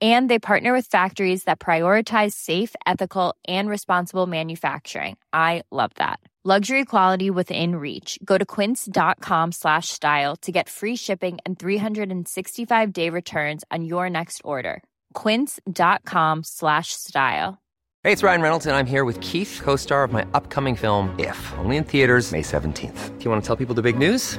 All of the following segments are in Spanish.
and they partner with factories that prioritize safe ethical and responsible manufacturing. I love that. Luxury quality within reach. Go to quince.com slash style to get free shipping and 365 day returns on your next order. quince.com slash style. Hey it's ryan reynolds and i'm here with keith co-star of my upcoming film if only in theaters may 17th do you want to tell people the big news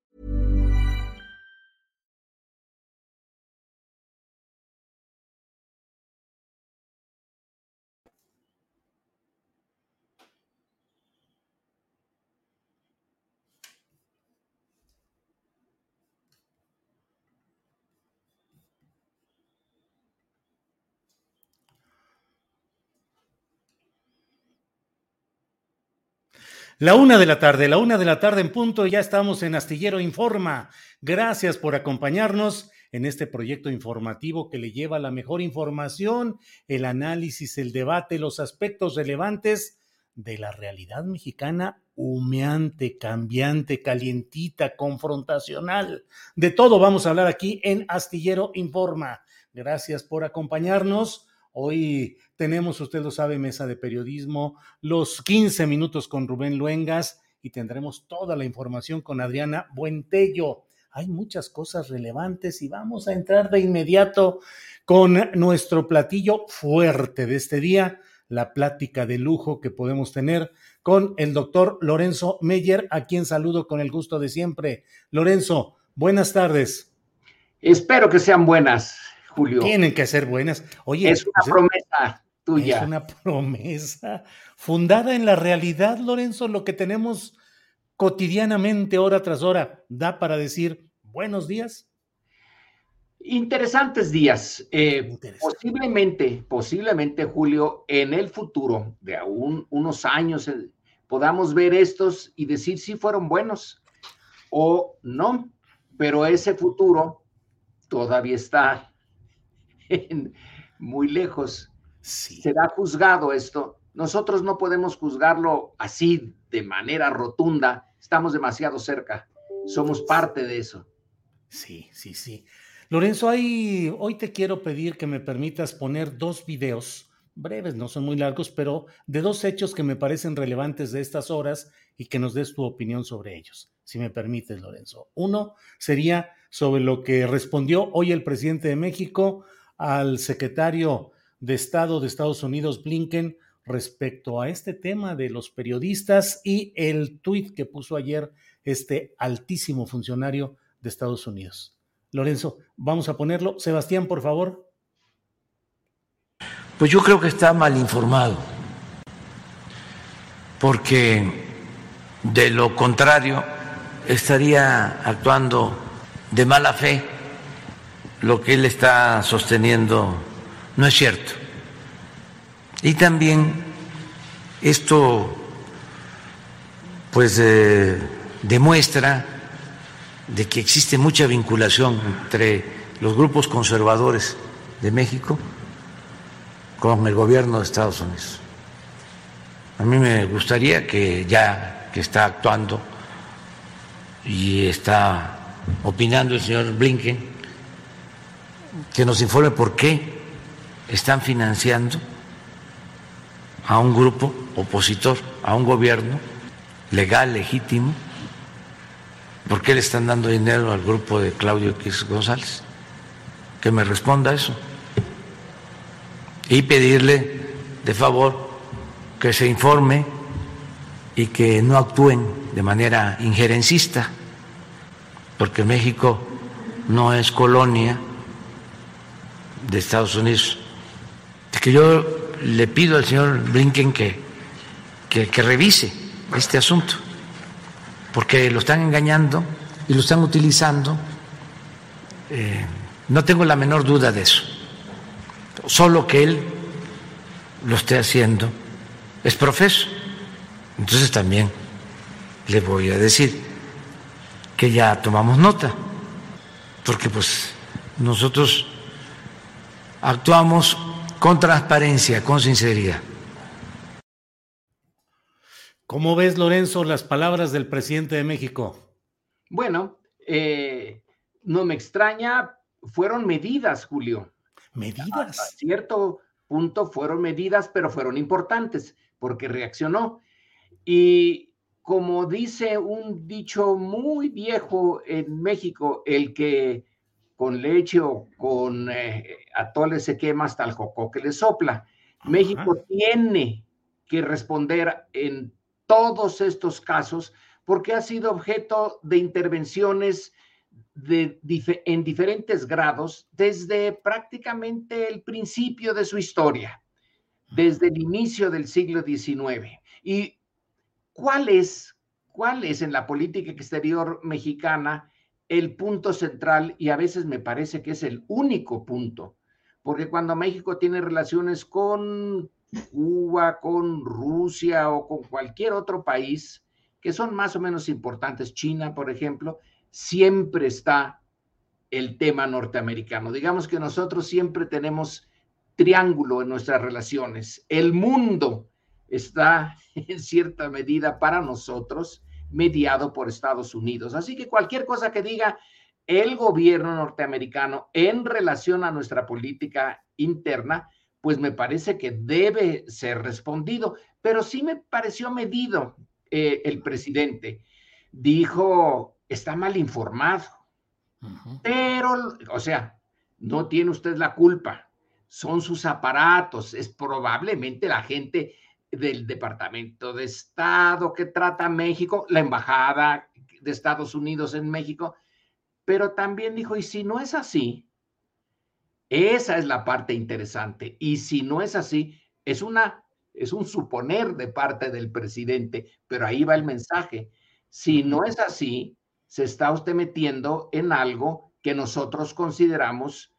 La una de la tarde, la una de la tarde en punto, ya estamos en Astillero Informa. Gracias por acompañarnos en este proyecto informativo que le lleva la mejor información, el análisis, el debate, los aspectos relevantes de la realidad mexicana humeante, cambiante, calientita, confrontacional. De todo vamos a hablar aquí en Astillero Informa. Gracias por acompañarnos. Hoy tenemos, usted lo sabe, mesa de periodismo, los 15 minutos con Rubén Luengas y tendremos toda la información con Adriana Buentello. Hay muchas cosas relevantes y vamos a entrar de inmediato con nuestro platillo fuerte de este día, la plática de lujo que podemos tener con el doctor Lorenzo Meyer, a quien saludo con el gusto de siempre. Lorenzo, buenas tardes. Espero que sean buenas. Julio. Tienen que ser buenas. Oye, es una pues, promesa tuya. Es una promesa fundada en la realidad, Lorenzo, lo que tenemos cotidianamente, hora tras hora, da para decir buenos días. Interesantes días. Eh, posiblemente, posiblemente, Julio, en el futuro, de aún unos años, eh, podamos ver estos y decir si fueron buenos o no, pero ese futuro todavía está muy lejos. Será juzgado esto. Nosotros no podemos juzgarlo así de manera rotunda. Estamos demasiado cerca. Somos parte de eso. Sí, sí, sí. Lorenzo, hoy te quiero pedir que me permitas poner dos videos breves, no son muy largos, pero de dos hechos que me parecen relevantes de estas horas y que nos des tu opinión sobre ellos, si me permites, Lorenzo. Uno sería sobre lo que respondió hoy el presidente de México al secretario de Estado de Estados Unidos, Blinken, respecto a este tema de los periodistas y el tuit que puso ayer este altísimo funcionario de Estados Unidos. Lorenzo, vamos a ponerlo. Sebastián, por favor. Pues yo creo que está mal informado, porque de lo contrario estaría actuando de mala fe lo que él está sosteniendo no es cierto. Y también esto pues eh, demuestra de que existe mucha vinculación entre los grupos conservadores de México con el gobierno de Estados Unidos. A mí me gustaría que ya que está actuando y está opinando el señor Blinken, que nos informe por qué están financiando a un grupo opositor, a un gobierno legal, legítimo, por qué le están dando dinero al grupo de Claudio X González. Que me responda eso. Y pedirle de favor que se informe y que no actúen de manera injerencista, porque México no es colonia de Estados Unidos. Es que yo le pido al señor Blinken que, que, revise este asunto, porque lo están engañando y lo están utilizando. Eh, no tengo la menor duda de eso, solo que él lo esté haciendo es profeso. Entonces también le voy a decir que ya tomamos nota, porque pues nosotros actuamos con transparencia, con sinceridad. ¿Cómo ves, Lorenzo, las palabras del presidente de México? Bueno, eh, no me extraña, fueron medidas, Julio. Medidas. A, cierto punto fueron medidas, pero fueron importantes porque reaccionó. Y como dice un dicho muy viejo en México, el que con leche o con eh, atole se quema hasta el joco que le sopla. México tiene que responder en todos estos casos porque ha sido objeto de intervenciones de, en diferentes grados desde prácticamente el principio de su historia, desde el inicio del siglo XIX. ¿Y cuál es, cuál es en la política exterior mexicana el punto central y a veces me parece que es el único punto, porque cuando México tiene relaciones con Cuba, con Rusia o con cualquier otro país que son más o menos importantes, China, por ejemplo, siempre está el tema norteamericano. Digamos que nosotros siempre tenemos triángulo en nuestras relaciones. El mundo está en cierta medida para nosotros mediado por Estados Unidos. Así que cualquier cosa que diga el gobierno norteamericano en relación a nuestra política interna, pues me parece que debe ser respondido. Pero sí me pareció medido eh, el presidente. Dijo, está mal informado. Pero, o sea, no tiene usted la culpa. Son sus aparatos. Es probablemente la gente del Departamento de Estado que trata México, la Embajada de Estados Unidos en México, pero también dijo, y si no es así, esa es la parte interesante, y si no es así, es una es un suponer de parte del presidente, pero ahí va el mensaje. Si no es así, se está usted metiendo en algo que nosotros consideramos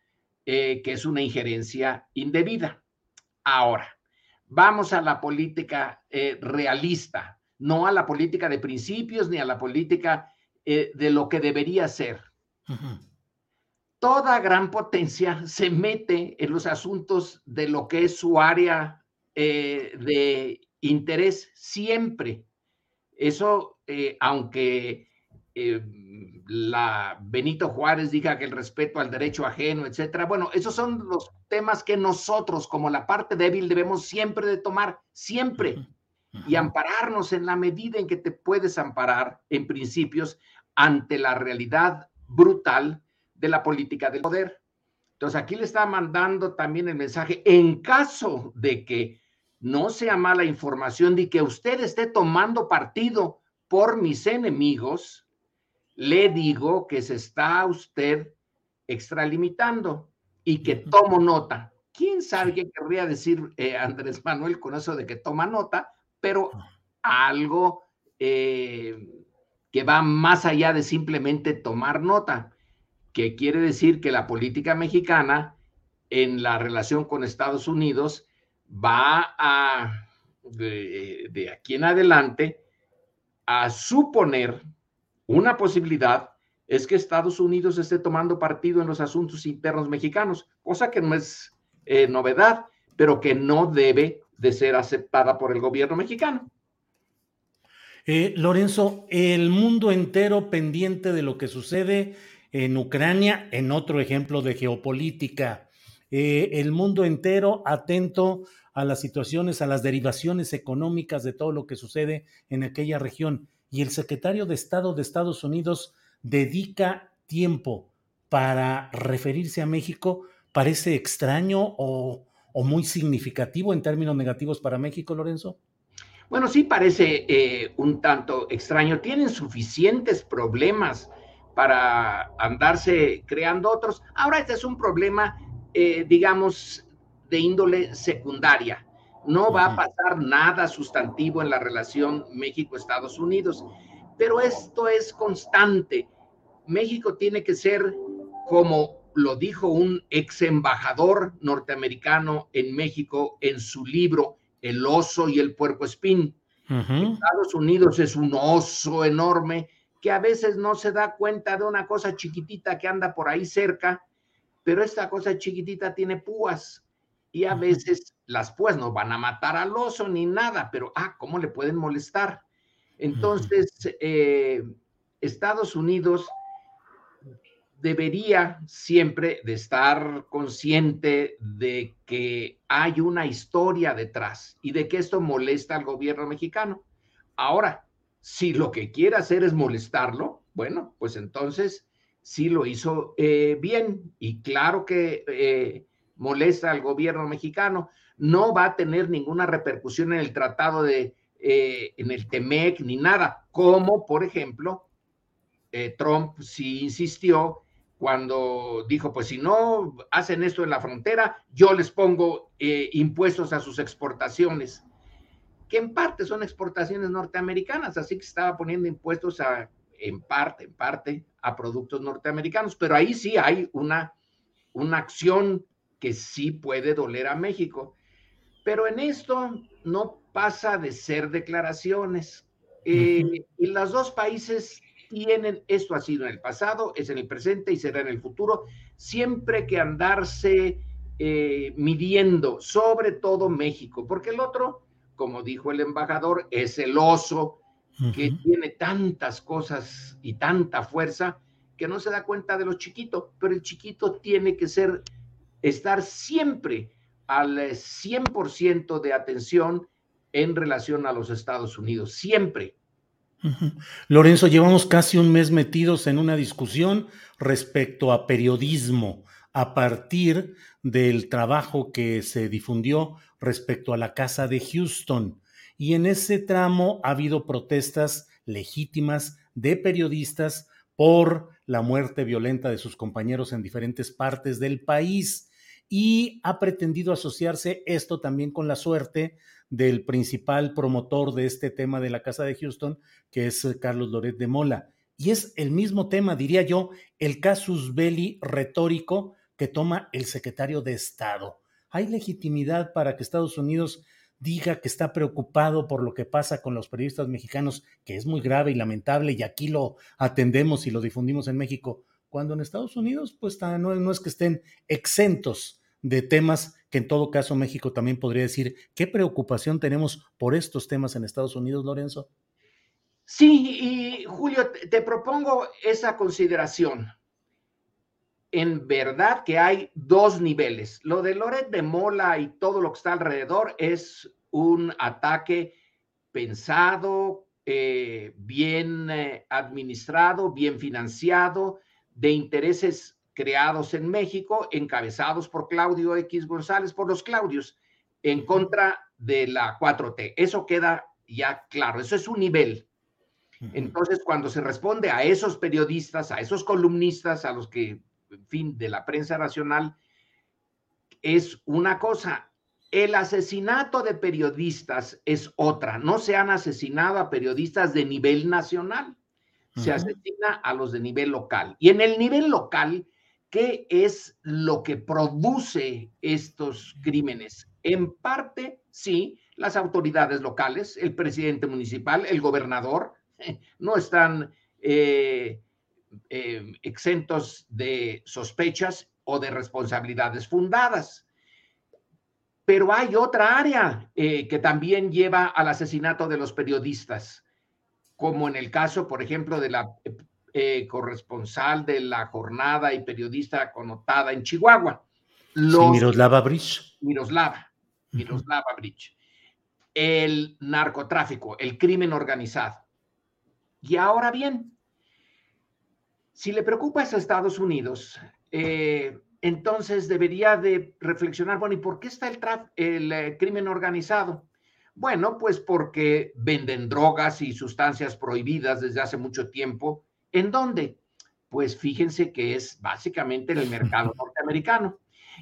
eh, que es una injerencia indebida. Ahora, vamos a la política eh, realista, no a la política de principios ni a la política eh, de lo que debería ser. Toda gran potencia se mete en los asuntos de lo que es su área eh, de interés siempre. Eso, aunque la Benito Juárez diga que el respeto al derecho ajeno, etcétera. Bueno, esos son los temas que nosotros como la parte débil debemos siempre de tomar, siempre, y ampararnos en la medida en que te puedes amparar en principios ante la realidad brutal de la política del poder. Entonces aquí le está mandando también el mensaje, en caso de que no sea mala información de que usted esté tomando partido por mis enemigos, le digo que se está usted extralimitando y que tomo nota. ¿Quién sabe qué querría decir eh, Andrés Manuel con eso de que toma nota? Pero algo eh, que va más allá de simplemente tomar nota, que quiere decir que la política mexicana en la relación con Estados Unidos va a, de aquí en adelante, a suponer una posibilidad es que Estados Unidos esté tomando partido en los asuntos internos mexicanos, cosa que no es eh, novedad, pero que no debe de ser aceptada por el gobierno mexicano. Eh, Lorenzo, el mundo entero pendiente de lo que sucede en Ucrania, en otro ejemplo de geopolítica, eh, el mundo entero atento a las situaciones, a las derivaciones económicas de todo lo que sucede en aquella región y el secretario de Estado de Estados Unidos dedica tiempo para referirse a México, parece extraño o, muy significativo en términos negativos para México, Lorenzo? Bueno, sí parece eh, un tanto extraño. Tienen suficientes problemas para andarse creando otros. Ahora este es un problema, eh, digamos, de índole secundaria. No va a pasar nada sustantivo en la relación México-Estados Unidos, pero esto es constante. México tiene que ser, como lo dijo un ex embajador norteamericano en México en su libro El oso y el puerco espín. Estados Unidos es un oso enorme que a veces no se da cuenta de una cosa chiquitita que anda por ahí cerca, pero esta cosa chiquitita tiene púas y a veces las púas no van a matar al oso ni nada, pero ah, ¿cómo le pueden molestar? Entonces, eh, Estados Unidos debería siempre de estar consciente de que hay una historia detrás y de que esto molesta al gobierno mexicano. Ahora, si lo que quiere hacer es molestarlo, bueno, pues entonces sí lo hizo eh, bien y claro que eh, molesta al gobierno mexicano. No va a tener ninguna repercusión en el tratado de, eh, en el TEMEC ni nada, como por ejemplo, Trump sí insistió cuando dijo, pues si no hacen esto en la frontera, yo les pongo eh, impuestos a sus exportaciones, que en parte son exportaciones norteamericanas, así que estaba poniendo impuestos a, en parte, en parte, a productos norteamericanos, pero ahí sí hay una, una acción que sí puede doler a México. Pero en esto no pasa de ser declaraciones. Eh, y los dos países tienen, esto ha sido en el pasado, es en el presente y será en el futuro, siempre que andarse eh, midiendo, sobre todo México, porque el otro, como dijo el embajador, es el oso que tiene tantas cosas y tanta fuerza que no se da cuenta de lo chiquito, pero el chiquito tiene que ser, estar siempre al 100% de atención en relación a los Estados Unidos, siempre. Lorenzo, llevamos casi un mes metidos en una discusión respecto a periodismo a partir del trabajo que se difundió respecto a la casa de Houston. Y en ese tramo ha habido protestas legítimas de periodistas por la muerte violenta de sus compañeros en diferentes partes del país y ha pretendido asociarse esto también con la suerte del principal promotor de este tema de la Casa de Houston, que es eh, Carlos Loret de Mola. Y es el mismo tema, diría yo, el casus belli retórico que toma el secretario de Estado. ¿Hay legitimidad para que Estados Unidos diga que está preocupado por lo que pasa con los periodistas mexicanos, que es muy grave y lamentable, y aquí lo atendemos y lo difundimos en México, cuando en Estados Unidos, pues no, es que estén exentos de temas que en todo caso México también podría decir, ¿qué preocupación tenemos por estos temas en Estados Unidos, Lorenzo? Sí, y Julio, te propongo esa consideración. En verdad que hay dos niveles. Lo de Loret de Mola y todo lo que está alrededor es un ataque pensado, eh, bien eh, administrado, bien financiado, de intereses creados en México, encabezados por Claudio X González, por los Claudios, en contra de la 4T. Eso queda ya claro, eso es un nivel. Entonces, cuando se responde a esos periodistas, a esos columnistas, a los que, en fin, de la prensa nacional, es una cosa. El asesinato de periodistas es otra. No se han asesinado a periodistas de nivel nacional, se asesina a los de nivel local. Y en el nivel local, ¿Qué es lo que produce estos crímenes? En parte, sí, las autoridades locales, el presidente municipal, el gobernador, no están eh, eh, exentos de sospechas o de responsabilidades fundadas. Pero hay otra área eh, que también lleva al asesinato de los periodistas, como en el caso, por ejemplo, de la eh, corresponsal de la jornada y periodista connotada en Chihuahua. Miroslava Bridge. Miroslava, Miroslava Bridge. El narcotráfico, el crimen organizado. Y ahora bien, si le preocupa a Estados Unidos, eh, entonces debería de reflexionar, bueno, ¿y por qué está el, el eh, crimen organizado? Bueno, pues porque venden drogas y sustancias prohibidas desde hace mucho tiempo. ¿En dónde? Pues fíjense que es básicamente en el mercado norteamericano.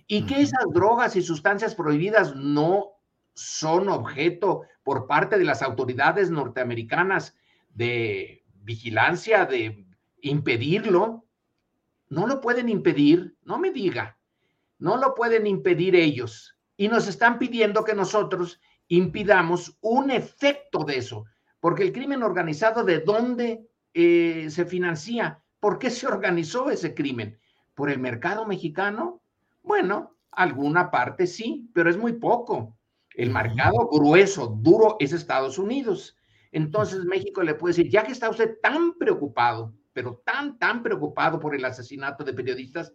Y que esas drogas y sustancias prohibidas no son objeto por parte de las autoridades norteamericanas de vigilancia, de impedirlo. No lo pueden impedir, no me diga, no lo pueden impedir ellos. Y nos están pidiendo que nosotros impidamos un efecto de eso, porque el crimen organizado, ¿de dónde eh, se financia? ¿Por qué se organizó ese crimen? ¿Por el mercado mexicano? Bueno, alguna parte sí, pero es muy poco. El mercado grueso, duro, es Estados Unidos. Entonces México le puede decir, ya que está usted tan preocupado, pero tan, tan preocupado por el asesinato de periodistas,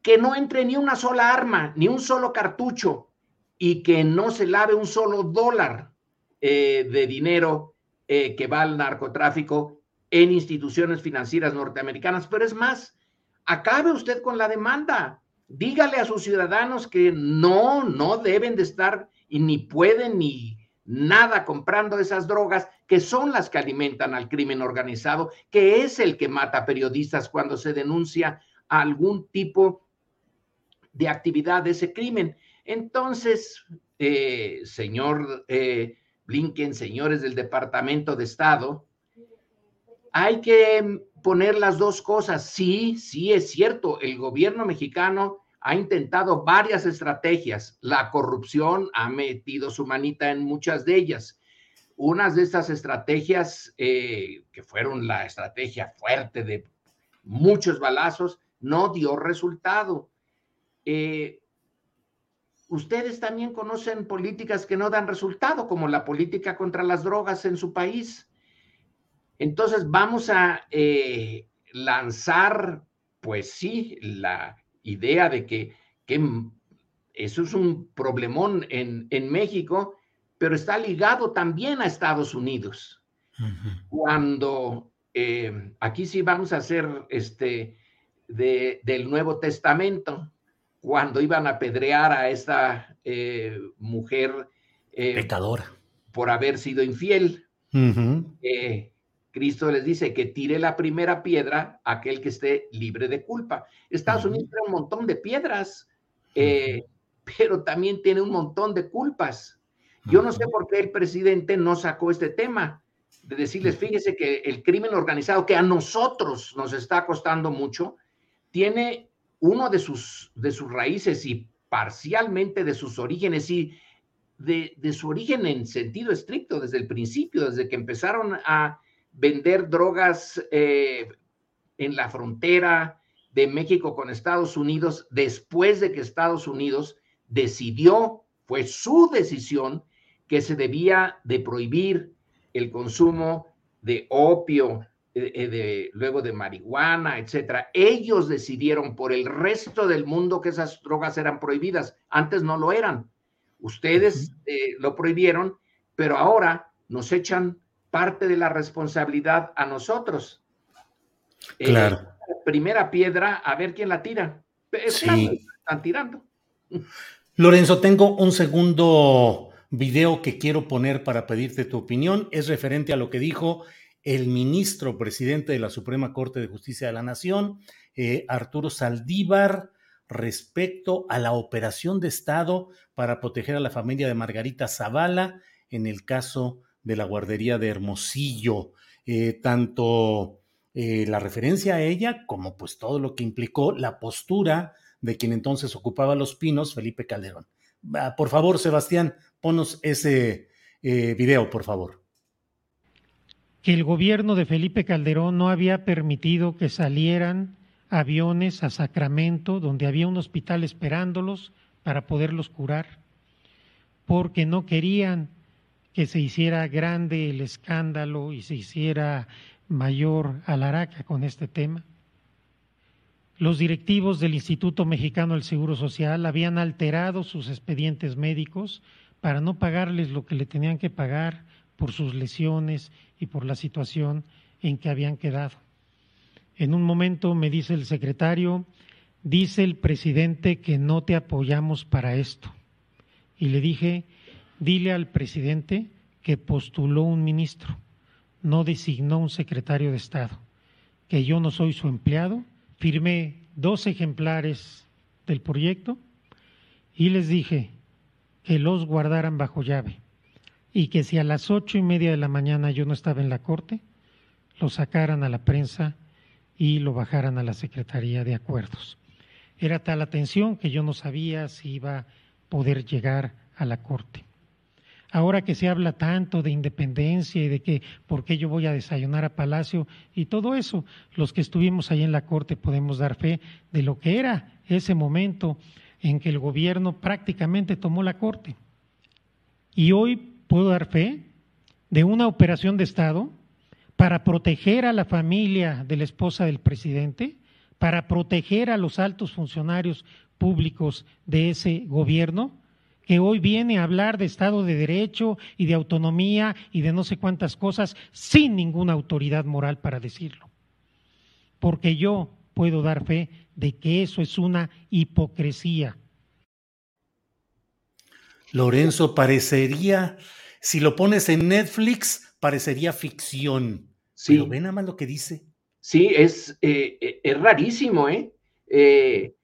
que no entre ni una sola arma, ni un solo cartucho, y que no se lave un solo dólar eh, de dinero eh, que va al narcotráfico en instituciones financieras norteamericanas. Pero es más, acabe usted con la demanda. Dígale a sus ciudadanos que no, no deben de estar y ni pueden ni nada comprando esas drogas que son las que alimentan al crimen organizado, que es el que mata periodistas cuando se denuncia algún tipo de actividad de ese crimen. Entonces, eh, señor eh, Blinken, señores del Departamento de Estado, hay que poner las dos cosas. Sí, sí es cierto, el gobierno mexicano ha intentado varias estrategias. La corrupción ha metido su manita en muchas de ellas. Unas de estas estrategias, eh, que fueron la estrategia fuerte de muchos balazos, no dio resultado. Ustedes también conocen políticas que no dan resultado, como la política contra las drogas en su país. Entonces vamos a eh, lanzar, pues sí, la idea de que, eso es un problemón en, México, pero está ligado también a Estados Unidos. Cuando eh, aquí sí vamos a hacer este del Nuevo Testamento, cuando iban a pedrear a esta eh, mujer eh, pecadora por haber sido infiel. Eh, Cristo les dice que tire la primera piedra a aquel que esté libre de culpa. Estados Unidos tiene un montón de piedras, pero también tiene un montón de culpas. Yo no sé por qué el presidente no sacó este tema de decirles, fíjese que el crimen organizado, que a nosotros nos está costando mucho, tiene uno de sus, de sus raíces y parcialmente de sus orígenes y de, su origen en sentido estricto desde el principio, desde que empezaron a vender drogas eh, en la frontera de México con Estados Unidos, después de que Estados Unidos decidió, fue su decisión, que se debía de prohibir el consumo de opio, eh, eh, de, luego de marihuana, etcétera. Ellos decidieron por el resto del mundo que esas drogas eran prohibidas. Antes no lo eran. Ustedes eh, lo prohibieron, pero ahora nos echan parte de la responsabilidad a nosotros. Claro. primera piedra, a ver quién la tira. Sí. están tirando. Lorenzo, tengo un segundo video que quiero poner para pedirte tu opinión. Es referente a lo que dijo el ministro presidente de la Suprema Corte de Justicia de la Nación, eh, Arturo Saldívar, respecto a la operación de Estado para proteger a la familia de Margarita Zavala en el caso de la guardería de Hermosillo. Eh, tanto eh, la referencia a ella como pues todo lo que implicó la postura de quien entonces ocupaba los pinos, Felipe Calderón. Por favor, Sebastián, ponos ese video, por favor que el gobierno de Felipe Calderón no había permitido que salieran aviones a Sacramento, donde había un hospital esperándolos para poderlos curar, porque no querían que se hiciera grande el escándalo y se hiciera mayor alaraca con este tema. Los directivos del Instituto Mexicano del Seguro Social habían alterado sus expedientes médicos para no pagarles lo que le tenían que pagar por sus lesiones y por la situación en que habían quedado. En un momento me dice el secretario, dice el presidente que no te apoyamos para esto. Y le dije, dile al presidente que postuló un ministro, no designó un secretario de Estado, que yo no soy su empleado, firmé dos ejemplares del proyecto y les dije que los guardaran bajo llave y que si a las ocho y media de la mañana yo no estaba en la corte, lo sacaran a la prensa y lo bajaran a la Secretaría de Acuerdos. Era tal atención que yo no sabía si iba a poder llegar a la corte. Ahora que se habla tanto de independencia y de que por qué yo voy a desayunar a Palacio y todo eso, los que estuvimos ahí en la corte podemos dar fe de lo que era ese momento en que el gobierno prácticamente tomó la corte. Y hoy puedo dar fe de una operación de Estado para proteger a la familia de la esposa del presidente, para proteger a los altos funcionarios públicos de ese gobierno, que hoy viene a hablar de Estado de Derecho y de autonomía y de no sé cuántas cosas sin ninguna autoridad moral para decirlo. Porque yo puedo dar fe de que eso es una hipocresía. Lorenzo, parecería, si lo pones en Netflix, parecería ficción. Sí. Pero ve nada más lo que dice. Sí, es, eh, eh, es rarísimo, ¿eh? ¿eh?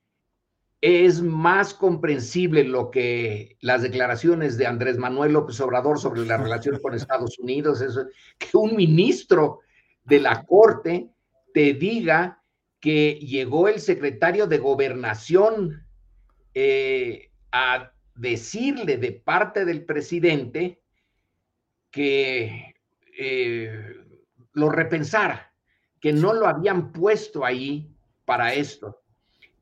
Es más comprensible lo que las declaraciones de Andrés Manuel López Obrador sobre la relación con Estados Unidos, eso, que un ministro de la Corte te diga que llegó el secretario de Gobernación a decirle de parte del presidente que lo repensara, que no lo habían puesto ahí para esto.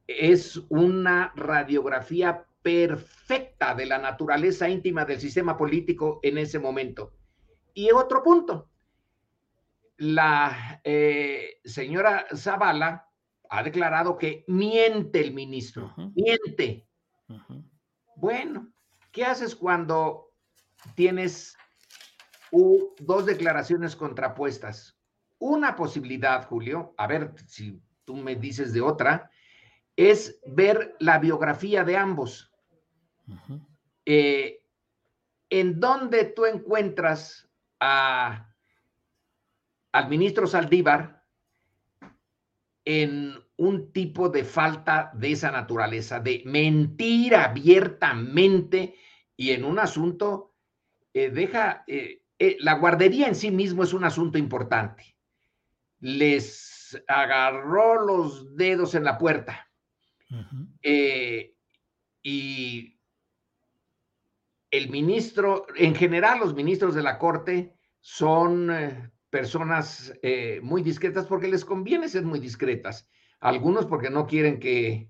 Es una radiografía perfecta de la naturaleza íntima del sistema político en ese momento. Y otro punto, la eh, señora Zavala ha declarado que miente el ministro, miente. Bueno, ¿qué haces cuando tienes dos declaraciones contrapuestas. Una posibilidad, Julio, a ver si tú me dices de otra, es ver la biografía de ambos. Eh, ¿En dónde tú encuentras a, al ministro Saldívar en un tipo de falta de esa naturaleza, de mentir abiertamente y en un asunto, eh, deja, eh, eh, la guardería en sí mismo es un asunto importante. Les agarró los dedos en la puerta. Y el ministro, en general los ministros de la Corte son personas muy discretas porque les conviene ser muy discretas. Algunos porque no quieren que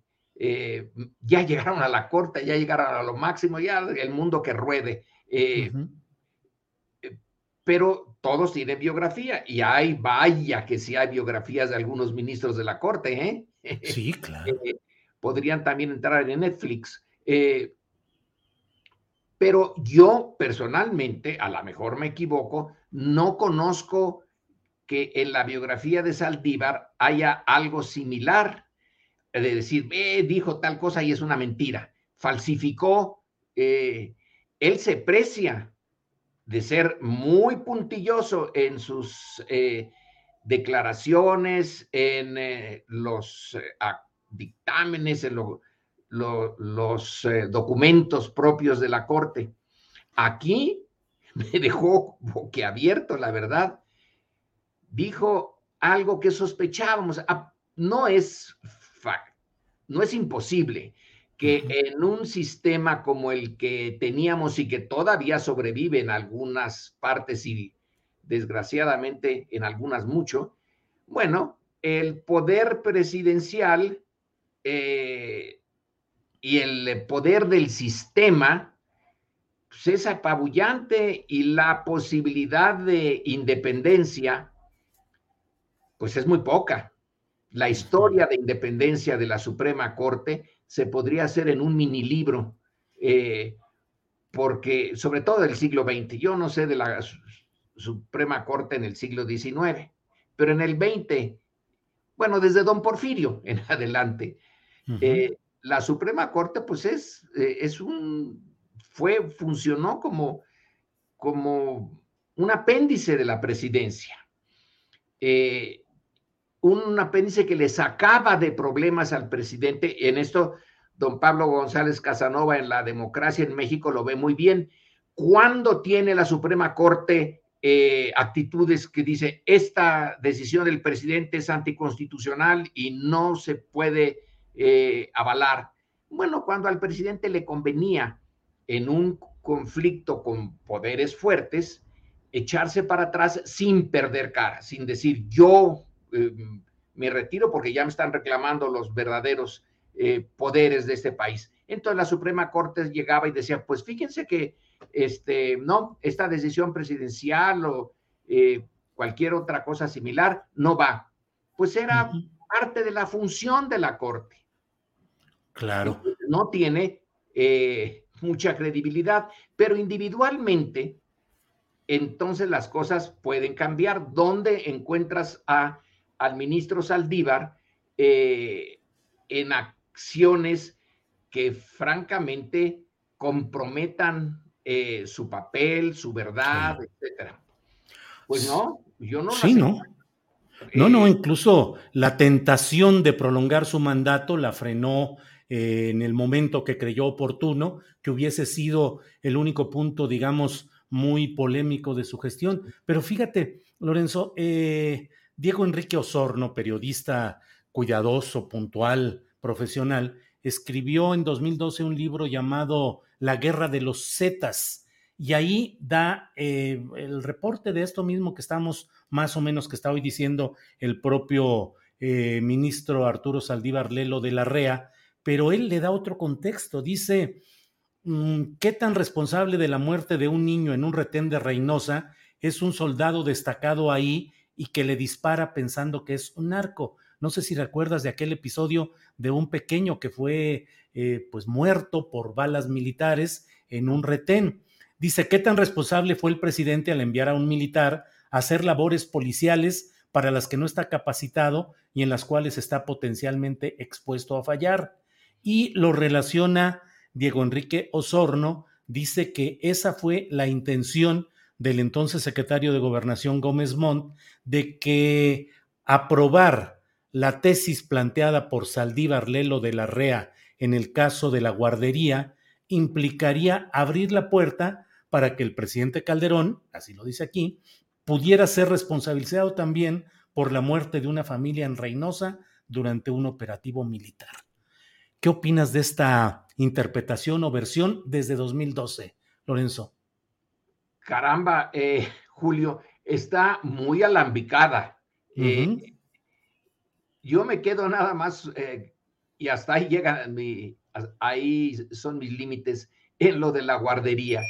ya llegaron a la Corte, ya llegaron a lo máximo, ya el mundo que ruede pero todos tienen biografía y hay, vaya que sí hay biografías de algunos ministros de la Corte, ¿eh? Sí, claro. Eh, podrían también entrar en Netflix. Eh, pero yo personalmente, a lo mejor me equivoco, no conozco que en la biografía de Saldívar haya algo similar, de decir, dijo tal cosa y es una mentira, falsificó, él se precia de ser muy puntilloso en sus eh, declaraciones, en eh, los eh, dictámenes, en los documentos propios de la Corte. Aquí me dejó boquiabierto, la verdad. Dijo algo que sospechábamos. Ah, no es, no es imposible que en un sistema como el que teníamos y que todavía sobrevive en algunas partes y desgraciadamente en algunas mucho, bueno, el poder presidencial eh, y el poder del sistema pues, es apabullante y la posibilidad de independencia pues es muy poca. La historia de independencia de la Suprema Corte se podría hacer en un mini libro, eh, porque sobre todo del siglo XX, yo no sé de la Suprema Corte en el siglo XIX, pero en el XX, bueno, desde don Porfirio en adelante, eh, la Suprema Corte pues es, eh, es un fue, funcionó como, como un apéndice de la presidencia. Eh, un apéndice que le sacaba de problemas al presidente. En esto, don Pablo González Casanova en la democracia en México lo ve muy bien. ¿Cuándo tiene la Suprema Corte eh, actitudes que dice esta decisión del presidente es anticonstitucional y no se puede eh, avalar? Bueno, cuando al presidente le convenía en un conflicto con poderes fuertes, echarse para atrás sin perder cara, sin decir yo eh, me retiro porque ya me están reclamando los verdaderos eh, poderes de este país. Entonces la Suprema Corte llegaba y decía, pues fíjense que este, no, esta decisión presidencial o eh, cualquier otra cosa similar no va. Pues era parte de la función de la Corte. Claro. No tiene mucha credibilidad, pero individualmente, entonces las cosas pueden cambiar. ¿Dónde encuentras a al ministro Saldívar eh, en acciones que francamente comprometan eh, su papel, su verdad, etcétera. Pues no, yo no. Sí, no. No, no, eh, incluso la tentación de prolongar su mandato la frenó en el momento que creyó oportuno, que hubiese sido el único punto, digamos, muy polémico de su gestión. Pero fíjate, Lorenzo, eh, Diego Enrique Osorno, periodista cuidadoso, puntual, profesional, escribió en 2012 un libro llamado La Guerra de los Zetas y ahí da eh, el reporte de esto mismo que estamos más o menos que está hoy diciendo el propio eh, ministro Arturo Saldívar Lelo de la REA, pero él le da otro contexto. Dice, mm, ¿qué tan responsable de la muerte de un niño en un retén de Reynosa es un soldado destacado ahí y que le dispara pensando que es un narco. No sé si recuerdas de aquel episodio de un pequeño que fue eh, pues muerto por balas militares en un retén. Dice, ¿qué tan responsable fue el presidente al enviar a un militar a hacer labores policiales para las que no está capacitado y en las cuales está potencialmente expuesto a fallar? Y lo relaciona Diego Enrique Osorno, dice que esa fue la intención del entonces secretario de Gobernación Gómez Montt de que aprobar la tesis planteada por Saldívar Lelo de la REA en el caso de la guardería implicaría abrir la puerta para que el presidente Calderón, así lo dice aquí, pudiera ser responsabilizado también por la muerte de una familia en Reynosa durante un operativo militar. ¿Qué opinas de esta interpretación o versión desde 2012, Lorenzo? Caramba, eh, Julio, está muy alambicada. Eh, yo me quedo nada más, eh, y hasta ahí llegan mi, ahí son mis límites en lo de la guardería.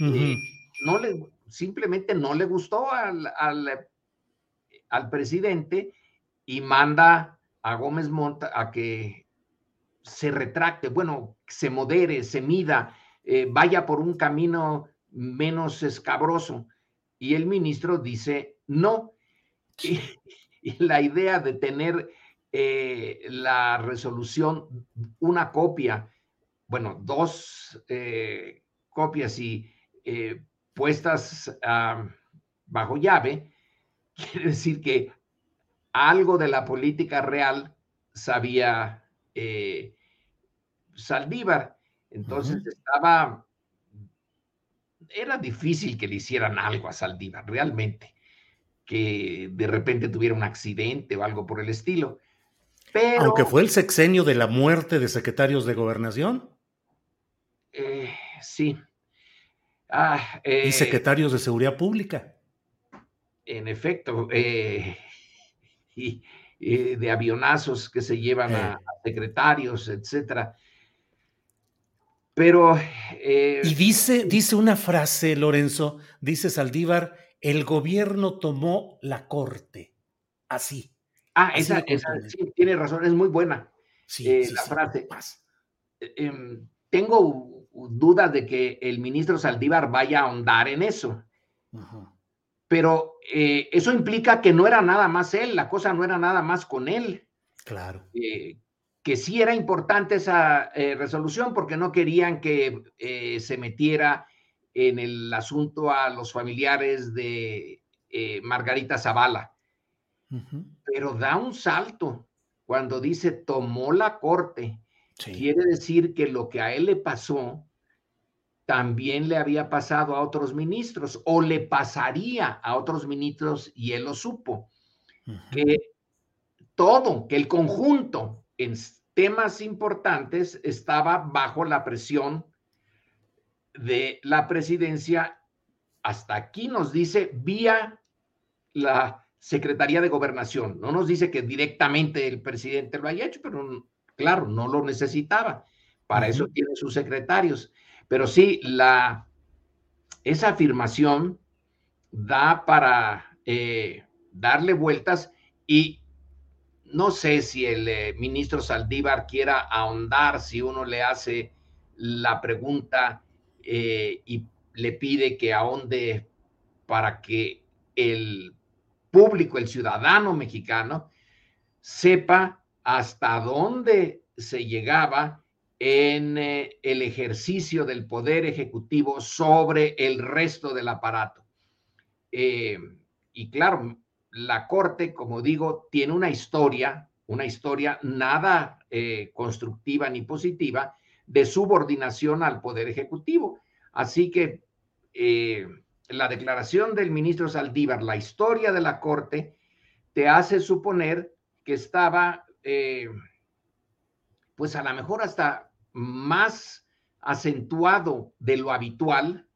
no le, simplemente no le gustó al, al, presidente y manda a Gómez Monta a que se retracte, bueno, se modere, se mida, vaya por un camino menos escabroso. Y el ministro dice no. Y, la idea de tener eh, la resolución, una copia, bueno, dos eh, copias y eh, puestas bajo llave, quiere decir que algo de la política real sabía Saldívar. Entonces estaba era difícil que le hicieran algo a Saldívar, realmente, que de repente tuviera un accidente o algo por el estilo. Pero, Aunque fue el sexenio de la muerte de secretarios de gobernación. Eh, sí. Ah, y eh, secretarios de seguridad pública. En efecto, eh, y, de avionazos que se llevan a, a secretarios, etcétera. Pero... Eh, y dice, dice una frase, Lorenzo, dice Saldívar, el gobierno tomó la corte. Así. Ah, esa, sí, tiene razón, es muy buena sí, eh, la frase. Eh, em, tengo duda de que el ministro Saldívar vaya a ahondar en eso. Pero eso implica que no era nada más él, la cosa no era nada más con él. Claro. Que sí era importante esa eh, resolución porque no querían que eh, se metiera en el asunto a los familiares de eh, Margarita Zavala. Pero da un salto cuando dice tomó la corte. Quiere decir que lo que a él le pasó también le había pasado a otros ministros o le pasaría a otros ministros y él lo supo. Que todo, que el conjunto en temas importantes estaba bajo la presión de la presidencia. Hasta aquí nos dice vía la Secretaría de Gobernación. No nos dice que directamente el presidente lo haya hecho, pero claro, no lo necesitaba. Para eso tiene sus secretarios. Pero sí, la, esa afirmación da para eh, darle vueltas y no sé si el eh, ministro Saldívar quiera ahondar si uno le hace la pregunta eh, y le pide que ahonde para que el público, el ciudadano mexicano, sepa hasta dónde se llegaba en eh, el ejercicio del poder ejecutivo sobre el resto del aparato. y claro, la Corte, como digo, tiene una historia, una historia nada eh, constructiva ni positiva de subordinación al Poder Ejecutivo. Así que eh, la declaración del ministro Saldívar, la historia de la Corte, te hace suponer que estaba, eh, pues a lo mejor hasta más acentuado de lo habitual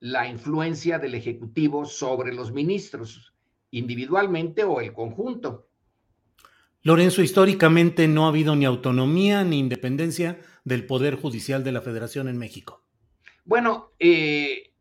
la influencia del Ejecutivo sobre los ministros individualmente o el conjunto. Lorenzo, históricamente no ha habido ni autonomía ni independencia del Poder Judicial de la Federación en México. Bueno, eh,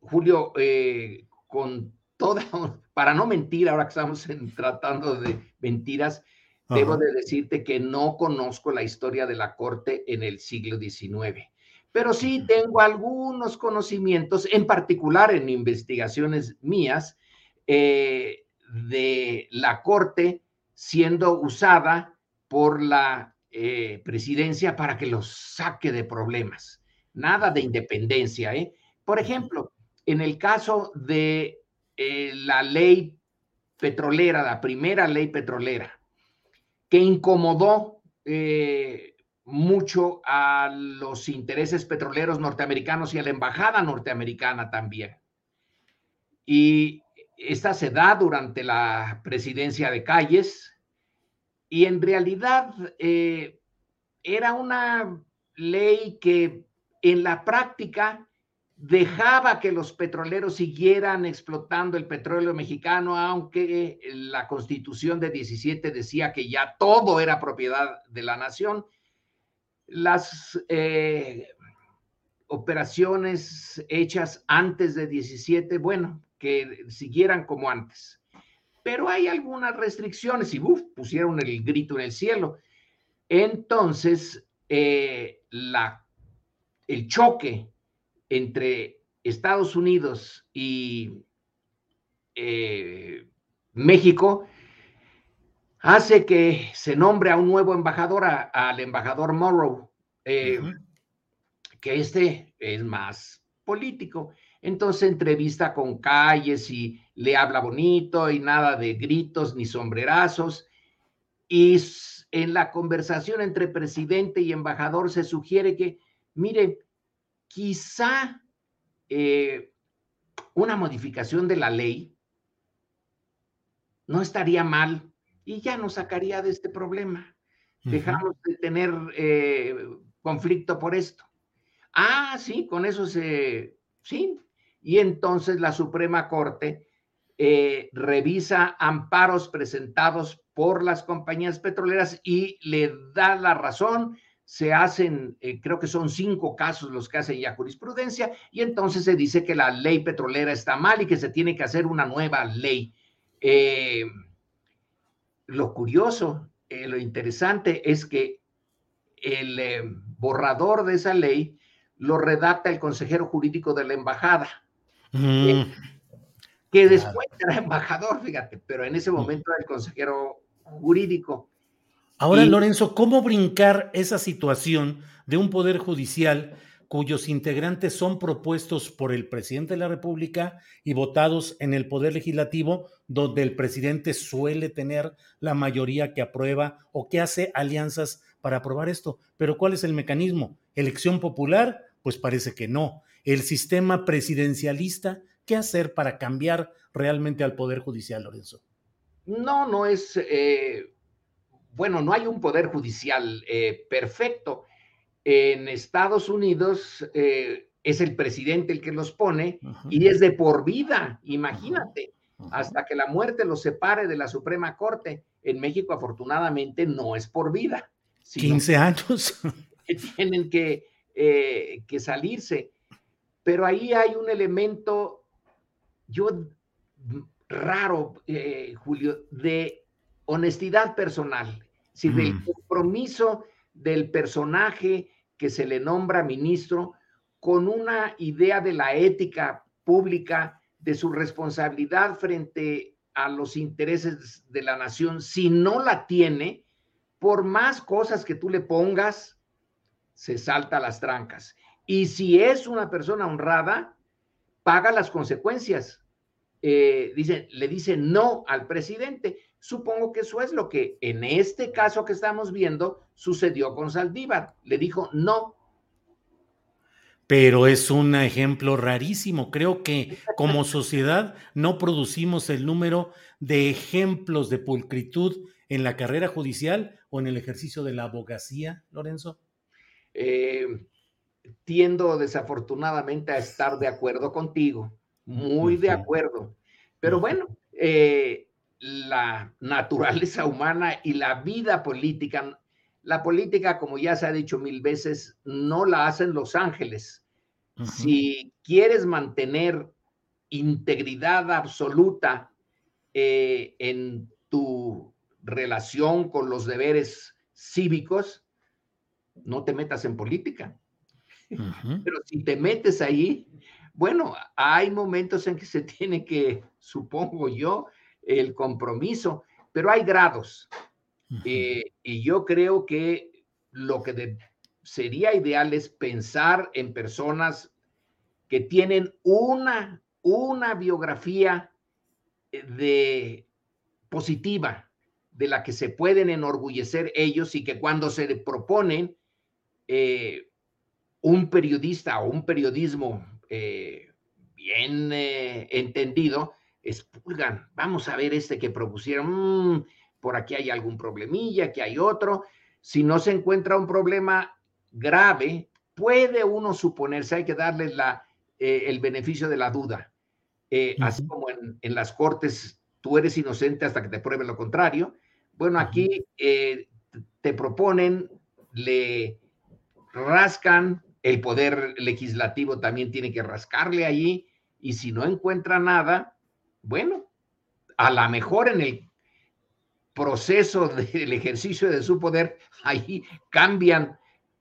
Julio, eh, con toda, para no mentir, ahora que estamos tratando de mentiras, debo de decirte que no conozco la historia de la Corte en el siglo XIX, pero sí tengo algunos conocimientos, en particular en investigaciones mías, eh, de la Corte siendo usada por la eh, presidencia para que los saque de problemas. Nada de independencia. ¿eh? Por ejemplo, en el caso de la ley petrolera, la primera ley petrolera, que incomodó mucho a los intereses petroleros norteamericanos y a la embajada norteamericana también. Y esta se da durante la presidencia de Calles y en realidad eh, era una ley que en la práctica dejaba que los petroleros siguieran explotando el petróleo mexicano, aunque la constitución de 17 decía que ya todo era propiedad de la nación. Las eh, operaciones hechas antes de 17, bueno, que siguieran como antes. Pero hay algunas restricciones y pusieron el grito en el cielo. Entonces, eh, la, el choque entre Estados Unidos y eh, México hace que se nombre a un nuevo embajador, al embajador Morrow, eh, que este es más político. Entonces entrevista con calles y le habla bonito y nada de gritos ni sombrerazos. Y en la conversación entre presidente y embajador se sugiere que, mire, quizá eh, una modificación de la ley no estaría mal y ya nos sacaría de este problema. Dejamos de tener eh, conflicto por esto. Ah, sí, con eso se, sí, y entonces la Suprema Corte eh, revisa amparos presentados por las compañías petroleras y le da la razón. Se hacen, eh, creo que son cinco casos los que hacen ya jurisprudencia, y entonces se dice que la ley petrolera está mal y que se tiene que hacer una nueva ley. Eh, lo curioso, lo interesante es que el borrador de esa ley lo redacta el consejero jurídico de la embajada que después era embajador, fíjate, pero en ese momento era el consejero jurídico. Ahora, Lorenzo, ¿cómo brincar esa situación de un poder judicial cuyos integrantes son propuestos por el presidente de la República y votados en el Poder Legislativo, donde el presidente suele tener la mayoría que aprueba o que hace alianzas para aprobar esto. Pero ¿cuál es el mecanismo? ¿Elección popular? Pues parece que no. ¿El sistema presidencialista? ¿Qué hacer para cambiar realmente al Poder Judicial, Lorenzo? No, no es, eh, bueno, no hay un Poder Judicial eh, perfecto en Estados Unidos eh, es el presidente el que los pone y es de por vida, imagínate, hasta que la muerte los separe de la Suprema Corte. En México, afortunadamente, no es por vida. 15 años. tienen que, eh, que salirse. Pero ahí hay un elemento, yo, raro, eh, Julio, de honestidad personal, si del compromiso del personaje que se le nombra ministro con una idea de la ética pública, de su responsabilidad frente a los intereses de la nación. Si no la tiene, por más cosas que tú le pongas, se salta las trancas. Y si es una persona honrada, paga las consecuencias. Eh, dice, le dice no al presidente. Supongo que eso es lo que en este caso que estamos viendo sucedió con Saldívar. Le dijo no. Pero es un ejemplo rarísimo. Creo que como sociedad no producimos el número de ejemplos de pulcritud en la carrera judicial o en el ejercicio de la abogacía, Lorenzo. Eh, tiendo desafortunadamente a estar de acuerdo contigo, muy de acuerdo. Pero bueno, eh, la naturaleza humana y la vida política. La política, como ya se ha dicho mil veces, no la hacen los ángeles. Si quieres mantener integridad absoluta eh, en tu relación con los deberes cívicos, no te metas en política. Pero si te metes ahí, bueno, hay momentos en que se tiene que, supongo yo, el compromiso, pero hay grados. Eh, y yo creo que lo que sería ideal es pensar en personas que tienen una, una biografía eh, de positiva, de la que se pueden enorgullecer ellos y que cuando se proponen eh, un periodista o un periodismo bien entendido, expulgan, vamos a ver este que propusieron, mm, por aquí hay algún problemilla, aquí hay otro. Si no se encuentra un problema grave, puede uno suponerse, hay que darle la, eh, el beneficio de la duda. Eh, así como en, las cortes, tú eres inocente hasta que te prueben lo contrario. Bueno, aquí eh, te proponen, le rascan, el poder legislativo también tiene que rascarle allí, y si no encuentra nada, bueno, a lo mejor en el proceso del ejercicio de su poder, ahí cambian,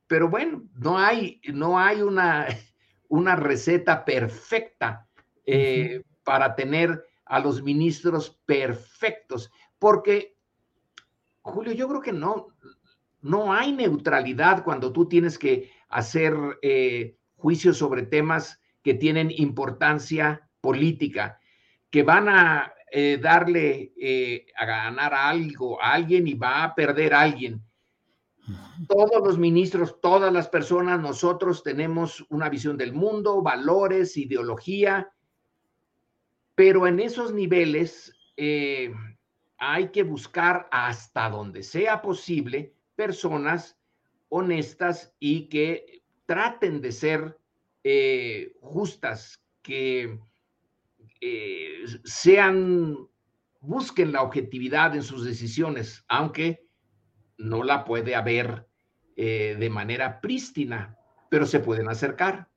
pero bueno, no hay, no hay una, una receta perfecta eh, para tener a los ministros perfectos, porque, Julio, yo creo que no, no hay neutralidad cuando tú tienes que hacer eh, juicios sobre temas que tienen importancia política que van a eh, darle eh, a ganar algo a alguien y va a perder a alguien. Todos los ministros, todas las personas, nosotros tenemos una visión del mundo, valores, ideología, pero en esos niveles eh, hay que buscar hasta donde sea posible personas honestas y que traten de ser justas, que eh, sean, busquen la objetividad en sus decisiones, aunque no la puede haber eh, de manera prístina, pero se pueden acercar.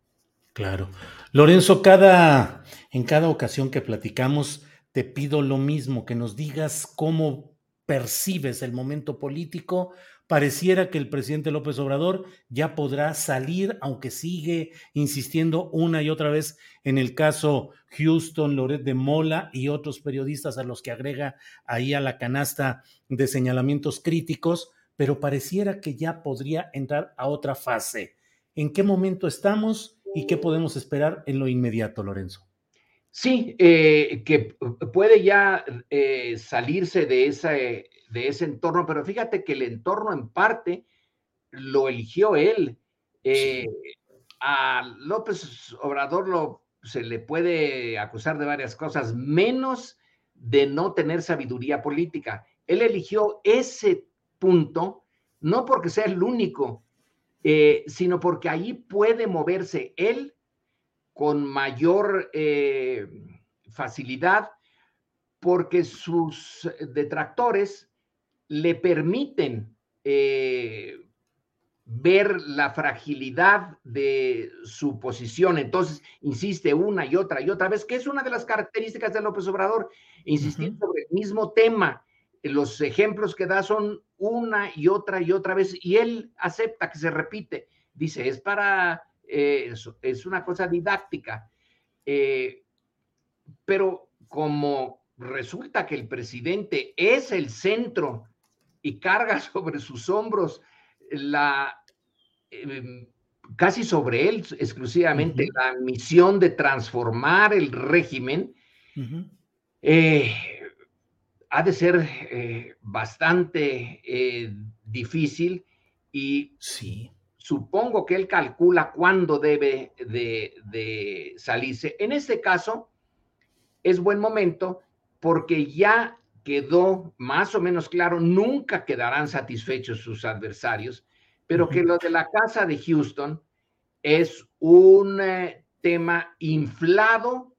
Claro. Lorenzo, cada, en cada ocasión que platicamos, te pido lo mismo, que nos digas cómo percibes el momento político, pareciera que el presidente López Obrador ya podrá salir, aunque sigue insistiendo una y otra vez en el caso Houston, Loret de Mola y otros periodistas a los que agrega ahí a la canasta de señalamientos críticos, pero pareciera que ya podría entrar a otra fase. ¿En qué momento estamos y qué podemos esperar en lo inmediato, Lorenzo? Sí, eh, que puede ya eh, salirse de, de ese entorno, pero fíjate que el entorno en parte lo eligió él. Eh, a López Obrador lo, se le puede acusar de varias cosas, menos de no tener sabiduría política. Él eligió ese punto no porque sea el único, eh, sino porque ahí puede moverse él con mayor eh, facilidad, porque sus detractores le permiten eh, ver la fragilidad de su posición. Entonces, insiste una y otra y otra vez, que es una de las características de López Obrador, insistir sobre el mismo tema. Los ejemplos que da son una y otra y otra vez, y él acepta que se repite. Dice, es para, eh, es una cosa didáctica. Eh, pero como resulta que el presidente es el centro y carga sobre sus hombros la em, casi sobre él exclusivamente la misión de transformar el régimen, eh, ha de ser eh, bastante eh, difícil y sí. supongo que él calcula cuándo debe de, de salirse. En este caso, es buen momento porque ya quedó más o menos claro, nunca quedarán satisfechos sus adversarios, pero que lo de la casa de Houston es un eh, tema inflado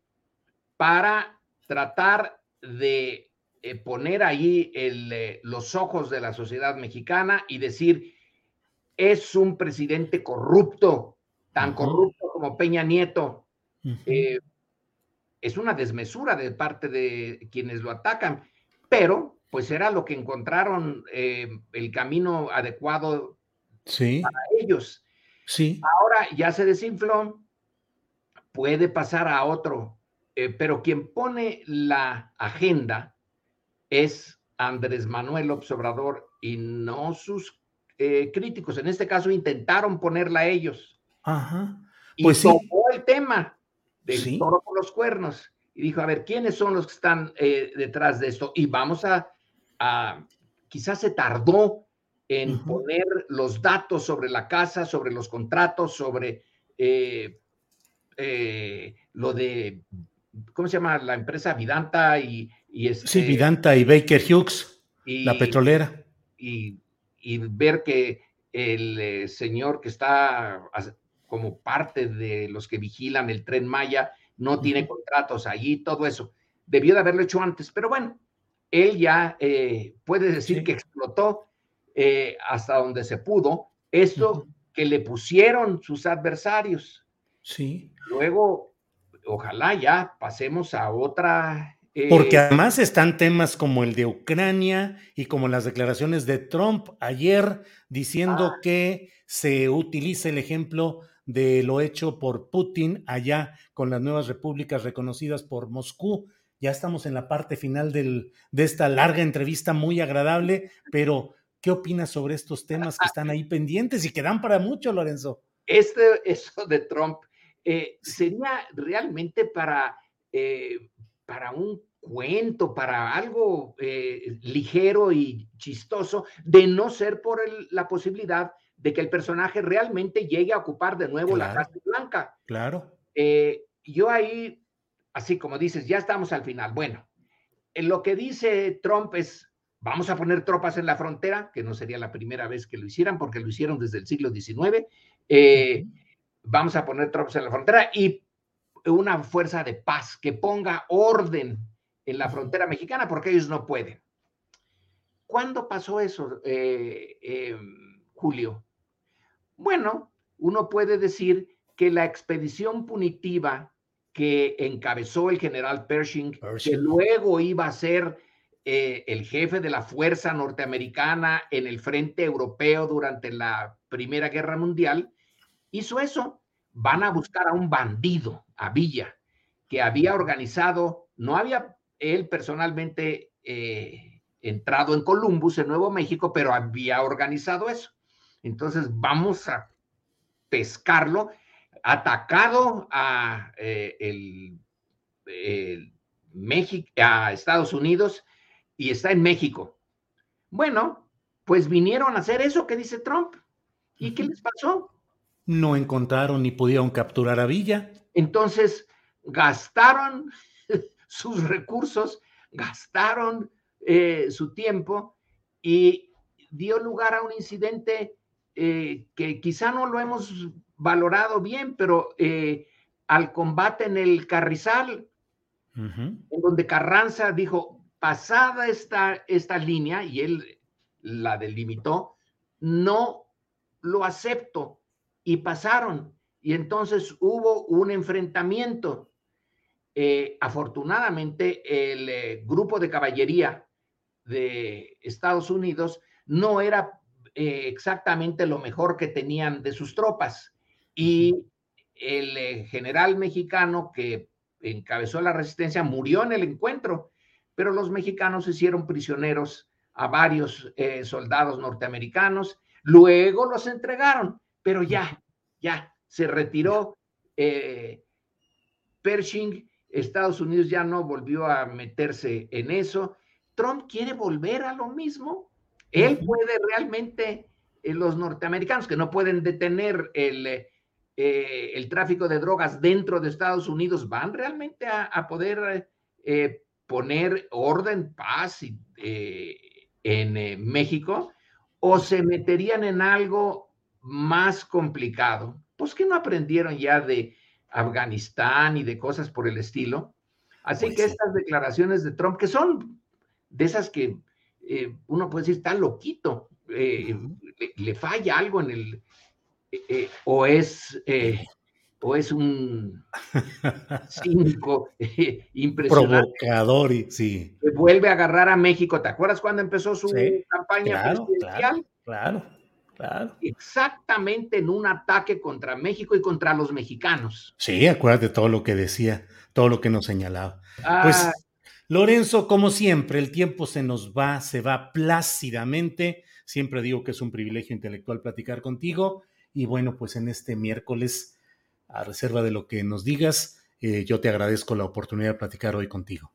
para tratar de eh, poner ahí eh, los ojos de la sociedad mexicana y decir, es un presidente corrupto, tan corrupto como Peña Nieto. es una desmesura de parte de quienes lo atacan pero pues era lo que encontraron eh, el camino adecuado para ellos. Sí. Ahora ya se desinfló, puede pasar a otro, eh, pero quien pone la agenda es Andrés Manuel Observador y no sus eh, críticos. En este caso intentaron ponerla a ellos. Ajá. Pues y tomó el tema del toro por los cuernos y dijo, a ver, ¿quiénes son los que están eh, detrás de esto? Y vamos a, quizás se tardó en poner los datos sobre la casa, sobre los contratos, sobre eh, eh, lo de, ¿cómo se llama? La empresa Vidanta y... y este, sí, Vidanta y Baker Hughes, la petrolera. Y, y ver que el señor que está como parte de los que vigilan el tren Maya, no tiene contratos allí, todo eso. Debió de haberlo hecho antes, pero bueno, él ya eh, puede decir que explotó eh, hasta donde se pudo esto que le pusieron sus adversarios. Sí. Luego, ojalá ya pasemos a otra. Eh, Porque además están temas como el de Ucrania y como las declaraciones de Trump ayer diciendo ah. que se utilice el ejemplo de lo hecho por Putin allá con las nuevas repúblicas reconocidas por Moscú. Ya estamos en la parte final del, de esta larga entrevista muy agradable, pero ¿qué opinas sobre estos temas que están ahí pendientes y que dan para mucho, Lorenzo? Este, eso de Trump eh, sería realmente para, eh, para un cuento, para algo eh, ligero y chistoso, de no ser por la posibilidad de que el personaje realmente llegue a ocupar de nuevo la Casa Blanca. Claro. Eh, yo ahí, así como dices, ya estamos al final. Bueno, en lo que dice Trump es, vamos a poner tropas en la frontera, que no sería la primera vez que lo hicieran, porque lo hicieron desde el siglo XIX. Eh, vamos a poner tropas en la frontera y una fuerza de paz que ponga orden en la frontera mexicana, porque ellos no pueden. ¿Cuándo pasó eso, eh, Julio? Bueno, uno puede decir que la expedición punitiva que encabezó el general Pershing, que luego iba a ser eh, el jefe de la fuerza norteamericana en el frente europeo durante la Primera Guerra Mundial, hizo eso. Van a buscar a un bandido, a Villa, que había organizado, no había él personalmente eh, entrado en Columbus, en Nuevo México, pero había organizado eso. Entonces vamos a pescarlo, atacado a, eh, el, México, a Estados Unidos y está en México. Bueno, pues vinieron a hacer eso que dice Trump. ¿Y qué les pasó? No encontraron ni pudieron capturar a Villa. Entonces, gastaron sus recursos, gastaron eh, su tiempo y dio lugar a un incidente eh, que quizá no lo hemos valorado bien, pero eh, al combate en el Carrizal, en donde Carranza dijo, pasada esta, esta línea, y él la delimitó, no lo acepto, y pasaron, y entonces hubo un enfrentamiento. Eh, afortunadamente, el grupo de caballería de Estados Unidos no era eh, exactamente lo mejor que tenían de sus tropas. Y el eh, general mexicano que encabezó la resistencia murió en el encuentro, pero los mexicanos hicieron prisioneros a varios eh, soldados norteamericanos, luego los entregaron, pero ya, ya se retiró Pershing, Estados Unidos ya no volvió a meterse en eso. Trump quiere volver a lo mismo. Él puede realmente, eh, los norteamericanos que no pueden detener el, eh, eh, el, tráfico de drogas dentro de Estados Unidos, van realmente a, poder poner orden, paz en México, o se meterían en algo más complicado. Pues que no aprendieron ya de Afganistán y de cosas por el estilo. Así pues que estas declaraciones de Trump, que son de esas que eh, uno puede decir, está loquito, eh, le, falla algo en el, eh, o es... o es un cínico impresionante. Provocador, y, sí. Que vuelve a agarrar a México. ¿Te acuerdas cuando empezó su campaña presidencial? Claro, claro, Exactamente en un ataque contra México y contra los mexicanos. Sí, acuérdate todo lo que decía, todo lo que nos señalaba. pues ah, Lorenzo, como siempre, el tiempo se nos va, se va plácidamente. Siempre digo que es un privilegio intelectual platicar contigo. Y bueno, pues en este miércoles, a reserva de lo que nos digas, eh, yo te agradezco la oportunidad de platicar hoy contigo.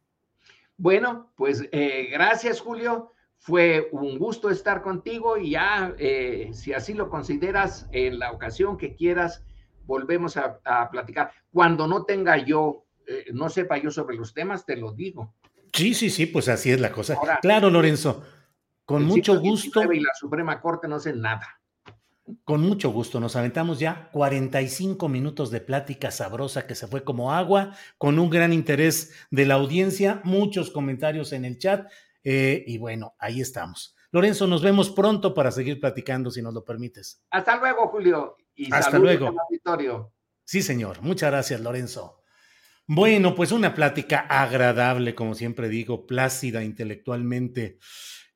Bueno, pues eh, gracias, Julio. Fue un gusto estar contigo y ya, eh, si así lo consideras, en la ocasión que quieras, volvemos a, a platicar. Cuando no tenga yo, no sepa yo sobre los temas, te lo digo. Sí, sí, sí, pues así es la cosa. claro, Lorenzo, con mucho gusto. Y la Suprema Corte no hace nada. Con mucho gusto, nos aventamos ya 45 minutos de plática sabrosa que se fue como agua, con un gran interés de la audiencia, muchos comentarios en el chat, eh, y bueno, ahí estamos. Lorenzo, nos vemos pronto para seguir platicando, si nos lo permites. Hasta luego, Julio. Y Hasta luego. Sí, señor. Muchas gracias, Lorenzo. Bueno, pues una plática agradable, como siempre digo, plácida intelectualmente,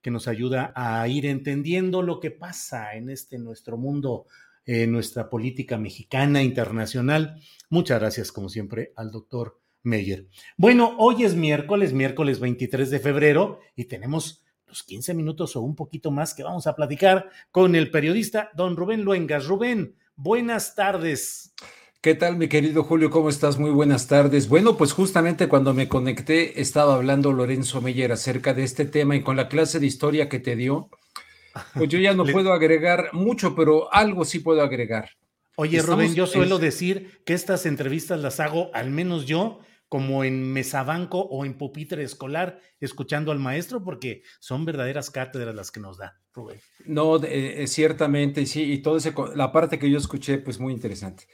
que nos ayuda a ir entendiendo lo que pasa en este nuestro mundo, en nuestra política mexicana, internacional. Muchas gracias, como siempre, al doctor Meyer. Bueno, hoy es miércoles, miércoles 23 de febrero, y tenemos los 15 minutos o un poquito más que vamos a platicar con el periodista don Rubén Luengas. Rubén, buenas tardes. ¿Qué tal, mi querido Julio? ¿Cómo estás? Muy buenas tardes. Bueno, pues justamente cuando me conecté estaba hablando Lorenzo Meyer acerca de este tema y con la clase de historia que te dio, pues yo ya no puedo agregar mucho, pero algo sí puedo agregar. Oye, Rubén, yo suelo decir que estas entrevistas las hago, al menos yo, como en mesabanco o en pupitre escolar, escuchando al maestro, porque son verdaderas cátedras las que nos da, Rubén. No, eh, ciertamente, sí, y toda la parte que yo escuché, pues muy interesante.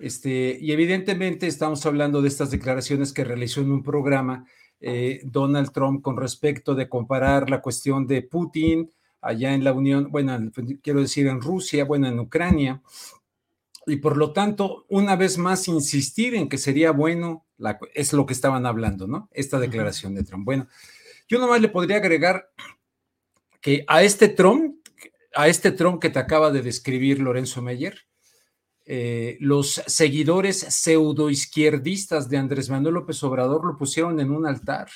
Este, y evidentemente estamos hablando de estas declaraciones que realizó en un programa eh, Donald Trump con respecto de comparar la cuestión de Putin allá en la Unión, bueno, quiero decir en Rusia, bueno, en Ucrania, y por lo tanto, una vez más, insistir en que sería bueno, es lo que estaban hablando, ¿no? Esta declaración de Trump. Bueno, yo nomás le podría agregar que a este Trump, a este Trump que te acaba de describir Lorenzo Meyer, eh, los seguidores pseudoizquierdistas de Andrés Manuel López Obrador lo pusieron en un altar.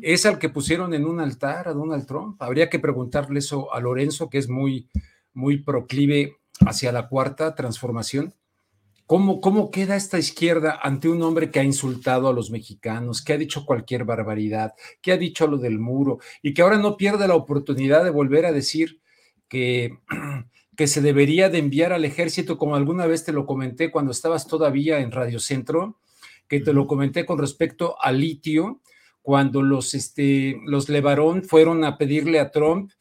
Es al que pusieron en un altar a Donald Trump. Habría que preguntarle eso a Lorenzo, que es muy, muy proclive hacia la cuarta transformación. ¿Cómo, ¿Cómo queda esta izquierda ante un hombre que ha insultado a los mexicanos, que ha dicho cualquier barbaridad, que ha dicho lo del muro y que ahora no pierde la oportunidad de volver a decir que, que se debería de enviar al ejército, como alguna vez te lo comenté cuando estabas todavía en Radio Centro, que te lo comenté con respecto al litio, cuando los, este, los Levarón fueron a pedirle a Trump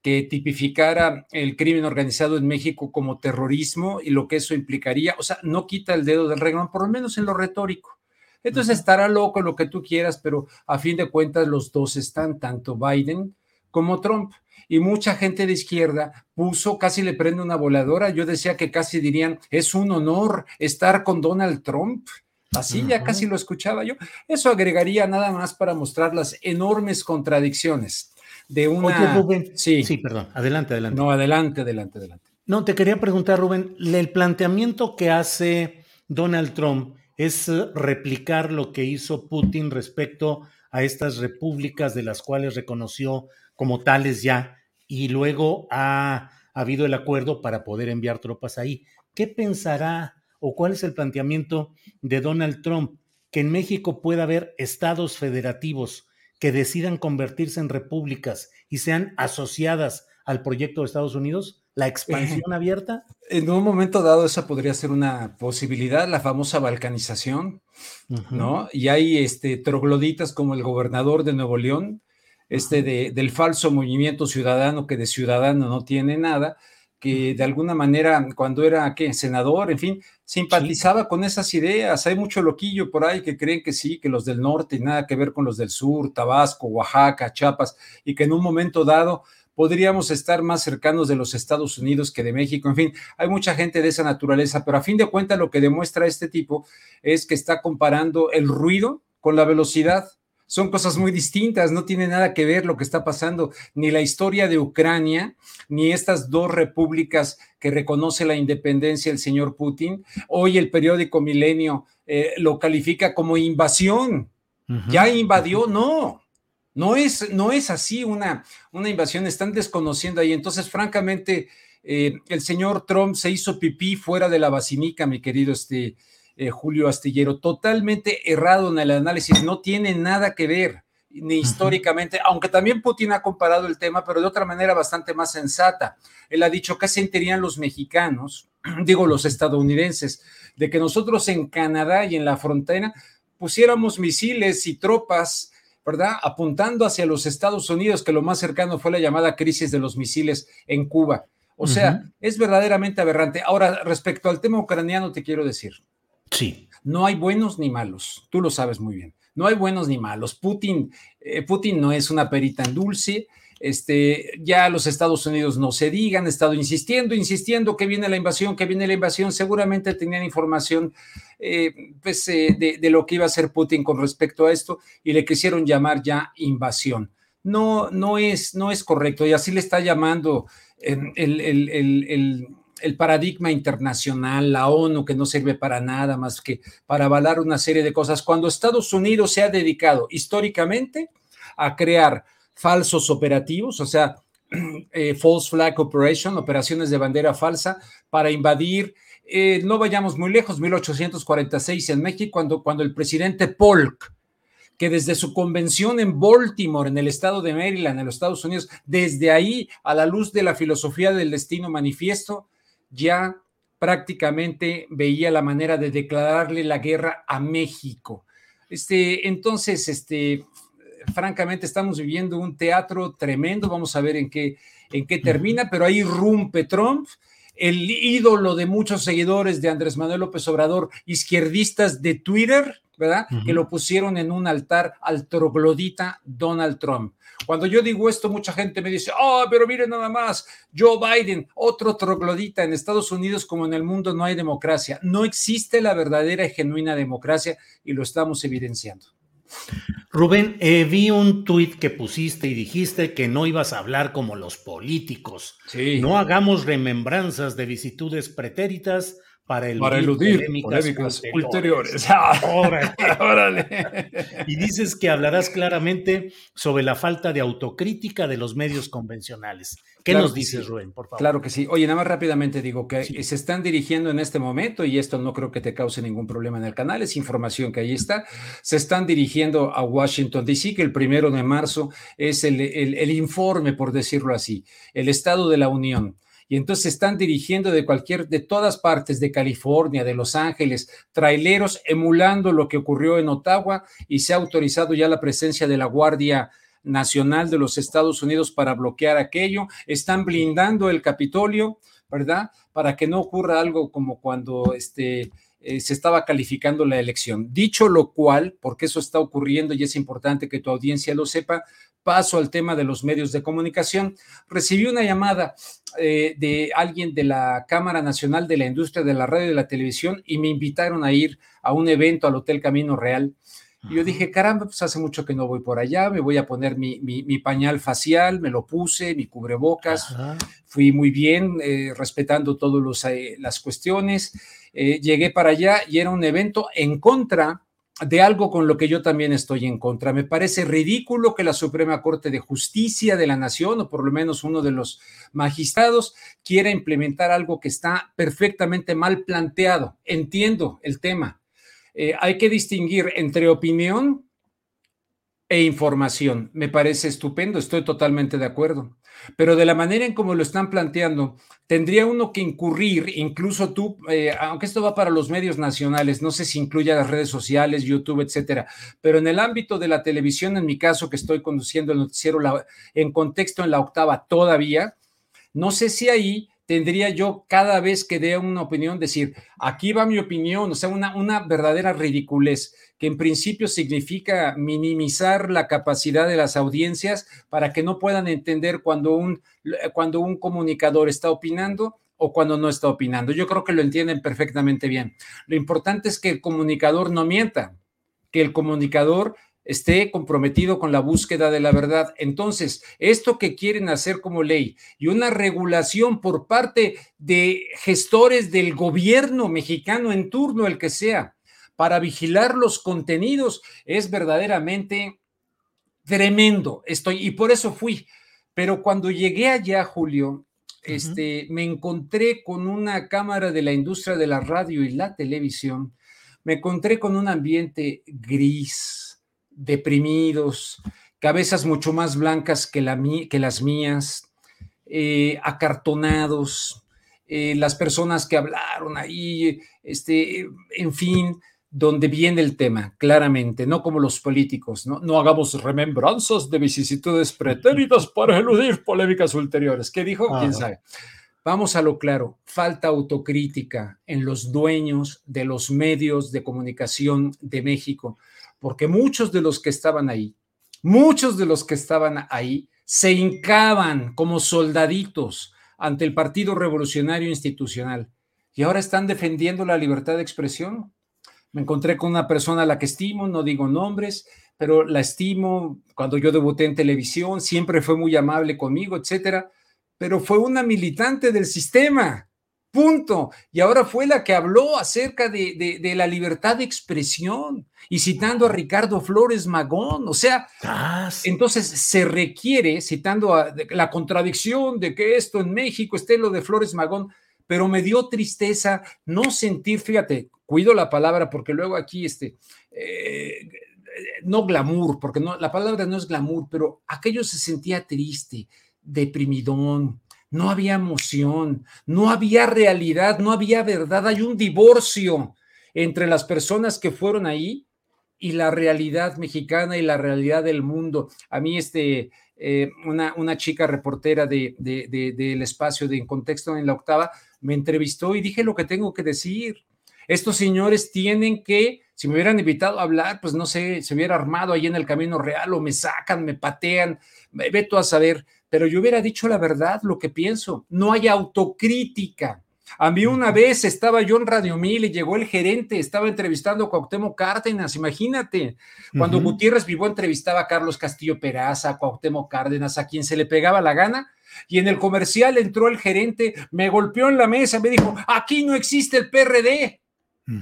que tipificara el crimen organizado en México como terrorismo y lo que eso implicaría, o sea, no quita el dedo del renglón, por lo menos en lo retórico. Entonces estará loco lo que tú quieras, pero a fin de cuentas los dos están, tanto Biden como Trump. Y mucha gente de izquierda puso, casi le prende una voladora. Yo decía que casi dirían, es un honor estar con Donald Trump. Así ya casi lo escuchaba yo. Eso agregaría nada más para mostrar las enormes contradicciones de una... Rubén. Sí. sí, perdón. Adelante, adelante. No, adelante, adelante, adelante. No, te quería preguntar, Rubén, el planteamiento que hace Donald Trump es eh, replicar lo que hizo Putin respecto a estas repúblicas de las cuales reconoció como tales ya y luego ha, ha habido el acuerdo para poder enviar tropas ahí. ¿Qué pensará o cuál es el planteamiento de Donald Trump? Que en México pueda haber estados federativos que decidan convertirse en repúblicas y sean asociadas al proyecto de Estados Unidos? ¿La expansión abierta? En un momento dado esa podría ser una posibilidad, la famosa balcanización, ¿no? Y hay este, trogloditas como el gobernador de Nuevo León, este de, del falso movimiento ciudadano que de ciudadano no tiene nada, que de alguna manera cuando era ¿qué? senador, en fin, simpatizaba con esas ideas. Hay mucho loquillo por ahí que creen que sí, que los del norte y nada que ver con los del sur, Tabasco, Oaxaca, Chiapas, y que en un momento dado podríamos estar más cercanos de los Estados Unidos que de México. En fin, hay mucha gente de esa naturaleza, pero a fin de cuentas lo que demuestra este tipo es que está comparando el ruido con la velocidad son cosas muy distintas, no tiene nada que ver lo que está pasando, ni la historia de Ucrania, ni estas dos repúblicas que reconoce la independencia el señor Putin. Hoy el periódico Milenio eh, lo califica como invasión. Ya invadió, no. No es, no es así una, una invasión, están desconociendo ahí. Entonces, francamente, eh, el señor Trump se hizo pipí fuera de la basílica, mi querido este, eh, Julio Astillero, totalmente errado en el análisis, no tiene nada que ver ni históricamente, aunque también Putin ha comparado el tema, pero de otra manera bastante más sensata. Él ha dicho, ¿qué sentirían los mexicanos, digo los estadounidenses, de que nosotros en Canadá y en la frontera pusiéramos misiles y tropas, ¿verdad? Apuntando hacia los Estados Unidos, que lo más cercano fue la llamada crisis de los misiles en Cuba. O sea, es verdaderamente aberrante. Ahora, respecto al tema ucraniano, te quiero decir, Sí. No hay buenos ni malos, tú lo sabes muy bien. No hay buenos ni malos. Putin, eh, Putin no es una perita en dulce. Este, ya los Estados Unidos no se digan, han estado insistiendo, insistiendo que viene la invasión, que viene la invasión. Seguramente tenían información eh, pues, eh, de, lo que iba a hacer Putin con respecto a esto y le quisieron llamar ya invasión. No, no es, no es correcto y así le está llamando el, el el paradigma internacional, la ONU, que no sirve para nada más que para avalar una serie de cosas, cuando Estados Unidos se ha dedicado históricamente a crear falsos operativos, o sea, eh, false flag operation, operaciones de bandera falsa para invadir. Eh, no vayamos muy lejos, 1846 en México, cuando, cuando el presidente Polk, que desde su convención en Baltimore, en el estado de Maryland, en los Estados Unidos, desde ahí, a la luz de la filosofía del destino manifiesto, ya prácticamente veía la manera de declararle la guerra a México. Este, entonces, este, francamente, estamos viviendo un teatro tremendo. Vamos a ver en qué, en qué termina, pero ahí rumpe Trump, el ídolo de muchos seguidores de Andrés Manuel López Obrador, izquierdistas de Twitter, ¿verdad? Que lo pusieron en un altar al troglodita Donald Trump. Cuando yo digo esto, mucha gente me dice, oh, pero miren nada más, Joe Biden, otro troglodita, en Estados Unidos como en el mundo no hay democracia. No existe la verdadera y genuina democracia y lo estamos evidenciando. Rubén, eh, vi un tuit que pusiste y dijiste que no ibas a hablar como los políticos. Sí. No hagamos remembranzas de vicitudes pretéritas para eludir, para eludir polémicas, ulteriores. Órale. y dices que hablarás claramente sobre la falta de autocrítica de los medios convencionales. ¿Qué nos dices, Rubén, por favor? Claro que sí. Oye, nada más rápidamente digo que se están dirigiendo en este momento, y esto no creo que te cause ningún problema en el canal, es información que ahí está, se están dirigiendo a Washington, D.C., que el primero de marzo es el, el informe, por decirlo así, el Estado de la Unión y entonces están dirigiendo de cualquier, de todas partes, de California, de Los Ángeles, traileros emulando lo que ocurrió en Ottawa y se ha autorizado ya la presencia de la Guardia Nacional de los Estados Unidos para bloquear aquello, están blindando el Capitolio, ¿verdad? Para que no ocurra algo como cuando este, eh, se estaba calificando la elección. Dicho lo cual, porque eso está ocurriendo y es importante que tu audiencia lo sepa, paso al tema de los medios de comunicación. Recibí una llamada eh, de alguien de la Cámara Nacional de la Industria de la Radio y de la Televisión y me invitaron a ir a un evento al Hotel Camino Real. Y yo dije, caramba, pues hace mucho que no voy por allá, me voy a poner mi, pañal facial, me lo puse, mi cubrebocas, fui muy bien, eh, respetando todas eh, las cuestiones. llegué para allá y era un evento en contra de algo con lo que yo también estoy en contra. Me parece ridículo que la Suprema Corte de Justicia de la Nación, o por lo menos uno de los magistrados, quiera implementar algo que está perfectamente mal planteado. Entiendo el tema. Eh, hay que distinguir entre opinión e información. Me parece estupendo, estoy totalmente de acuerdo. Pero de la manera en como lo están planteando, tendría uno que incurrir, incluso tú, eh, aunque esto va para los medios nacionales, no sé si incluye las redes sociales, YouTube, etcétera, pero en el ámbito de la televisión, en mi caso, que estoy conduciendo el noticiero en contexto en la octava todavía, no sé si ahí tendría yo cada vez que dé una opinión decir, aquí va mi opinión, o sea, una, una verdadera ridiculez, que en principio significa minimizar la capacidad de las audiencias para que no puedan entender cuando un, cuando un comunicador está opinando o cuando no está opinando. Yo creo que lo entienden perfectamente bien. Lo importante es que el comunicador no mienta, que el comunicador esté comprometido con la búsqueda de la verdad. Entonces, esto que quieren hacer como ley y una regulación por parte de gestores del gobierno mexicano en turno, el que sea, para vigilar los contenidos, es verdaderamente tremendo. Estoy, y por eso fui. Pero cuando llegué allá, Julio, este, me encontré con una cámara de la industria de la radio y la televisión, me encontré con un ambiente gris, deprimidos, cabezas mucho más blancas que, la, que las mías, eh, acartonados, eh, las personas que hablaron ahí, este, en fin, donde viene el tema, claramente, no como los políticos, no, no hagamos remembranzas de vicisitudes pretéritas para eludir polémicas ulteriores. ¿Qué dijo? ¿Quién sabe? Vamos a lo claro, falta autocrítica en los dueños de los medios de comunicación de México porque muchos de los que estaban ahí, muchos de los que estaban ahí se hincaban como soldaditos ante el Partido Revolucionario Institucional y ahora están defendiendo la libertad de expresión. Me encontré con una persona a la que estimo, no digo nombres, pero la estimo cuando yo debuté en televisión, siempre fue muy amable conmigo, etcétera, pero fue una militante del sistema Punto. Y ahora fue la que habló acerca de, la libertad de expresión y citando a Ricardo Flores Magón. O sea, entonces se requiere, citando a, la contradicción de que esto en México esté lo de Flores Magón, pero me dio tristeza no sentir, fíjate, cuido la palabra porque luego aquí este, eh, no glamour, porque no, la palabra no es glamour, pero aquello se sentía triste, deprimidón, no había emoción, no había realidad, no había verdad, hay un divorcio entre las personas que fueron ahí y la realidad mexicana y la realidad del mundo. A mí, este, eh, una, una, chica reportera de, del espacio de En Contexto en la Octava me entrevistó y dije lo que tengo que decir. Estos señores tienen que, si me hubieran invitado a hablar, pues no sé, se hubiera armado ahí en el camino real o me sacan, me patean, veto a saber pero yo hubiera dicho la verdad, lo que pienso. No hay autocrítica. A mí una vez estaba yo en Radio Mil y llegó el gerente, estaba entrevistando a Cuauhtémoc Cárdenas, imagínate. Cuando Gutiérrez Vivo entrevistaba a Carlos Castillo Peraza, a Cuauhtémoc Cárdenas, a quien se le pegaba la gana, y en el comercial entró el gerente, me golpeó en la mesa, me dijo, aquí no existe el PRD.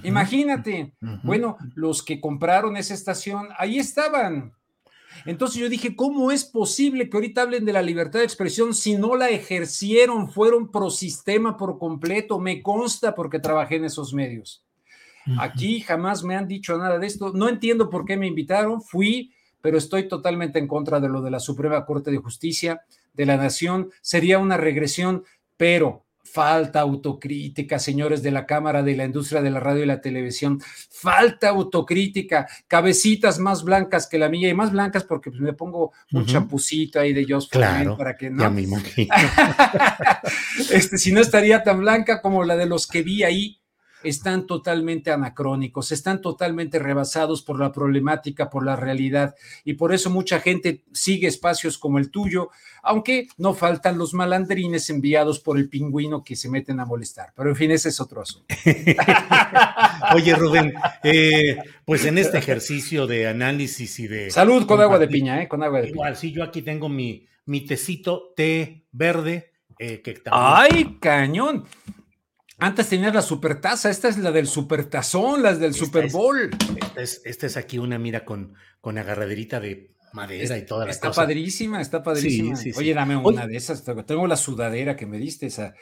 Imagínate. Bueno, los que compraron esa estación, ahí estaban. Entonces yo dije, ¿cómo es posible que ahorita hablen de la libertad de expresión si no la ejercieron, fueron pro sistema por completo? Me consta porque trabajé en esos medios. Aquí jamás me han dicho nada de esto. No entiendo por qué me invitaron, fui, pero estoy totalmente en contra de lo de la Suprema Corte de Justicia de la Nación. Sería una regresión, pero Falta autocrítica, señores de la Cámara de la Industria de la Radio y la Televisión. Falta autocrítica. Cabecitas más blancas que la mía y más blancas porque pues, me pongo un champucito ahí de Joss claro, para que no. este, si no estaría tan blanca como la de los que vi ahí están totalmente anacrónicos, están totalmente rebasados por la problemática, por la realidad, y por eso mucha gente sigue espacios como el tuyo, aunque no faltan los malandrines enviados por el pingüino que se meten a molestar. Pero en fin, ese es otro asunto. Oye, Rubén, eh, pues en este ejercicio de análisis y de... Salud con agua de piña, ¿eh? Con agua de Igual, sí, yo aquí tengo mi, mi tecito, té verde. Eh, que ¡Ay, cañón! Antes tenías la supertaza, esta es la del supertazón, las del Super Bowl. esta, es, aquí una mira con, con agarraderita de madera y toda la Está padrísima, está padrísima. Oye, dame una de esas. Tengo la sudadera que me diste, esa.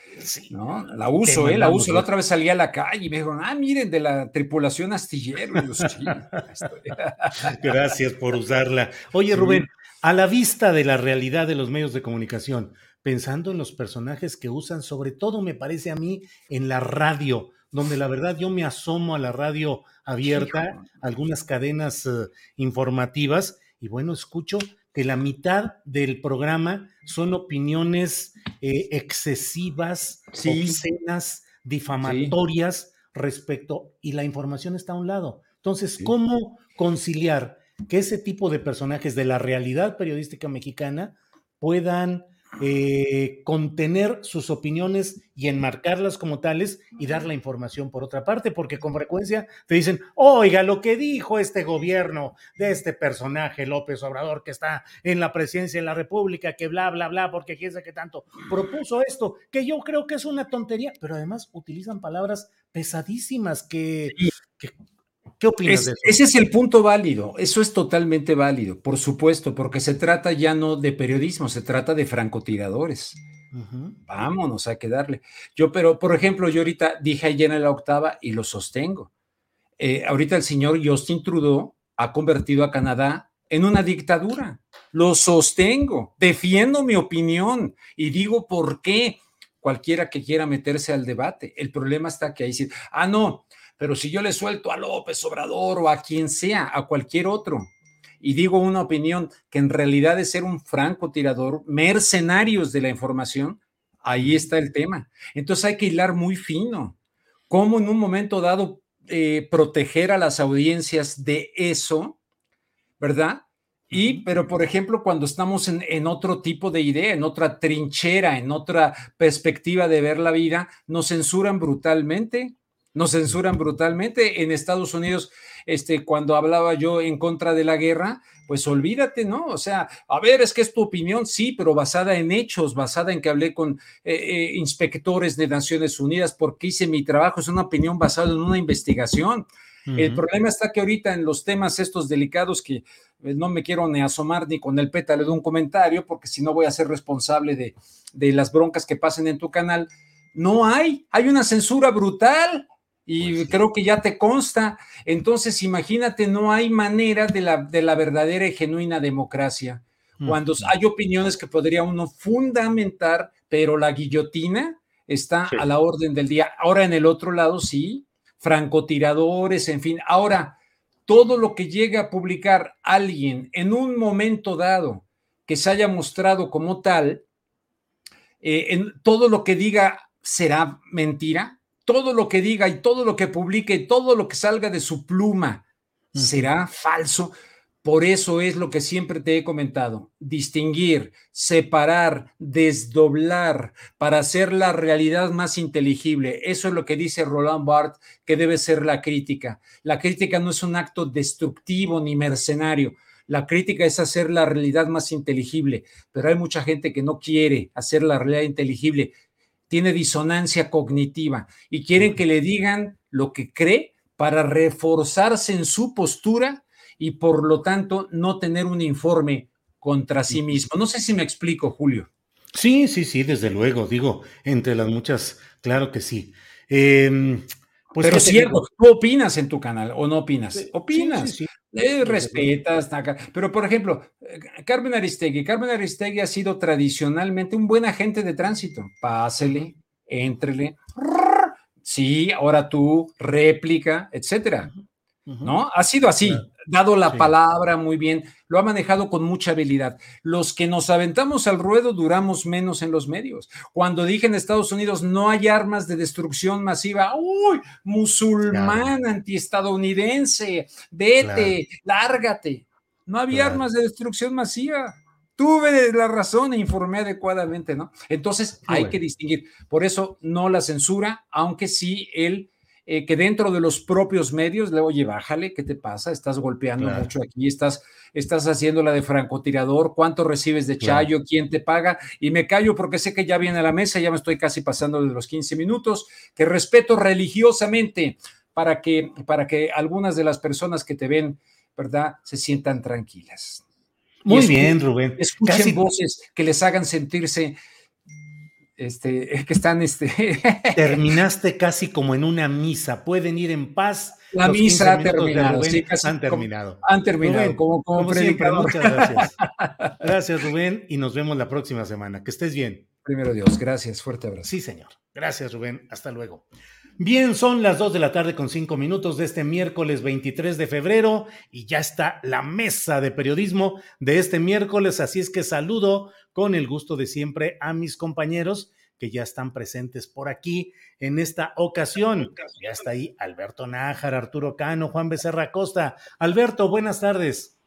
¿no? La uso, ¿eh? La uso. La otra vez salí a la calle y me dijeron, ah, miren, de la tripulación astillero. Gracias por usarla. Oye, Rubén, a la vista de la realidad de los medios de comunicación, pensando en los personajes que usan, sobre todo me parece a mí en la radio, donde la verdad yo me asomo a la radio abierta, algunas cadenas eh, informativas, y bueno, escucho que la mitad del programa son opiniones eh, excesivas, obscenas, difamatorias respecto, y la información está a un lado. Entonces, ¿cómo conciliar que ese tipo de personajes de la realidad periodística mexicana puedan eh, contener sus opiniones y enmarcarlas como tales y dar la información por otra parte, porque con frecuencia te dicen, oiga, lo que dijo este gobierno de este personaje López Obrador que está en la presidencia de la República, que bla, bla, bla, porque quién sabe qué tanto propuso esto, que yo creo que es una tontería, pero además utilizan palabras pesadísimas que, que ¿Qué opinas de eso? Ese es el punto válido, eso es totalmente válido, por supuesto, porque se trata ya no de periodismo, se trata de francotiradores. Vámonos a quedarle. Yo, pero, por ejemplo, yo ahorita dije ayer en la octava y lo sostengo. Eh, ahorita el señor Justin Trudeau ha convertido a Canadá en una dictadura. Lo sostengo, defiendo mi opinión y digo por qué cualquiera que quiera meterse al debate. El problema está que ahí sí, ah, no, pero si yo le suelto a López Obrador o a quien sea, a cualquier otro, y digo una opinión que en realidad es ser un francotirador, mercenarios de la información, ahí está el tema. Entonces hay que hilar muy fino. ¿Cómo en un momento dado eh, proteger a las audiencias de eso? ¿Verdad? Y, pero por ejemplo, cuando estamos en, en, otro tipo de idea, en otra trinchera, en otra perspectiva de ver la vida, nos censuran brutalmente nos censuran brutalmente. En Estados Unidos, este, cuando hablaba yo en contra de la guerra, pues olvídate, ¿no? O sea, a ver, es que es tu opinión, sí, pero basada en hechos, basada en que hablé con eh, eh, inspectores de Naciones Unidas porque hice mi trabajo, es una opinión basada en una investigación. El problema está que ahorita en los temas estos delicados que eh, no me quiero ni asomar ni con el pétalo de un comentario, porque si no voy a ser responsable de, de las broncas que pasen en tu canal, no hay, hay una censura brutal y pues creo que ya te consta. Entonces, imagínate, no hay manera de la, de la verdadera y genuina democracia. Cuando hay opiniones que podría uno fundamentar, pero la guillotina está a la orden del día. Ahora en el otro lado, sí, francotiradores, en fin. Ahora, todo lo que llegue a publicar alguien en un momento dado que se haya mostrado como tal, eh, en, todo lo que diga será mentira, todo lo que diga y todo lo que publique y todo lo que salga de su pluma será falso. Por eso es lo que siempre te he comentado, distinguir, separar, desdoblar para hacer la realidad más inteligible. Eso es lo que dice Roland Barthes que debe ser la crítica. La crítica no es un acto destructivo ni mercenario. La crítica es hacer la realidad más inteligible, pero hay mucha gente que no quiere hacer la realidad inteligible, tiene disonancia cognitiva y quieren que le digan lo que cree para reforzarse en su postura y por lo tanto no tener un informe contra sí mismo. No sé si me explico, Julio. Sí, sí, sí, desde luego, digo, entre las muchas, claro que sí. Em, pues Pero cierto, tú opinas en tu canal o no opinas. Opinas, sí, sí, respetas, pero por ejemplo, eh, Carmen Aristegui, Carmen Aristegui ha sido tradicionalmente un buen agente de tránsito. Pásele, éntrele, sí, ahora tú, réplica, etcétera. ¿No? Ha sido así dado la palabra muy bien, lo ha manejado con mucha habilidad. Los que nos aventamos al ruedo duramos menos en los medios. Cuando dije en Estados Unidos no hay armas de destrucción masiva, uy, musulmán antiestadounidense, vete, lárgate. No había armas de destrucción masiva. Tuve la razón e informé adecuadamente, ¿no? Entonces hay que distinguir. Por eso no la censura, aunque sí el eh, que dentro de los propios medios le, oye, bájale, ¿qué te pasa? Estás golpeando mucho aquí, estás, estás haciendo la de francotirador, ¿cuánto recibes de Chayo? ¿Quién te paga? Y me callo porque sé que ya viene a la mesa, ya me estoy casi pasando de los 15 minutos, que respeto religiosamente para que, para que algunas de las personas que te ven, ¿verdad?, se sientan tranquilas. Muy bien, Rubén. Escuchen voces que les hagan sentirse este, que están, este... Terminaste casi como en una misa, pueden ir en paz. La misa ha terminado, sí, han terminado. han terminado, como, como, siempre, muchas gracias. Gracias, Rubén, y nos vemos la próxima semana. Que estés bien. Primero Dios, gracias, fuerte abrazo. Sí, señor. Gracias, Rubén. Hasta luego. Bien, son las 2 de la tarde con 5 minutos de este miércoles 23 de febrero y ya está la mesa de periodismo de este miércoles, así es que saludo con el gusto de siempre a mis compañeros que ya están presentes por aquí en esta ocasión. Ya está ahí Alberto Nájar, Arturo Cano, Juan Becerra Costa. Alberto, buenas tardes.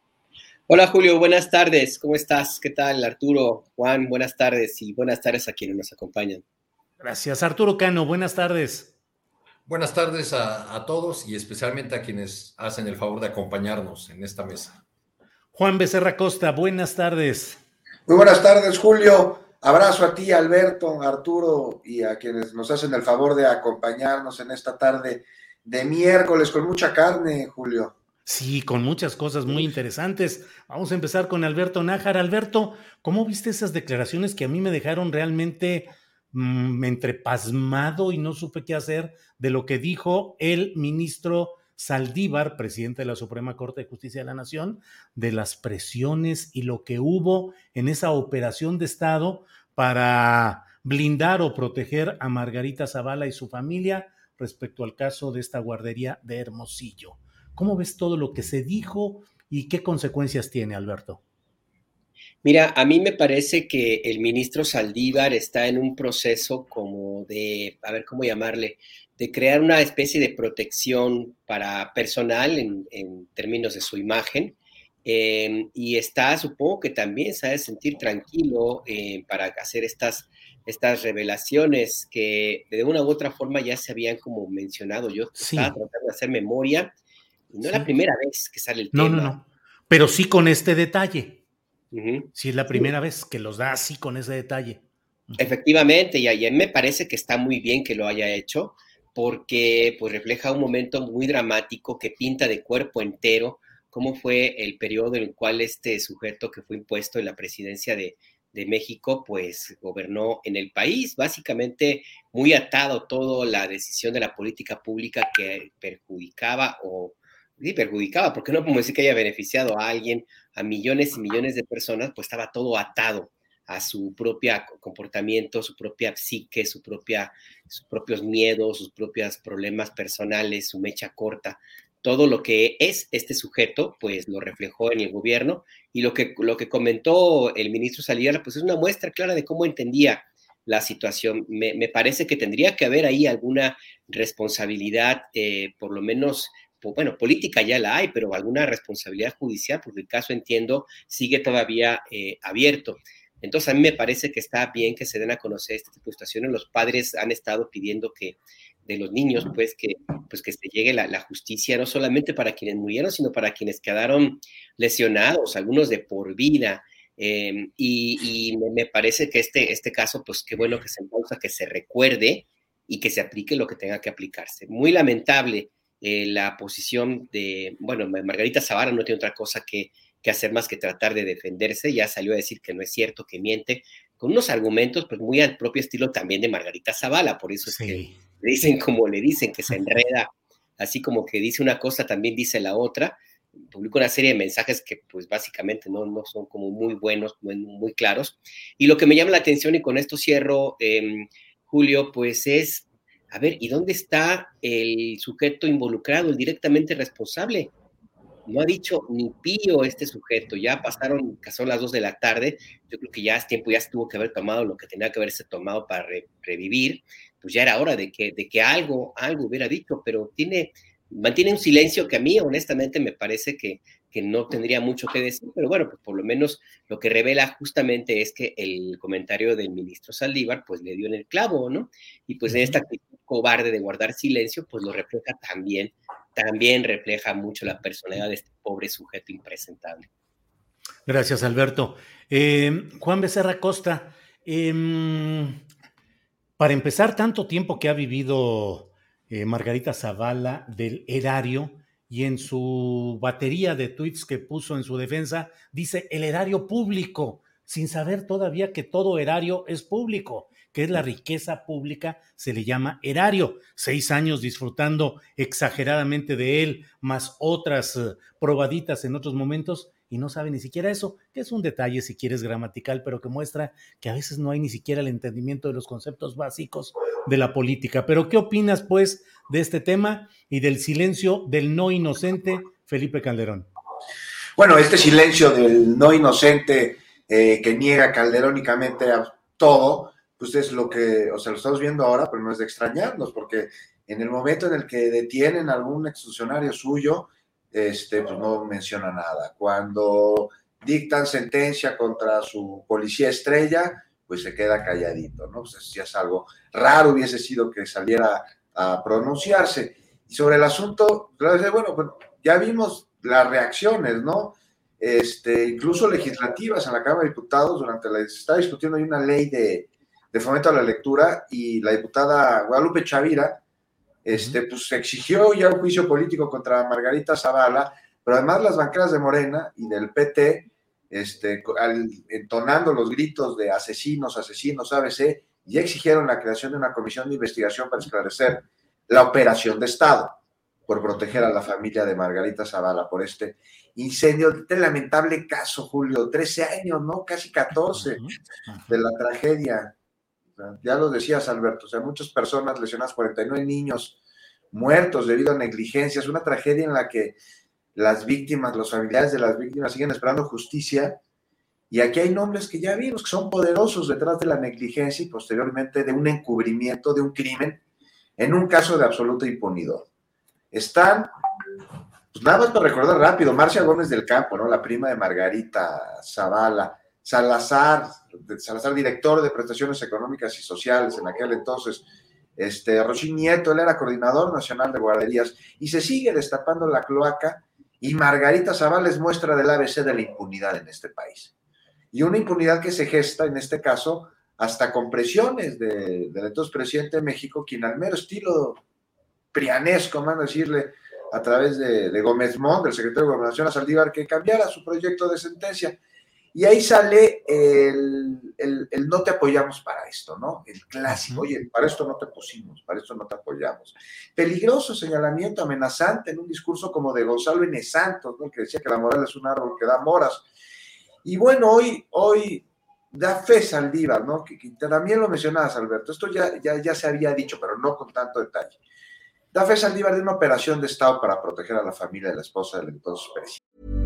Hola Julio, buenas tardes. ¿Cómo estás? ¿Qué tal Arturo? Juan, buenas tardes y buenas tardes a quienes nos acompañan. Gracias. Arturo Cano, buenas tardes. Buenas tardes a, todos y especialmente a quienes hacen el favor de acompañarnos en esta mesa. Juan Becerra Costa, buenas tardes. Muy buenas tardes, Julio. Abrazo a ti, Alberto, Arturo y a quienes nos hacen el favor de acompañarnos en esta tarde de miércoles con mucha carne, Julio. Sí, con muchas cosas muy interesantes. Vamos a empezar con Alberto Nájar. Alberto, ¿cómo viste esas declaraciones que a mí me dejaron realmente mm, entre pasmado y no supe qué hacer de lo que dijo el ministro Saldívar, presidente de la Suprema Corte de Justicia de la Nación, de las presiones y lo que hubo en esa operación de Estado para blindar o proteger a Margarita Zavala y su familia respecto al caso de esta guardería de Hermosillo. ¿Cómo ves todo lo que se dijo y qué consecuencias tiene, Alberto? Mira, a mí me parece que el ministro Saldívar está en un proceso como de, a ver cómo llamarle, de crear una especie de protección para personal en, términos de su imagen. Em, y está, supongo que también se ha de sentir tranquilo eh, para hacer estas, estas revelaciones que de una u otra forma ya se habían como mencionado. Yo estaba tratando de hacer memoria y no es la primera vez que sale el tema. No, no, no. Pero sí con este detalle. Sí, es la primera vez que los da así con ese detalle. Efectivamente, y a me parece que está muy bien que lo haya hecho porque pues refleja un momento muy dramático que pinta de cuerpo entero cómo fue el periodo en el cual este sujeto que fue impuesto en la presidencia de, México, pues gobernó en el país, básicamente muy atado todo la decisión de la política pública que perjudicaba o sí, perjudicaba, porque no podemos decir que haya beneficiado a alguien, a millones y millones de personas, pues estaba todo atado a su propio comportamiento, su propia psique, su propia, sus propios miedos, sus propios problemas personales, su mecha corta. Todo lo que es este sujeto, pues lo reflejó en el gobierno y lo que, lo que comentó el ministro Saliera, pues es una muestra clara de cómo entendía la situación. Me, parece que tendría que haber ahí alguna responsabilidad, eh, por lo menos bueno, política ya la hay, pero alguna responsabilidad judicial, porque el caso, entiendo, sigue todavía eh, abierto. Entonces, a mí me parece que está bien que se den a conocer este tipo de situaciones. Los padres han estado pidiendo que de los niños, pues que, pues que se llegue la, justicia, no solamente para quienes murieron, sino para quienes quedaron lesionados, algunos de por vida. Em, y, me parece que este, este caso, pues qué bueno que se pausa, que se recuerde y que se aplique lo que tenga que aplicarse. Muy lamentable eh, la posición de, bueno, Margarita Zavala no tiene otra cosa que, que hacer más que tratar de defenderse, ya salió a decir que no es cierto, que miente, con unos argumentos pues muy al propio estilo también de Margarita Zavala, por eso es que le dicen como le dicen, que se enreda, así como que dice una cosa, también dice la otra, publica una serie de mensajes que pues básicamente no, no son como muy buenos, muy, muy, claros. Y lo que me llama la atención, y con esto cierro, em, Julio, pues es, a ver, ¿y dónde está el sujeto involucrado, el directamente responsable? No ha dicho ni pío este sujeto, ya pasaron, son las dos de la tarde, yo creo que ya es tiempo, ya se tuvo que haber tomado lo que tenía que haberse tomado para revivir, pues ya era hora de que, de que algo, algo hubiera dicho, pero tiene, mantiene un silencio que a mí honestamente me parece que, que no tendría mucho que decir, pero bueno, pues por lo menos lo que revela justamente es que el comentario del ministro Saldívar pues le dio en el clavo, ¿no? Y pues en esta actitud cobarde de guardar silencio pues lo refleja también, también refleja mucho la personalidad de este pobre sujeto impresentable. Gracias, Alberto. Eh, Juan Becerra Costa, em, para empezar, tanto tiempo que ha vivido eh, Margarita Zavala del erario y en su batería de tweets que puso en su defensa dice el erario público, sin saber todavía que todo erario es público, que es la riqueza pública, se le llama erario. Seis años disfrutando exageradamente de él, más otras eh, probaditas en otros momentos, y no sabe ni siquiera eso, que es un detalle si quieres gramatical, pero que muestra que a veces no hay ni siquiera el entendimiento de los conceptos básicos de la política. Pero ¿qué opinas pues de este tema y del silencio del no inocente Felipe Calderón? Bueno, este silencio del no inocente eh, que niega calderónicamente a todo, pues es lo que, o sea, lo estamos viendo ahora, pero no es de extrañarnos, porque en el momento en el que detienen a algún exfuncionario suyo, este, pues no menciona nada. Cuando dictan sentencia contra su policía estrella, pues se queda calladito, ¿no? Pues si es algo raro hubiese sido que saliera a pronunciarse. Y sobre el asunto, bueno, bueno, ya vimos las reacciones, ¿no? Este, incluso legislativas en la Cámara de Diputados, durante la, se está discutiendo hay una ley de, de fomento a la lectura y la diputada Guadalupe Chavira este, pues exigió ya un juicio político contra Margarita Zavala, pero además las banqueras de Morena y del PT, este, entonando los gritos de asesinos, asesinos, ABC, ya exigieron la creación de una comisión de investigación para esclarecer la operación de Estado por proteger a la familia de Margarita Zavala por este incendio, este lamentable caso, Julio, 13 años, ¿no? Casi 14 de la tragedia ya lo decías, Alberto, o sea, muchas personas lesionadas, 49 niños muertos debido a negligencia. Es una tragedia en la que las víctimas, los familiares de las víctimas siguen esperando justicia. Y aquí hay nombres que ya vimos que son poderosos detrás de la negligencia y posteriormente de un encubrimiento de un crimen en un caso de absoluta impunidad. Están, pues nada más para recordar rápido, Marcia Gómez del Campo, ¿no? La prima de Margarita Zavala, Salazar, Salazar, director de prestaciones económicas y sociales en aquel entonces, este, Rochín Nieto, él era coordinador nacional de guarderías, y se sigue destapando la cloaca, y Margarita Zavala es muestra del ABC de la impunidad en este país. Y una impunidad que se gesta, en este caso, hasta con presiones del entonces presidente de México, quien al mero estilo prianesco, a decirle, a través de, de Gómez Mont, del secretario de Gobernación a Saldívar, que cambiara su proyecto de sentencia. Y ahí sale el, no te apoyamos para esto, ¿no? El clásico, oye, para esto no te pusimos, para esto no te apoyamos. Peligroso señalamiento, amenazante en un discurso como de Gonzalo N. Santos, ¿no? Que decía que la moral es un árbol que da moras. Y bueno, hoy, hoy da fe Saldívar, ¿no? Que, también lo mencionabas, Alberto, esto ya, ya, ya se había dicho, pero no con tanto detalle. Da fe Saldívar de una operación de Estado para proteger a la familia de la esposa del entonces presidente.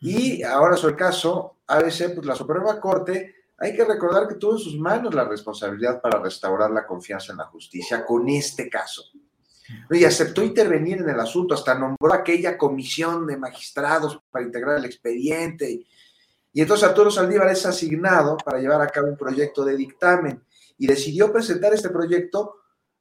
Y ahora sobre el caso ABC, pues la Suprema Corte, hay que recordar que tuvo en sus manos la responsabilidad para restaurar la confianza en la justicia con este caso. Y aceptó intervenir en el asunto, hasta nombró aquella comisión de magistrados para integrar el expediente. Y, entonces Arturo Saldívar es asignado para llevar a cabo un proyecto de dictamen y decidió presentar este proyecto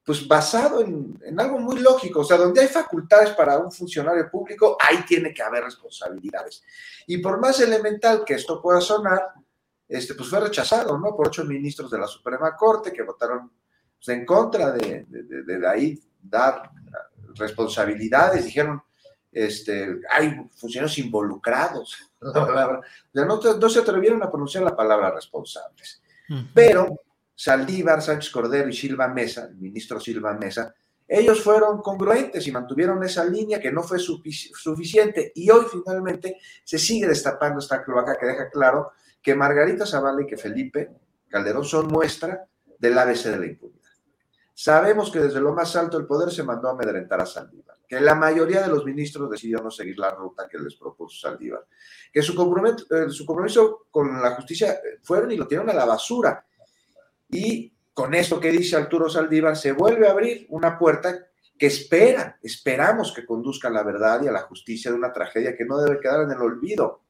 pues basado en, en, algo muy lógico, o sea, donde hay facultades para un funcionario público, ahí tiene que haber responsabilidades. Y por más elemental que esto pueda sonar, este, pues fue rechazado, ¿no? Por ocho ministros de la Suprema Corte que votaron pues, en contra de, de, de, de ahí dar responsabilidades, dijeron, este, hay funcionarios involucrados, no, no, se atrevieron a pronunciar la palabra responsables. Pero Saldívar, Sánchez Cordero y Silva Mesa, el ministro Silva Mesa, ellos fueron congruentes y mantuvieron esa línea que no fue suficiente. Y hoy finalmente se sigue destapando esta cloaca que deja claro que Margarita Zavala y que Felipe Calderón son muestra del ABC de la impunidad. Sabemos que desde lo más alto del poder se mandó a amedrentar a Saldívar, que la mayoría de los ministros decidió no seguir la ruta que les propuso Saldívar, que su compromiso, eh, su compromiso con la justicia fueron y lo tiraron a la basura y con esto que dice Arturo Saldívar, se vuelve a abrir una puerta que espera, esperamos que conduzca a la verdad y a la justicia de una tragedia que no debe quedar en el olvido.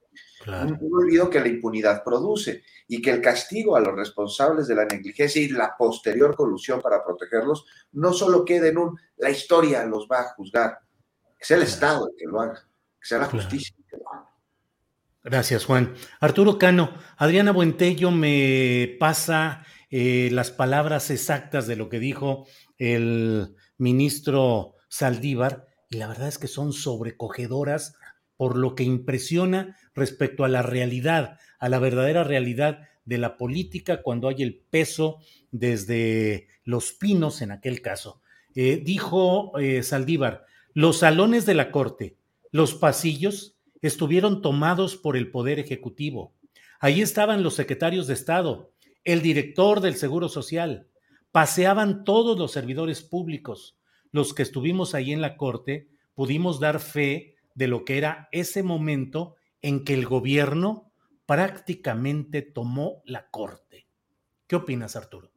Claro. Un, olvido que la impunidad produce y que el castigo a los responsables de la negligencia y la posterior colusión para protegerlos no solo quede en un la historia los va a juzgar, que sea el claro. Estado el que lo haga, que sea la justicia el que lo haga. Gracias, Juan. Arturo Cano, Adriana Buentello me pasa eh, las palabras exactas de lo que dijo el ministro Saldívar, y la verdad es que son sobrecogedoras por lo que impresiona respecto a la realidad, a la verdadera realidad de la política cuando hay el peso desde los pinos en aquel caso. Eh, dijo eh, Saldívar, los salones de la corte, los pasillos estuvieron tomados por el Poder Ejecutivo. Ahí estaban los secretarios de Estado, el director del Seguro Social, paseaban todos los servidores públicos. Los que estuvimos ahí en la corte pudimos dar fe de lo que era ese momento en que el gobierno prácticamente tomó la corte. ¿Qué opinas, Arturo?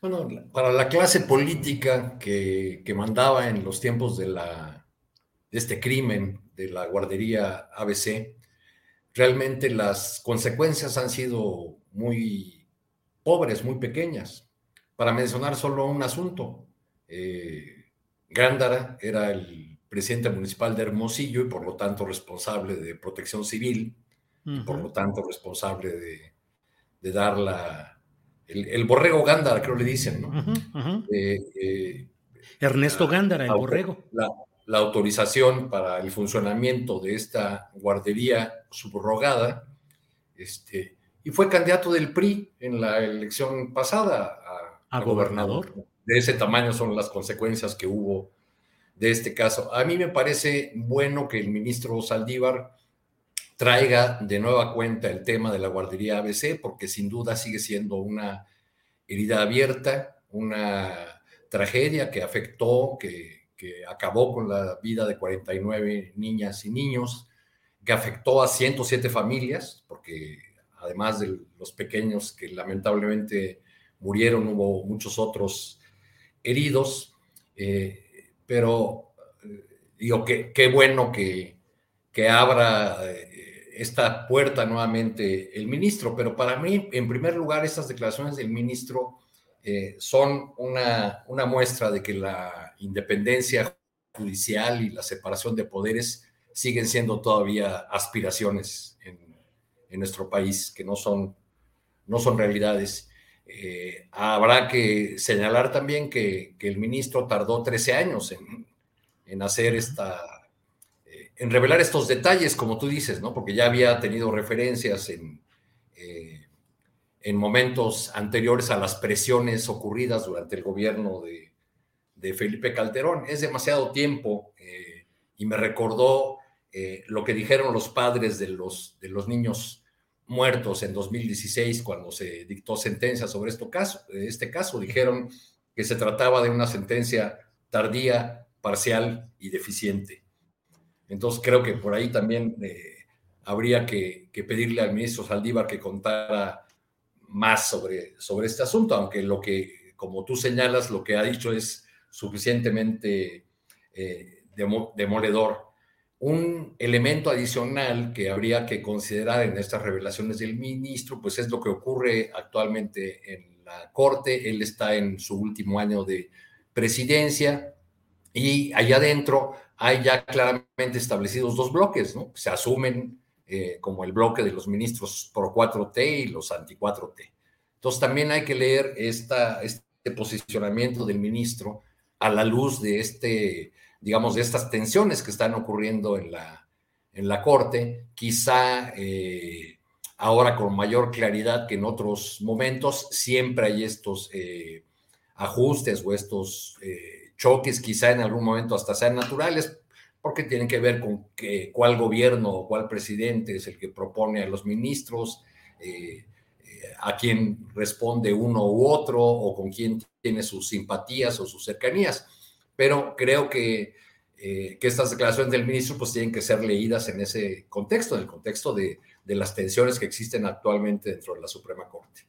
Bueno, para la clase política que, mandaba en los tiempos de este crimen de la guardería ABC, realmente las consecuencias han sido muy pobres, muy pequeñas. Para mencionar solo un asunto, eh, Gándara era el presidente municipal de Hermosillo y por lo tanto responsable de protección civil, uh -huh. por lo tanto responsable de, de dar la, el, el, borrego Gándara, creo le dicen, ¿no? Uh -huh. eh, eh, Ernesto Gándara, el borrego. La, la, autorización para el funcionamiento de esta guardería subrogada, este, y fue candidato del PRI en la elección pasada a, a, a gobernador. gobernador. De ese tamaño son las consecuencias que hubo de este caso. A mí me parece bueno que el ministro Saldívar traiga de nueva cuenta el tema de la guardería ABC, porque sin duda sigue siendo una herida abierta, una tragedia que afectó, que, que acabó con la vida de 49 niñas y niños, que afectó a 107 familias, porque además de los pequeños que lamentablemente murieron, hubo muchos otros heridos, eh, pero eh, digo, que, qué bueno que, que abra eh, esta puerta nuevamente el ministro, pero para mí, en primer lugar, estas declaraciones del ministro son una, una muestra de que la independencia judicial y la separación de poderes siguen siendo todavía aspiraciones en, nuestro país, que no son, no son realidades. Eh, habrá que señalar también que, que, el ministro tardó 13 años en, en hacer esta, eh, en revelar estos detalles, como tú dices, ¿no? Porque ya había tenido referencias en, eh, en momentos anteriores a las presiones ocurridas durante el gobierno de, de Felipe Calderón. Es demasiado tiempo y me recordó eh, lo que dijeron los padres de los, de los niños muertos en 2016 cuando se dictó sentencia sobre este caso. Este caso dijeron que se trataba de una sentencia tardía, parcial y deficiente. Entonces creo que por ahí también eh, habría que, pedirle al ministro Saldívar que contara más sobre, sobre este asunto, aunque lo que, como tú señalas, lo que ha dicho es suficientemente eh, demoledor. Un elemento adicional que habría que considerar en estas revelaciones del ministro, pues es lo que ocurre actualmente en la Corte. Él está en su último año de presidencia y allá adentro hay ya claramente establecidos dos bloques, ¿no? Se asumen eh, como el bloque de los ministros pro 4T y los anti 4T. Entonces también hay que leer esta, este posicionamiento del ministro a la luz de este, digamos, de estas tensiones que están ocurriendo en la, en la Corte, quizá eh, ahora con mayor claridad que en otros momentos, siempre hay estos eh, ajustes o estos eh, choques, quizá en algún momento hasta sean naturales, porque tienen que ver con que, cuál gobierno o cuál presidente es el que propone a los ministros, a quién responde uno u otro o con quién tiene sus simpatías o sus cercanías. Pero creo que, eh, que estas declaraciones del ministro pues tienen que ser leídas en ese contexto, en el contexto de, de las tensiones que existen actualmente dentro de la Suprema Corte.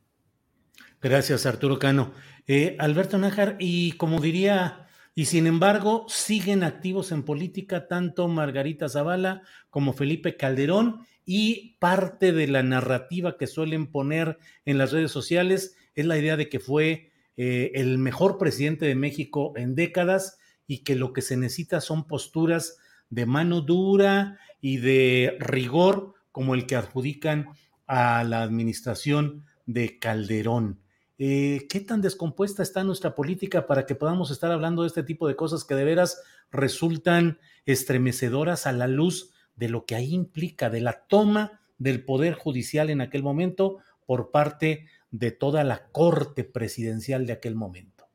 Gracias, Arturo Cano. Eh, Alberto Nájar, y como diría, y sin embargo, siguen activos en política tanto Margarita Zavala como Felipe Calderón, y parte de la narrativa que suelen poner en las redes sociales es la idea de que fue eh, el mejor presidente de México en décadas y que lo que se necesita son posturas de mano dura y de rigor como el que adjudican a la administración de Calderón. Eh, ¿Qué tan descompuesta está nuestra política para que podamos estar hablando de este tipo de cosas que de veras resultan estremecedoras a la luz de lo que ahí implica, de la toma del poder judicial en aquel momento por parte de toda la corte presidencial de aquel momento?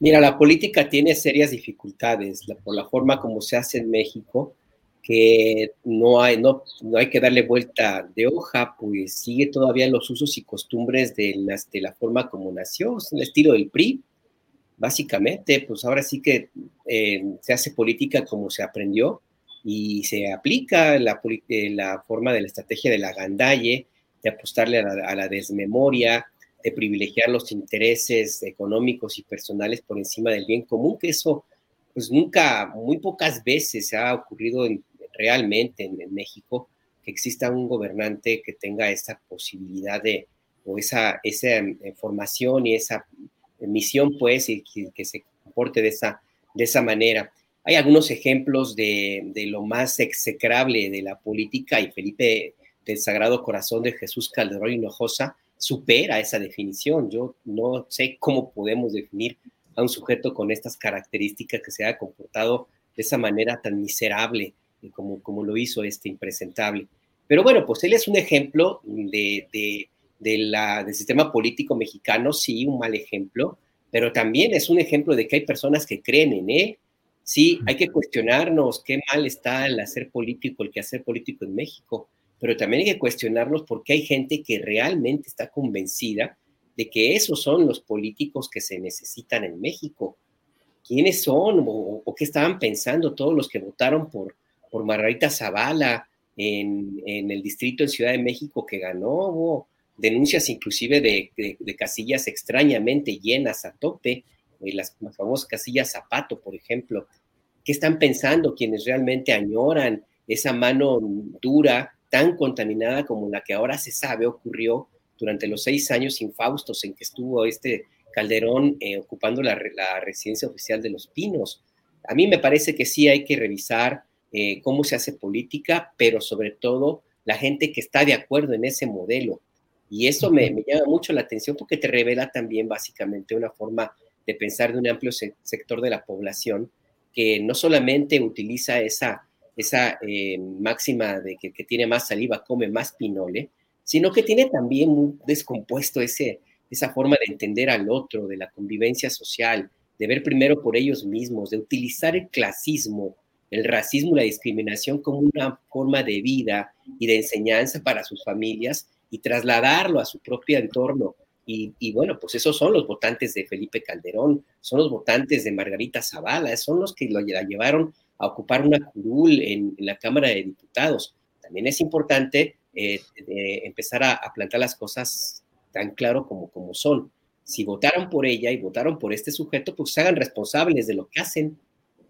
Mira, la política tiene serias dificultades por la forma como se hace en México, que no hay, que darle vuelta de hoja, pues sigue todavía los usos y costumbres de, las, de la forma como nació, es el estilo del PRI, básicamente, pues ahora sí que eh, se hace política como se aprendió, y se aplica la, eh, la forma de la estrategia de la gandalle, de apostarle a la, desmemoria, de privilegiar los intereses económicos y personales por encima del bien común, que eso pues nunca, muy pocas veces ha ocurrido realmente en, México que exista un gobernante que tenga esa posibilidad de, o esa, esa eh, formación y esa misión, pues, y que, se comporte de esa, de esa manera. Hay algunos ejemplos de, lo más execrable de la política y Felipe del Sagrado Corazón de Jesús Calderón Hinojosa supera esa definición. Yo no sé cómo podemos definir a un sujeto con estas características que se haya comportado de esa manera tan miserable como, como lo hizo este impresentable. Pero bueno, pues él es un ejemplo del sistema político mexicano, sí, un mal ejemplo, pero también es un ejemplo de que hay personas que creen en él, Sí, hay que cuestionarnos qué mal está el hacer político, el que hacer político en México, pero también hay que cuestionarnos por qué hay gente que realmente está convencida de que esos son los políticos que se necesitan en México. ¿Quiénes son o, qué estaban pensando todos los que votaron por, por Margarita Zavala en, el distrito en Ciudad de México que ganó? Denuncias inclusive de, de casillas extrañamente llenas a tope las famosas casillas zapato, por ejemplo. qué están pensando quienes realmente añoran esa mano dura, tan contaminada como la que ahora se sabe ocurrió durante los seis años infaustos en que estuvo este Calderón eh, ocupando la, residencia oficial de Los Pinos. A mí me parece que sí hay que revisar eh, cómo se hace política, pero sobre todo la gente que está de acuerdo en ese modelo. Y eso me, llama mucho la atención porque te revela también básicamente una forma de pensar de un amplio sector de la población que no solamente utiliza esa, esa eh, máxima de que, que, tiene más saliva, come más pinole, sino que tiene también descompuesto ese, esa forma de entender al otro, de la convivencia social, de ver primero por ellos mismos, de utilizar el clasismo, el racismo, la discriminación como una forma de vida y de enseñanza para sus familias y trasladarlo a su propio entorno. Y, bueno, pues esos son los votantes de Felipe Calderón, son los votantes de Margarita Zavala, son los que lo, la llevaron a ocupar una curul en, la Cámara de Diputados. También es importante eh, empezar a, plantar las cosas tan claro como, como son. Si votaron por ella y votaron por este sujeto, pues se hagan responsables de lo que hacen.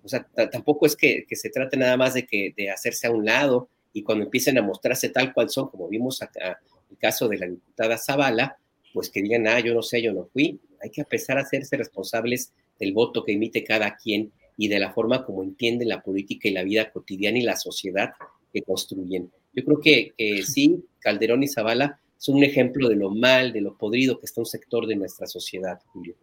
O sea, tampoco es que, se trate nada más de, que, de hacerse a un lado y cuando empiecen a mostrarse tal cual son, como vimos acá, el caso de la diputada Zavala, pues que digan, ah, yo no sé, yo no fui. Hay que empezar a hacerse responsables del voto que emite cada quien y de la forma como entienden la política y la vida cotidiana y la sociedad que construyen. Yo creo que, que sí, Calderón y Zavala son un ejemplo de lo mal, de lo podrido que está un sector de nuestra sociedad, Julio.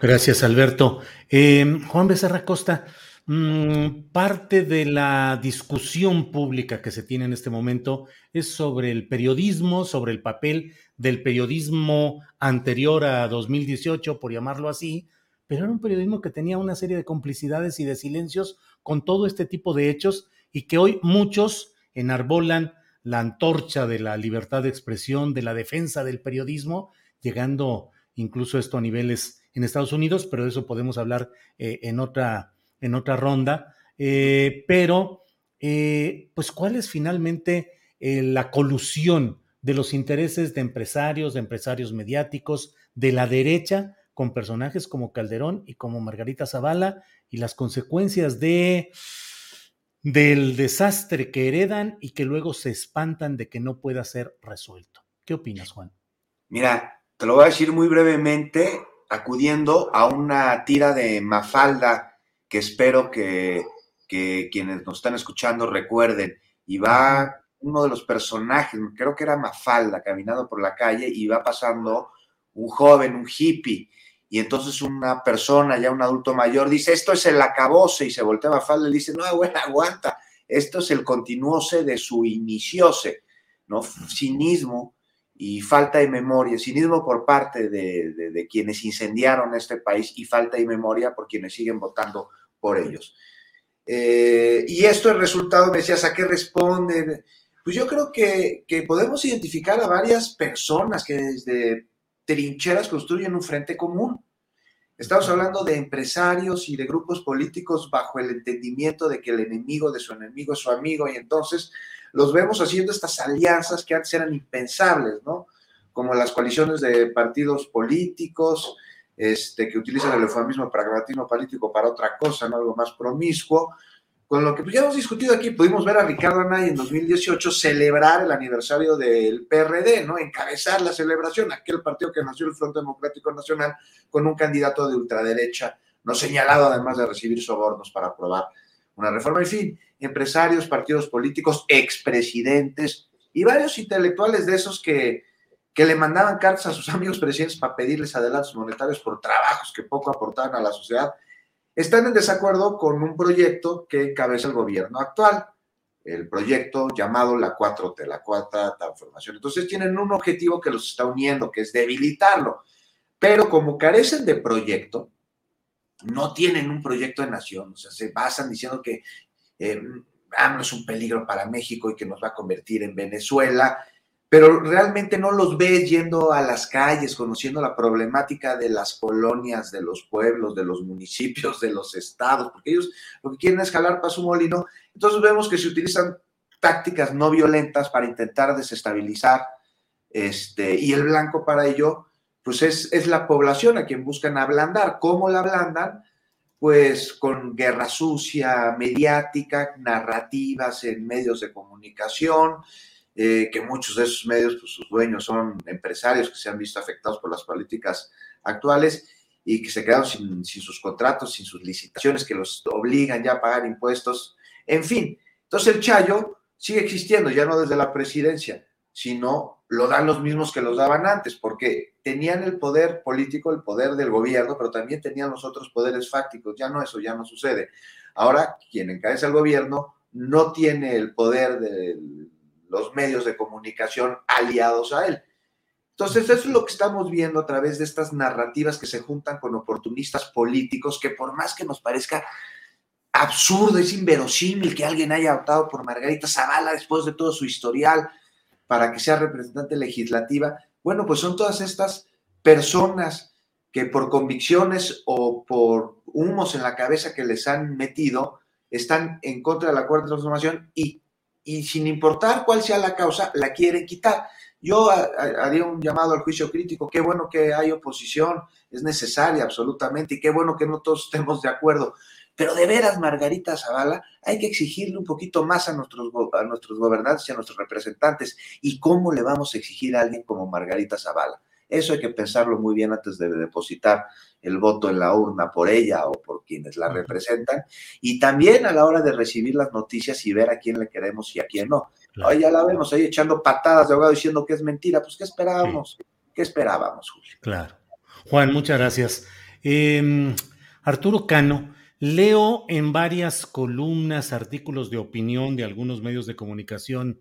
Gracias, Alberto. Eh, Juan Becerra Costa, mm, parte de la discusión pública que se tiene en este momento es sobre el periodismo, sobre el papel del periodismo anterior a 2018, por llamarlo así, pero era un periodismo que tenía una serie de complicidades y de silencios con todo este tipo de hechos y que hoy muchos enarbolan la antorcha de la libertad de expresión, de la defensa del periodismo, llegando incluso esto a niveles en Estados Unidos, pero de eso podemos hablar eh, en, otra, en otra ronda. Eh, pero, eh, pues, ¿cuál es finalmente la colusión de los intereses de empresarios, de empresarios mediáticos, de la derecha, con personajes como Calderón y como Margarita Zavala, y las consecuencias de del desastre que heredan y que luego se espantan de que no pueda ser resuelto. ¿Qué opinas, Juan? Mira, te lo voy a decir muy brevemente, acudiendo a una tira de Mafalda que espero que, quienes nos están escuchando recuerden. Y va uno de los personajes, creo que era Mafalda, caminando por la calle y va pasando un joven, un hippie, y entonces una persona, ya un adulto mayor, dice, esto es el acabose, y se voltea a Mafalda y dice, no, bueno, aguanta, esto es el continuose de su iniciose, ¿no? Cinismo y falta de memoria, cinismo por parte de, quienes incendiaron este país y falta de memoria por quienes siguen votando por ellos. Eh, y esto el resultado, me decías, ¿a qué responde? Pues yo creo que, que podemos identificar a varias personas que desde trincheras construyen un frente común. Estamos hablando de empresarios y de grupos políticos bajo el entendimiento de que el enemigo de su enemigo es su amigo y entonces los vemos haciendo estas alianzas que antes eran impensables, ¿no? Como las coaliciones de partidos políticos, este, que utilizan el eufemismo pragmatismo político para otra cosa, ¿no? Algo más promiscuo, con lo que pues, ya hemos discutido aquí, pudimos ver a Ricardo Anay en 2018 celebrar el aniversario del PRD, ¿no? Encabezar la celebración, aquel partido que nació el Frente Democrático Nacional con un candidato de ultraderecha, no señalado además de recibir sobornos para aprobar una reforma. En fin, empresarios, partidos políticos, expresidentes y varios intelectuales de esos que, que le mandaban cartas a sus amigos presidentes para pedirles adelantos monetarios por trabajos que poco aportaban a la sociedad están en desacuerdo con un proyecto que encabeza el gobierno actual, el proyecto llamado la 4T, la cuarta transformación. Entonces tienen un objetivo que los está uniendo, que es debilitarlo. Pero como carecen de proyecto, no tienen un proyecto de nación, o sea, se basan diciendo que eh, es un peligro para México y que nos va a convertir en Venezuela, pero realmente no los ves yendo a las calles, conociendo la problemática de las colonias, de los pueblos, de los municipios, de los estados, porque ellos lo que quieren es jalar para su molino. Entonces vemos que se utilizan tácticas no violentas para intentar desestabilizar, este, y el blanco para ello, pues es, es la población a quien buscan ablandar. ¿Cómo la ablandan? pues con guerra sucia, mediática, narrativas en medios de comunicación, eh, que muchos de esos medios, pues sus dueños son empresarios que se han visto afectados por las políticas actuales y que se quedaron sin, sin sus contratos, sin sus licitaciones, que los obligan ya a pagar impuestos, en fin. Entonces el Chayo sigue existiendo, ya no desde la presidencia, sino lo dan los mismos que los daban antes, porque tenían el poder político, el poder del gobierno, pero también tenían los otros poderes fácticos. Ya no, eso ya no sucede. Ahora, quien encabeza el gobierno no tiene el poder de los medios de comunicación aliados a él. Entonces, eso es lo que estamos viendo a través de estas narrativas que se juntan con oportunistas políticos, que por más que nos parezca absurdo, es inverosímil que alguien haya optado por Margarita Zavala después de todo su historial, para que sea representante legislativa. Bueno, pues son todas estas personas que por convicciones o por humos en la cabeza que les han metido, están en contra de la cuarta transformación y, y sin importar cuál sea la causa, la quieren quitar. Yo haría un llamado al juicio crítico, qué bueno que hay oposición, es necesaria absolutamente, y qué bueno que no todos estemos de acuerdo, pero de veras, Margarita Zavala, hay que exigirle un poquito más a nuestros, a nuestros gobernantes y a nuestros representantes. ¿Y cómo le vamos a exigir a alguien como Margarita Zavala? Eso hay que pensarlo muy bien antes de depositar el voto en la urna por ella o por quienes la representan. Y también a la hora de recibir las noticias y ver a quién le queremos y a quién no. Hoy ya la vemos ahí echando patadas de abogado diciendo que es mentira. Pues, ¿qué esperábamos? ¿Qué esperábamos, Julio? Claro. Juan, muchas gracias. Em, Arturo Cano, Leo en varias columnas, artículos de opinión de algunos medios de comunicación,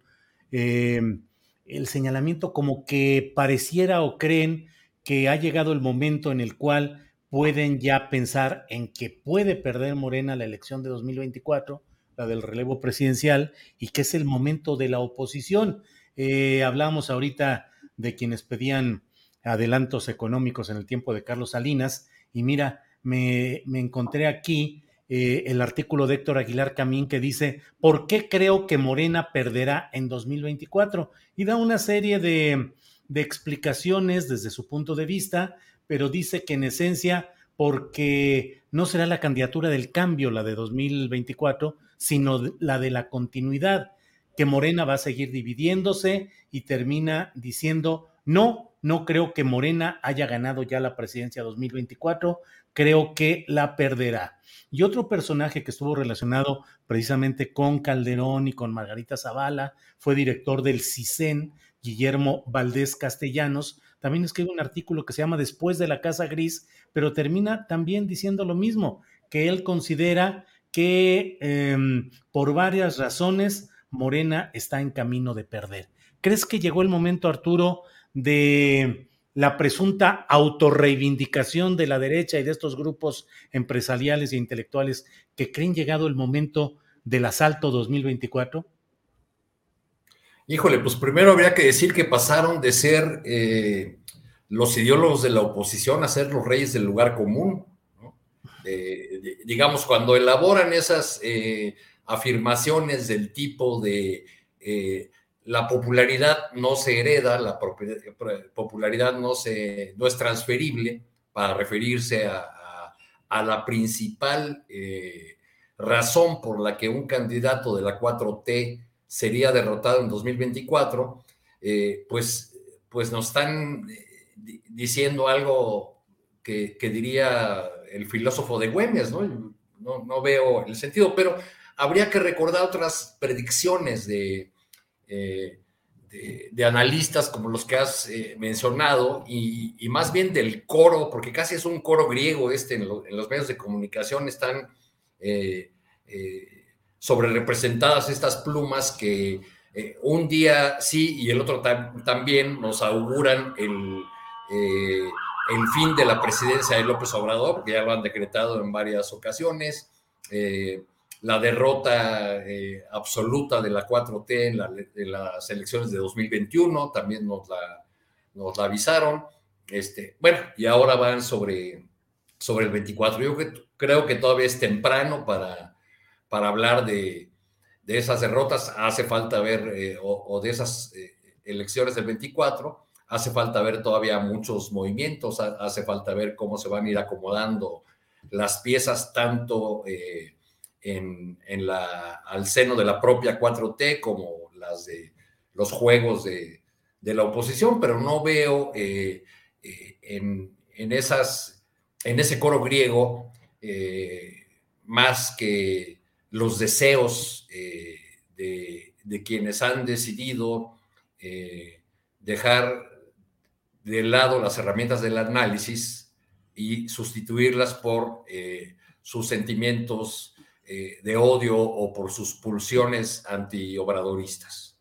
em, el señalamiento como que pareciera o creen que ha llegado el momento en el cual pueden ya pensar en que puede perder Morena la elección de 2024, la del relevo presidencial, y que es el momento de la oposición. Eh, hablamos ahorita de quienes pedían adelantos económicos en el tiempo de Carlos Salinas, y mira, me, encontré aquí eh, el artículo de Héctor Aguilar Camín que dice, ¿por qué creo que Morena perderá en 2024? Y da una serie de, de explicaciones desde su punto de vista, pero dice que en esencia, porque no será la candidatura del cambio la de 2024, sino la de la continuidad, que Morena va a seguir dividiéndose y termina diciendo, no, no creo que Morena haya ganado ya la presidencia 2024, creo que la perderá. Y otro personaje que estuvo relacionado precisamente con Calderón y con Margarita Zavala fue director del CISEN, Guillermo Valdés Castellanos. También escribe un artículo que se llama Después de la Casa Gris, pero termina también diciendo lo mismo, que él considera que em, por varias razones Morena está en camino de perder. ¿Crees que llegó el momento, Arturo, de la presunta autorreivindicación de la derecha y de estos grupos empresariales e intelectuales que creen llegado el momento del asalto 2024? Híjole, pues primero habría que decir que pasaron de ser eh, los ideólogos de la oposición a ser los reyes del lugar común. digamos, cuando elaboran esas eh, afirmaciones del tipo de eh, la popularidad no se hereda, la popularidad no, se, no es transferible para referirse a, la principal eh, razón por la que un candidato de la 4T sería derrotado en 2024, eh, pues, pues nos están eh, diciendo algo que, diría el filósofo de Güemes, ¿no? ¿no? ¿no? veo el sentido, pero habría que recordar otras predicciones de, eh, de, analistas como los que has eh, mencionado y, más bien del coro, porque casi es un coro griego este en, los medios de comunicación, están eh, sobre representadas estas plumas que un día sí y el otro también nos auguran el, el fin de la presidencia de López Obrador, porque ya lo han decretado en varias ocasiones la derrota eh, absoluta de la 4T en, las elecciones de 2021, también nos la, avisaron. Este, bueno, y ahora van sobre, sobre el 24. Yo creo que todavía es temprano para, para hablar de, de esas derrotas. Hace falta ver, eh, o, de esas eh, elecciones del 24, hace falta ver todavía muchos movimientos, hace falta ver cómo se van a ir acomodando las piezas tanto en, la, al seno de la propia 4T como las de los juegos de, la oposición, pero no veo eh, en, esas, en ese coro griego más que los deseos de, de, quienes han decidido dejar de lado las herramientas del análisis y sustituirlas por eh, sus sentimientos eh, de odio o por sus pulsiones antiobradoristas.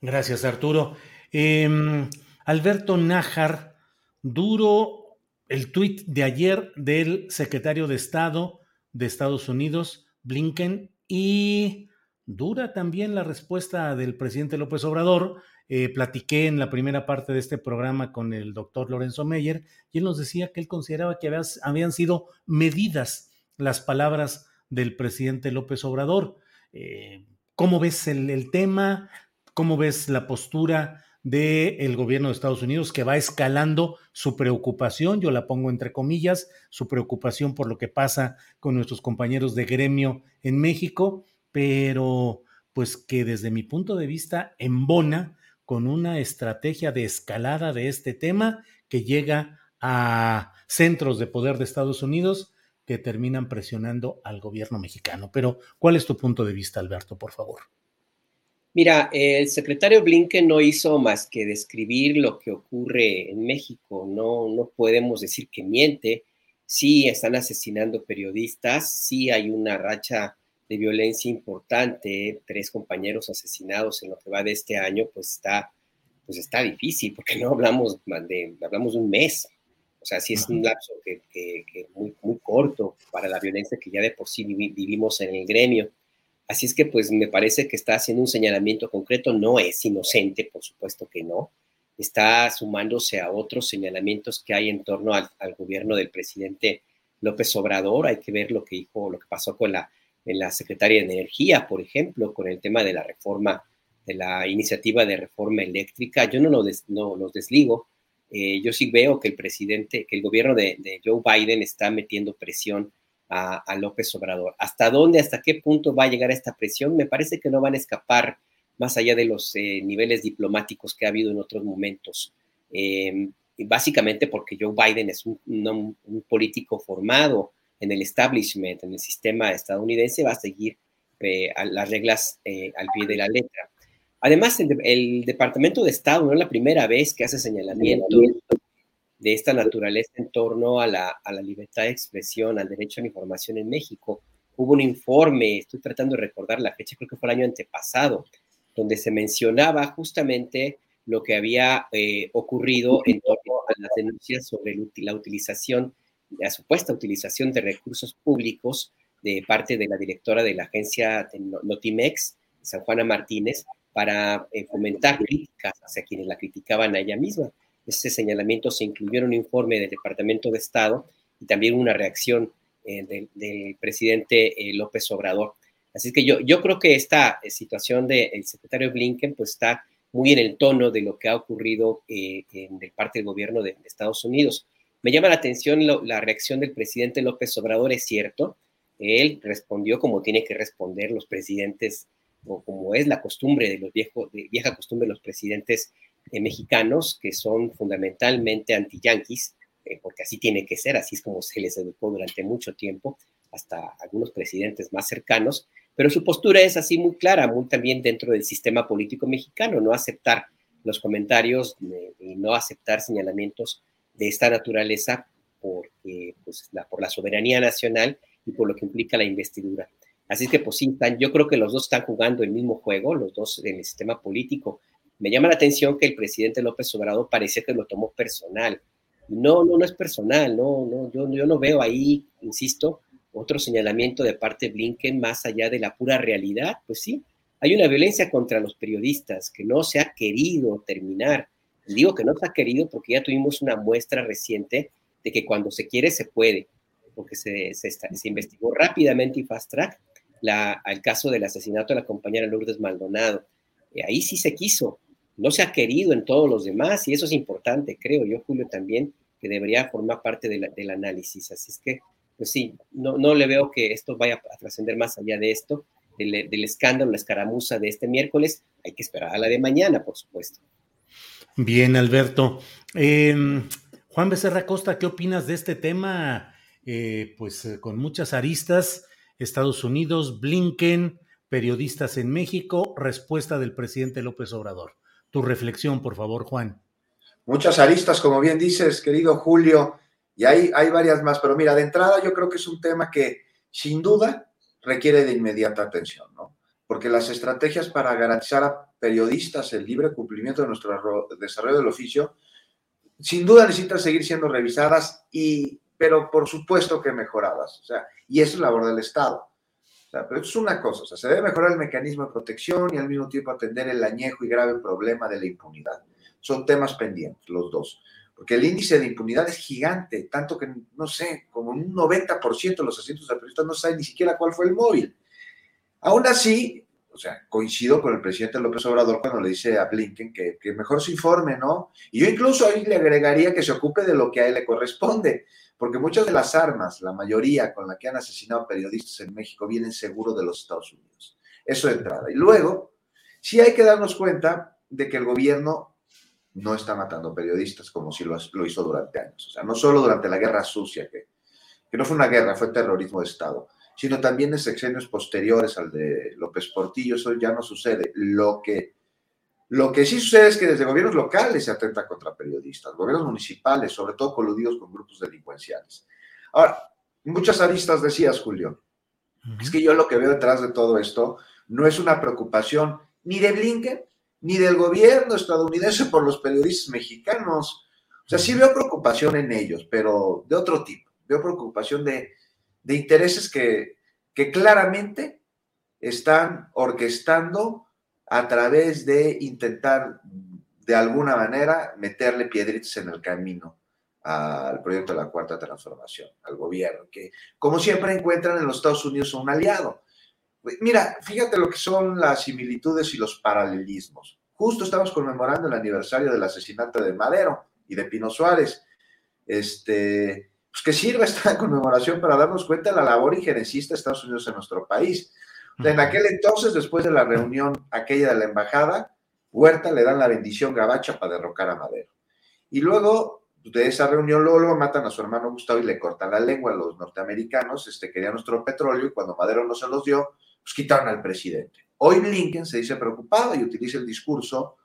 Gracias, Arturo. Em, Alberto Nájar, duro el tuit de ayer del secretario de Estado de Estados Unidos, Blinken, y dura también la respuesta del presidente López Obrador, eh, platiqué en la primera parte de este programa con el doctor Lorenzo Meyer y él nos decía que él consideraba que habían sido medidas las palabras del presidente López Obrador. Eh, ¿Cómo ves el, tema? ¿Cómo ves la postura del gobierno de Estados Unidos que va escalando su preocupación, yo la pongo entre comillas, su preocupación por lo que pasa con nuestros compañeros de gremio en México, pero pues que desde mi punto de vista embona con una estrategia de escalada de este tema que llega a centros de poder de Estados Unidos que terminan presionando al gobierno mexicano. Pero, ¿cuál es tu punto de vista, Alberto, por favor? Mira, el secretario Blinken no hizo más que describir lo que ocurre en México. No, no podemos decir que miente. Sí están asesinando periodistas, sí hay una racha de violencia importante, tres compañeros asesinados en lo que va de este año, pues está, pues está difícil, porque no hablamos de, hablamos de un mes. O sea, sí es un lapso que, que, muy, muy corto para la violencia que ya de por sí vivimos en el gremio. Así es que pues me parece que está haciendo un señalamiento concreto, no es inocente, por supuesto que no, está sumándose a otros señalamientos que hay en torno al, al gobierno del presidente López Obrador, hay que ver lo que dijo, lo que pasó con la en la Secretaría de Energía, por ejemplo, con el tema de la reforma, de la iniciativa de reforma eléctrica. Yo no, lo no los desligo. Eh, yo sí veo que el presidente, que el gobierno de, Joe Biden está metiendo presión a, López Obrador. ¿Hasta dónde, hasta qué punto va a llegar esta presión? Me parece que no van a escapar más allá de los eh, niveles diplomáticos que ha habido en otros momentos. Eh, básicamente porque Joe Biden es un político formado, en el establishment, en el sistema estadounidense, va a seguir eh, las reglas eh, al pie de la letra. Además, el, Departamento de Estado no es la primera vez que hace señalamientos de esta naturaleza en torno a la, a la libertad de expresión, al derecho a la información en México. Hubo un informe, estoy tratando de recordar la fecha, creo que fue el año antepasado, donde se mencionaba justamente lo que había eh, ocurrido en torno a las denuncias sobre la utilización la supuesta utilización de recursos públicos de parte de la directora de la agencia Notimex, San Juana Martínez, para eh, fomentar críticas hacia quienes la criticaban a ella misma. Ese señalamiento se incluyó en un informe del Departamento de Estado y también una reacción eh, del, presidente eh, López Obrador. Así que yo, yo creo que esta situación del secretario Blinken pues está muy en el tono de lo que ha ocurrido en, de parte del gobierno de Estados Unidos. Me llama la atención la reacción del presidente López Obrador, es cierto. Él respondió como tiene que responder los presidentes, o como es la costumbre de los viejos, de vieja costumbre de los presidentes eh, mexicanos, que son fundamentalmente anti-yanquis, eh, porque así tiene que ser, así es como se les educó durante mucho tiempo, hasta algunos presidentes más cercanos, pero su postura es así muy clara, muy también dentro del sistema político mexicano, no aceptar los comentarios y no aceptar señalamientos de esta naturaleza porque, pues, la, por la soberanía nacional y por lo que implica la investidura. Así que, pues sí, yo creo que los dos están jugando el mismo juego, los dos en el sistema político. Me llama la atención que el presidente López Obrador parece que lo tomó personal. No, no, no es personal, no, no, yo, yo no veo ahí, insisto, otro señalamiento de parte de Blinken más allá de la pura realidad. Pues sí, hay una violencia contra los periodistas que no se ha querido terminar Digo que no se ha querido porque ya tuvimos una muestra reciente de que cuando se quiere se puede, porque se, se, investigó rápidamente y fast track la, al caso del asesinato de la compañera Lourdes Maldonado. Y ahí sí se quiso, no se ha querido en todos los demás y eso es importante, creo yo, Julio, también, que debería formar parte del análisis. Así es que, pues sí, no, no le veo que esto vaya a trascender más allá de esto, del, del escándalo, la escaramuza de este miércoles. Hay que esperar a la de mañana, por supuesto. Bien, Alberto. Em, Juan Becerra Costa, ¿qué opinas de este tema? Eh, pues eh, con muchas aristas, Estados Unidos, Blinken, periodistas en México, respuesta del presidente López Obrador. Tu reflexión, por favor, Juan. Muchas aristas, como bien dices, querido Julio, y hay, hay varias más, pero mira, de entrada yo creo que es un tema que sin duda requiere de inmediata atención, ¿no? Porque las estrategias para garantizar a periodistas el libre cumplimiento de nuestro desarrollo del oficio sin duda necesitan seguir siendo revisadas, y, pero por supuesto que mejoradas. O sea, y eso es labor del Estado. O sea, pero eso es una cosa, o sea, se debe mejorar el mecanismo de protección y al mismo tiempo atender el añejo y grave problema de la impunidad. Son temas pendientes los dos, porque el índice de impunidad es gigante, tanto que, no sé, como un 90% de los asientos de periodistas no saben ni siquiera cuál fue el móvil. Aún así, o sea, coincido con el presidente López Obrador cuando le dice a Blinken que, mejor se informe, ¿no? Y yo incluso ahí le agregaría que se ocupe de lo que a él le corresponde, porque muchas de las armas, la mayoría con la que han asesinado periodistas en México, vienen seguro de los Estados Unidos. Eso de entrada. Y luego, sí hay que darnos cuenta de que el gobierno no está matando periodistas como si lo, hizo durante años. O sea, no solo durante la guerra sucia, que, que no fue una guerra, fue terrorismo de Estado sino también en sexenios posteriores al de López Portillo, eso ya no sucede. Lo que, lo que sí sucede es que desde gobiernos locales se atenta contra periodistas, gobiernos municipales, sobre todo coludidos con grupos delincuenciales. Ahora, muchas aristas decías, Julio. Es que yo lo que veo detrás de todo esto no es una preocupación ni de Blinken ni del gobierno estadounidense por los periodistas mexicanos. O sea, sí veo preocupación en ellos, pero de otro tipo. Veo preocupación de, de intereses que, que claramente están orquestando a través de intentar de alguna manera meterle piedritas en el camino al proyecto de la cuarta transformación, al gobierno, que como siempre encuentran en los Estados Unidos un aliado. Mira, fíjate lo que son las similitudes y los paralelismos. Justo estamos conmemorando el aniversario del asesinato de Madero y de Pino Suárez. Este, pues que sirva esta conmemoración para darnos cuenta de la labor injerencista de Estados Unidos en nuestro país. En aquel entonces, después de la reunión aquella de la embajada, Huerta le dan la bendición gabacha para derrocar a Madero. Y luego de esa reunión, luego, matan a su hermano Gustavo y le cortan la lengua a los norteamericanos, este, querían nuestro petróleo y cuando Madero no se los dio, pues quitaron al presidente. Hoy Blinken se dice preocupado y utiliza el discurso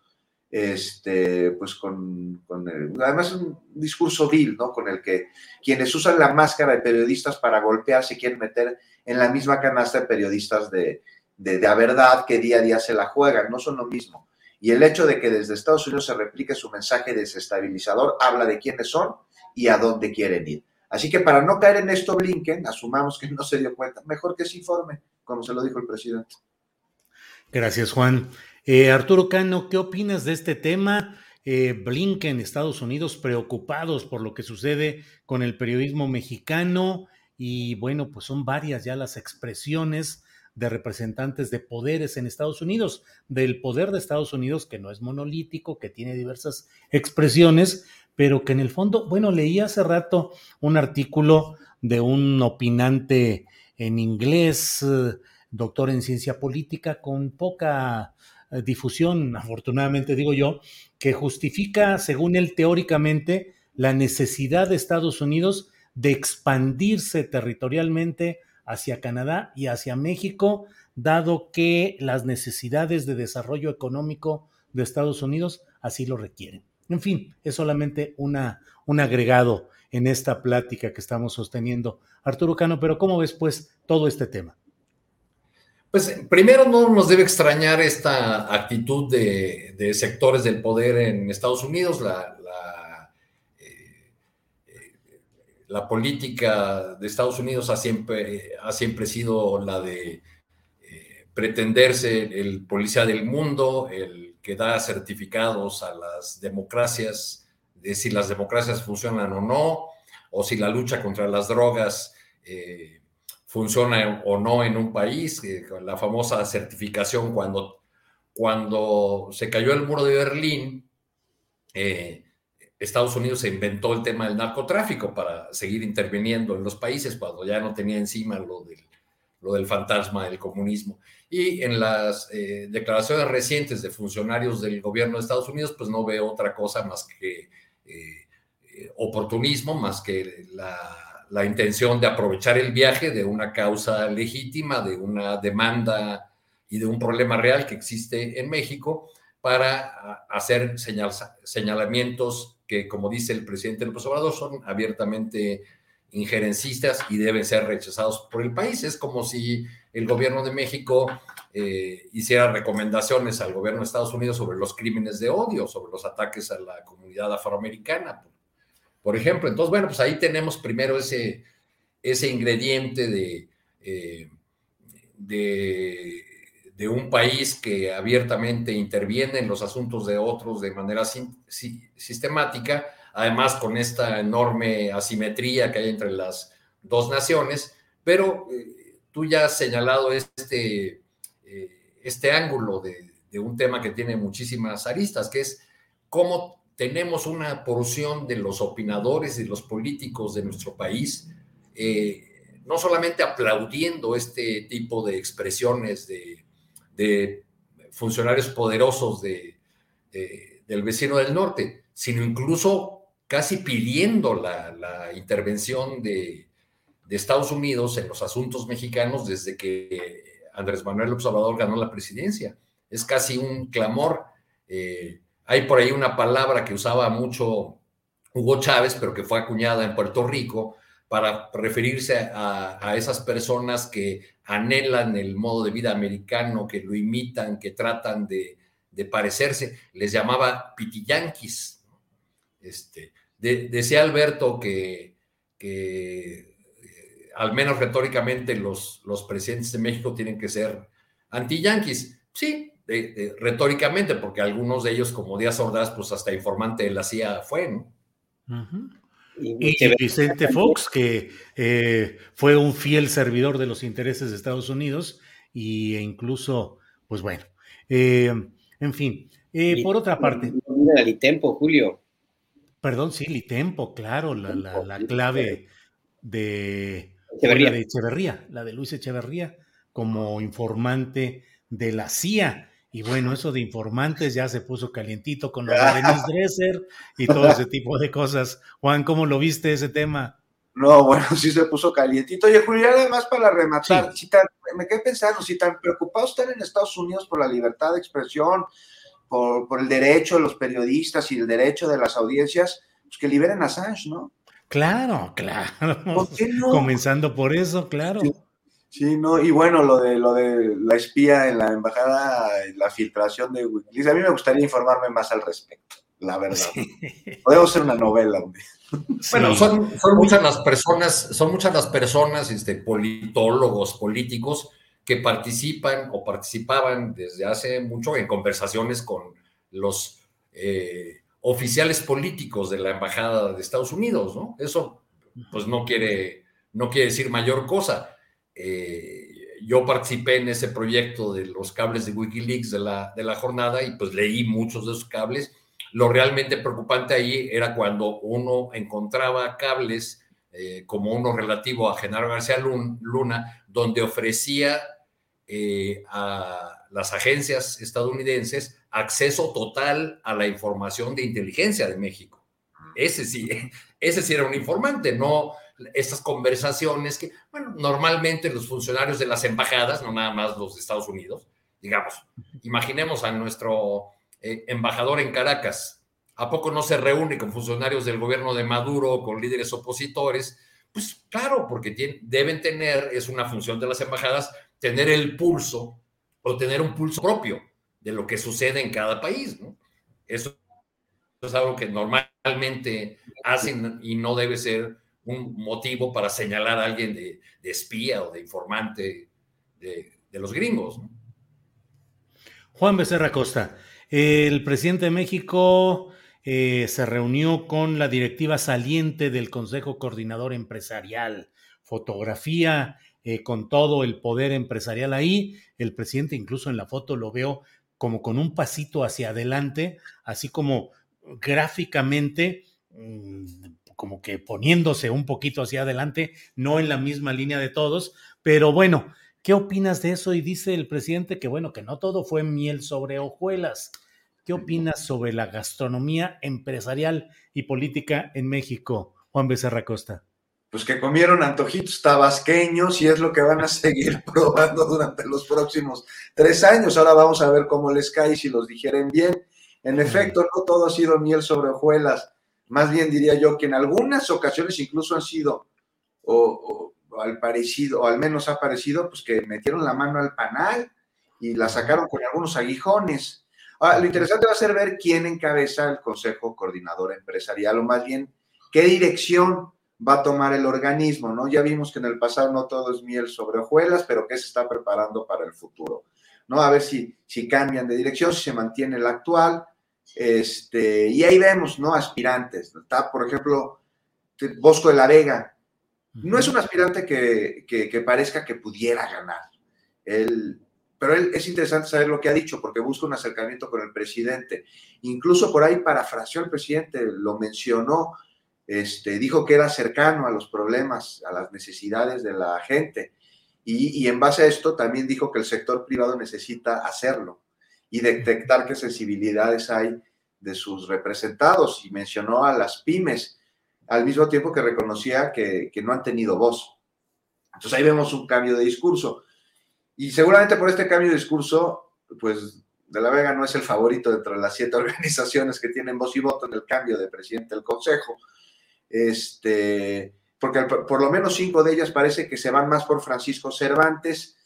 este, pues con, el, además un discurso vil, ¿no? Con el que quienes usan la máscara de periodistas para golpear se quieren meter en la misma canasta de periodistas de, de, de verdad que día a día se la juegan, no son lo mismo. Y el hecho de que desde Estados Unidos se replique su mensaje desestabilizador habla de quiénes son y a dónde quieren ir. Así que para no caer en esto, Blinken, asumamos que no se dio cuenta, mejor que se informe, como se lo dijo el presidente. Gracias, Juan. Eh, Arturo Cano, ¿qué opinas de este tema? Eh, Blinken, Estados Unidos, preocupados por lo que sucede con el periodismo mexicano y bueno, pues son varias ya las expresiones de representantes de poderes en Estados Unidos, del poder de Estados Unidos que no es monolítico, que tiene diversas expresiones, pero que en el fondo, bueno, leí hace rato un artículo de un opinante en inglés, eh, doctor en ciencia política, con poca difusión, afortunadamente digo yo, que justifica, según él teóricamente, la necesidad de Estados Unidos de expandirse territorialmente hacia Canadá y hacia México, dado que las necesidades de desarrollo económico de Estados Unidos así lo requieren. En fin, es solamente una, un agregado en esta plática que estamos sosteniendo. Arturo Cano, pero ¿cómo ves pues todo este tema? Pues primero no nos debe extrañar esta actitud de, sectores del poder en Estados Unidos. La, eh, la, política de Estados Unidos ha siempre, ha siempre sido la de eh, pretenderse el policía del mundo, el que da certificados a las democracias, de si las democracias funcionan o no, o si la lucha contra las drogas eh, funciona o no en un país, la famosa certificación cuando, cuando se cayó el muro de Berlín, eh, Estados Unidos se inventó el tema del narcotráfico para seguir interviniendo en los países cuando ya no tenía encima lo del, lo del fantasma del comunismo. Y en las eh, declaraciones recientes de funcionarios del gobierno de Estados Unidos, pues no veo otra cosa más que eh, oportunismo, más que la, la, intención de aprovechar el viaje de una causa legítima, de una demanda y de un problema real que existe en México para hacer señalamientos que, como dice el presidente López Obrador, son abiertamente injerencistas y deben ser rechazados por el país. Es como si el gobierno de México eh, hiciera recomendaciones al gobierno de Estados Unidos sobre los crímenes de odio, sobre los ataques a la comunidad afroamericana, por, ejemplo. Entonces, bueno, pues ahí tenemos primero ese, ese ingrediente de, eh, de de un país que abiertamente interviene en los asuntos de otros de manera sistemática, además con esta enorme asimetría que hay entre las dos naciones, pero eh, tú ya has señalado este, eh, este ángulo de, un tema que tiene muchísimas aristas, que es cómo tenemos una porción de los opinadores y los políticos de nuestro país, eh, no solamente aplaudiendo este tipo de expresiones de funcionarios poderosos de, del vecino del norte, sino incluso casi pidiendo la, intervención de, Estados Unidos en los asuntos mexicanos desde que Andrés Manuel Observador ganó la presidencia. Es casi un clamor. Eh, hay por ahí una palabra que usaba mucho Hugo Chávez, pero que fue acuñada en Puerto Rico, para referirse a, esas personas que anhelan el modo de vida americano, que lo imitan, que tratan de, parecerse, les llamaba pitiyanquis. Este, decía Alberto que, eh, al menos retóricamente los, los presidentes de México tienen que ser antiyanquis. Sí, retóricamente, porque algunos de ellos, como Díaz Ordaz, pues hasta informante de la CIA fue, ¿no? Y, Vicente Fox, que eh, fue un fiel servidor de los intereses de Estados Unidos e incluso, pues bueno, eh, en fin, eh, por otra parte. La Litempo, Julio. Perdón, sí, Litempo, claro, la, la, clave de Echeverría. de Echeverría, la de Luis Echeverría, como informante de la CIA. Y bueno, eso de informantes ya se puso calientito con los de Denise Dresser y todo ese tipo de cosas. Juan, ¿cómo lo viste ese tema? No, bueno, sí se puso calientito. Oye, Julián, además para rematar, si me quedé pensando, si tan preocupados están en Estados Unidos por la libertad de expresión, por, por, el derecho de los periodistas y el derecho de las audiencias, pues que liberen a Assange, ¿no? Claro, claro. Comenzando por eso, claro. Sí, no, y bueno, lo de lo de la espía en la embajada, la filtración de Wikileaks, a mí me gustaría informarme más al respecto, la verdad. Podemos hacer una novela. Bueno, son, son, muchas las personas, son muchas las personas, este, politólogos, políticos, que participan o participaban desde hace mucho en conversaciones con los eh, oficiales políticos de la embajada de Estados Unidos, ¿no? Eso, pues no quiere, no quiere decir mayor cosa eh, yo participé en ese proyecto de los cables de Wikileaks de la, de la jornada y pues leí muchos de esos cables. Lo realmente preocupante ahí era cuando uno encontraba cables eh, como uno relativo a Genaro García Luna, donde ofrecía eh, a las agencias estadounidenses acceso total a la información de inteligencia de México. Ese sí, ese sí era un informante, no, estas conversaciones que, bueno, normalmente los funcionarios de las embajadas, no nada más los de Estados Unidos, digamos, imaginemos a nuestro eh, embajador en Caracas, ¿a poco no se reúne con funcionarios del gobierno de Maduro, con líderes opositores? Pues claro, porque deben tener, es una función de las embajadas, tener el pulso o tener un pulso propio de lo que sucede en cada país, ¿no? Eso es algo que normalmente hacen y no debe ser un motivo para señalar a alguien de, espía o de informante de, los gringos. Juan Becerra Costa, el presidente de México eh, se reunió con la directiva saliente del Consejo Coordinador Empresarial, fotografía eh, con todo el poder empresarial ahí, el presidente incluso en la foto lo veo como con un pasito hacia adelante, así como gráficamente mm, como que poniéndose un poquito hacia adelante, no en la misma línea de todos, pero bueno, ¿qué opinas de eso? Y dice el presidente que bueno, que no todo fue miel sobre hojuelas. ¿Qué opinas sobre la gastronomía empresarial y política en México, Juan Becerra Costa? Pues que comieron antojitos tabasqueños y es lo que van a seguir probando durante los próximos tres años. Ahora vamos a ver cómo les cae y si los digieren bien. En efecto, no todo ha sido miel sobre hojuelas. Más bien diría yo que en algunas ocasiones incluso han sido, o, al parecido, o al menos ha parecido, pues que metieron la mano al panal y la sacaron con algunos aguijones. Ah, lo interesante va a ser ver quién encabeza el Consejo Coordinador Empresarial, o más bien, qué dirección va a tomar el organismo, ¿no? Ya vimos que en el pasado no todo es miel sobre hojuelas, pero que se está preparando para el futuro, ¿no? A ver si, si cambian de dirección, si se mantiene el actual, este, y ahí vemos, ¿no? Aspirantes, por ejemplo, Bosco de la Vega, no es un aspirante que, que parezca que pudiera ganar, él pero él, es interesante saber lo que ha dicho porque busca un acercamiento con el presidente. Incluso por ahí parafraseó el presidente, lo mencionó, este, dijo que era cercano a los problemas, a las necesidades de la gente. Y, en base a esto también dijo que el sector privado necesita hacerlo y detectar qué sensibilidades hay de sus representados. Y mencionó a las pymes, al mismo tiempo que reconocía que, que no han tenido voz. Entonces ahí vemos un cambio de discurso. Y seguramente por este cambio de discurso, pues de la Vega no es el favorito dentro de las siete organizaciones que tienen voz y voto en el cambio de presidente del Consejo. Este, porque por lo menos cinco de ellas parece que se van más por Francisco Cervantes.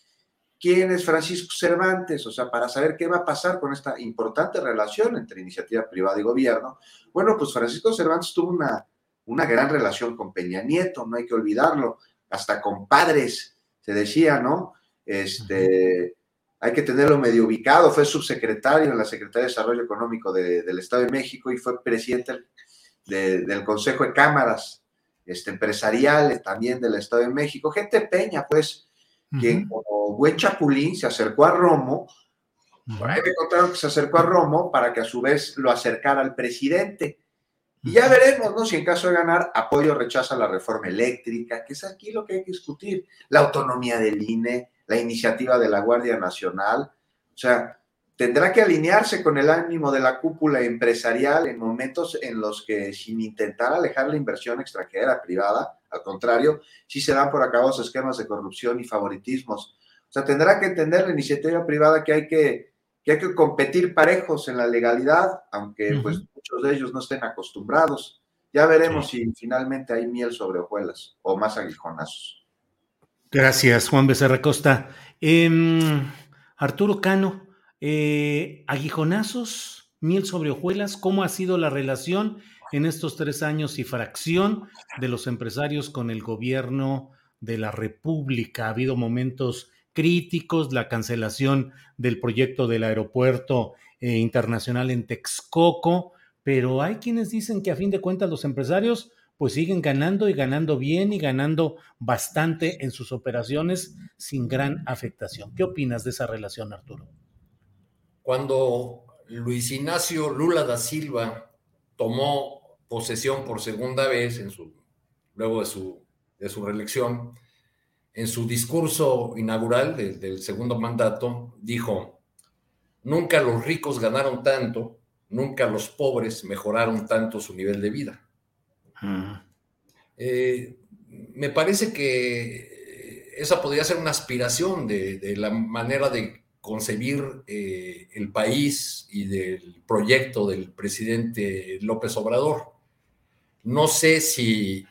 ¿Quién es Francisco Cervantes? O sea, para saber qué va a pasar con esta importante relación entre iniciativa privada y gobierno. Bueno, pues Francisco Cervantes tuvo una, una gran relación con Peña Nieto, no hay que olvidarlo, hasta con padres, se decía, ¿no? Este, hay que tenerlo medio ubicado. Fue subsecretario en la Secretaría de Desarrollo Económico del Estado de México y fue presidente del Consejo de Cámaras este, Empresariales también del Estado de México. Gente peña, pues, que como buen chapulín se acercó a Romo. Por ahí me contaron que se acercó a Romo para que a su vez lo acercara al presidente. Y ya veremos, ¿no? Si en caso de ganar, apoyo o rechaza la reforma eléctrica, que es aquí lo que hay que discutir, la autonomía del INE, la iniciativa de la Guardia Nacional. O sea, tendrá que alinearse con el ánimo de la cúpula empresarial en momentos en los que, sin intentar alejar la inversión extranjera privada, al contrario, sí se dan por acabados esquemas de corrupción y favoritismos. O sea, tendrá que entender la iniciativa privada que hay que que hay que competir parejos en la legalidad, aunque pues muchos de ellos no estén acostumbrados. Ya veremos si finalmente hay miel sobre hojuelas o más aguijonazos. Gracias, Juan Becerra Costa. Em, Arturo Cano, eh, aguijonazos, miel sobre hojuelas, ¿cómo ha sido la relación en estos tres años y fracción de los empresarios con el gobierno de la República? ¿Ha habido momentos críticos, la cancelación del proyecto del aeropuerto eh, internacional en Texcoco, pero hay quienes dicen que a fin de cuentas los empresarios pues siguen ganando y ganando bien y ganando bastante en sus operaciones sin gran afectación. ¿Qué opinas de esa relación, Arturo? Cuando Luis Ignacio Lula da Silva tomó posesión por segunda vez en su, luego de su, de su reelección, en su discurso inaugural del segundo mandato, dijo, nunca los ricos ganaron tanto, nunca los pobres mejoraron tanto su nivel de vida. Eh, me parece que esa podría ser una aspiración de, la manera de concebir eh, el país y del proyecto del presidente López Obrador. No sé si,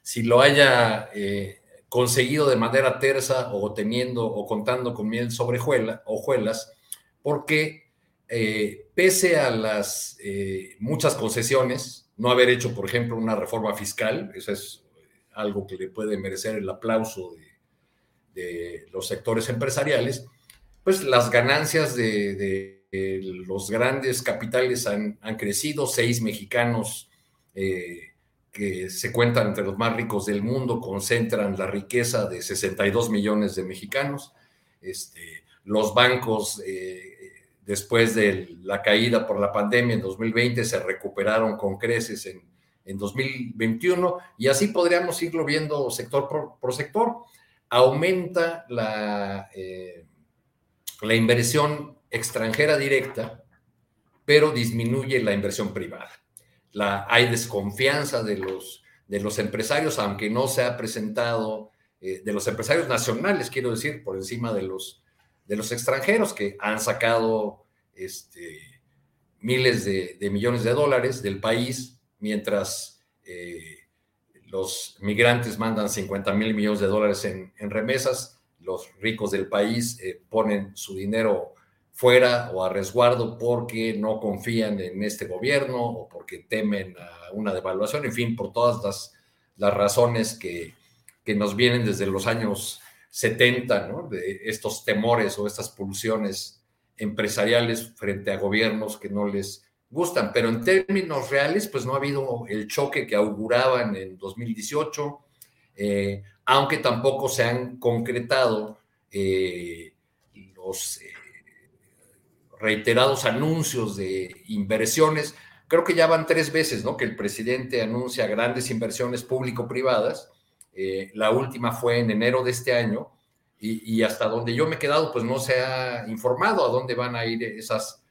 si lo haya eh, conseguido de manera tersa o teniendo o contando con miel sobre hojuelas, porque eh, pese a las muchas concesiones, no haber hecho, por ejemplo, una reforma fiscal, eso es algo que le puede merecer el aplauso de, los sectores empresariales, pues las ganancias de, los grandes capitales han, crecido, seis mexicanos eh, que se cuentan entre los más ricos del mundo, concentran la riqueza de 62 millones de mexicanos. Este, los bancos, eh, después de la caída por la pandemia en 2020, se recuperaron con creces en, en 2021 y así podríamos irlo viendo sector por, sector. Aumenta la, eh, la inversión extranjera directa, pero disminuye la inversión privada. Hay desconfianza de los, de los empresarios, aunque no se ha presentado, eh, de los empresarios nacionales, quiero decir, por encima de los, de los extranjeros que han sacado este, miles de, millones de dólares del país, mientras eh, los migrantes mandan 50 mil millones de dólares en, remesas, los ricos del país eh, ponen su dinero fuera o a resguardo porque no confían en este gobierno o porque temen una devaluación, en fin, por todas las, las razones que, que, nos vienen desde los años 70, ¿no? de estos temores o estas pulsiones empresariales frente a gobiernos que no les gustan, pero en términos reales, pues no ha habido el choque que auguraban en 2018, eh, aunque tampoco se han concretado eh, los eh, reiterados anuncios de inversiones. Creo que ya van tres veces, ¿no? Que el presidente anuncia grandes inversiones público-privadas. Eh, la última fue en enero de este año y, hasta donde yo me he quedado, pues no se ha informado a dónde van a ir esas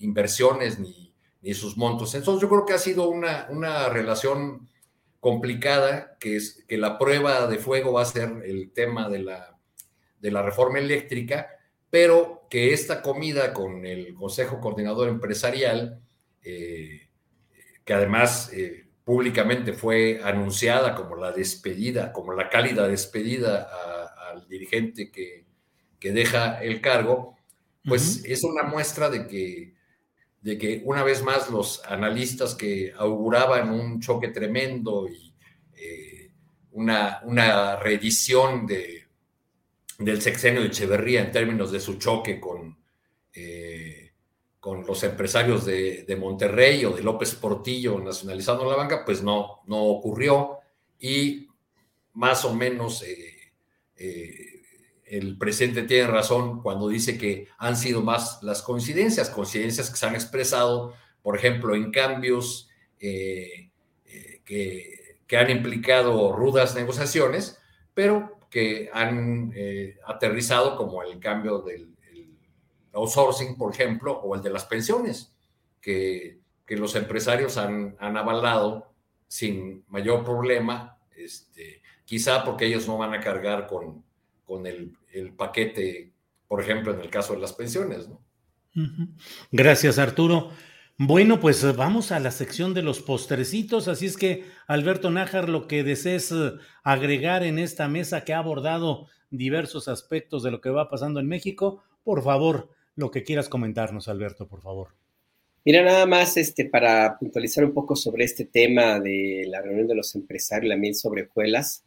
inversiones ni, ni, sus montos. Entonces yo creo que ha sido una, una relación complicada, que es que la prueba de fuego va a ser el tema de la, de la reforma eléctrica pero que esta comida con el Consejo Coordinador Empresarial, eh, que además eh, públicamente fue anunciada como la despedida, como la cálida despedida al dirigente que, deja el cargo, pues es una muestra de que, de que una vez más los analistas que auguraban un choque tremendo y eh, una, una reedición de del sexenio de Echeverría en términos de su choque con, eh, con los empresarios de, Monterrey o de López Portillo nacionalizando la banca, pues no, no ocurrió y más o menos eh, el presidente tiene razón cuando dice que han sido más las coincidencias, coincidencias que se han expresado, por ejemplo, en cambios que, que han implicado rudas negociaciones, pero que han eh, aterrizado como el cambio del outsourcing, por ejemplo, o el de las pensiones, que, los empresarios han, han, avalado sin mayor problema, este, quizá porque ellos no van a cargar con, con el, el, paquete, por ejemplo, en el caso de las pensiones. ¿no? Gracias, Arturo. Bueno, pues eh, vamos a la sección de los postrecitos, así es que Alberto Nájar, lo que desees eh, agregar en esta mesa que ha abordado diversos aspectos de lo que va pasando en México, por favor, lo que quieras comentarnos, Alberto, por favor. Mira, nada más este, para puntualizar un poco sobre este tema de la reunión de los empresarios, la miel sobre juelas,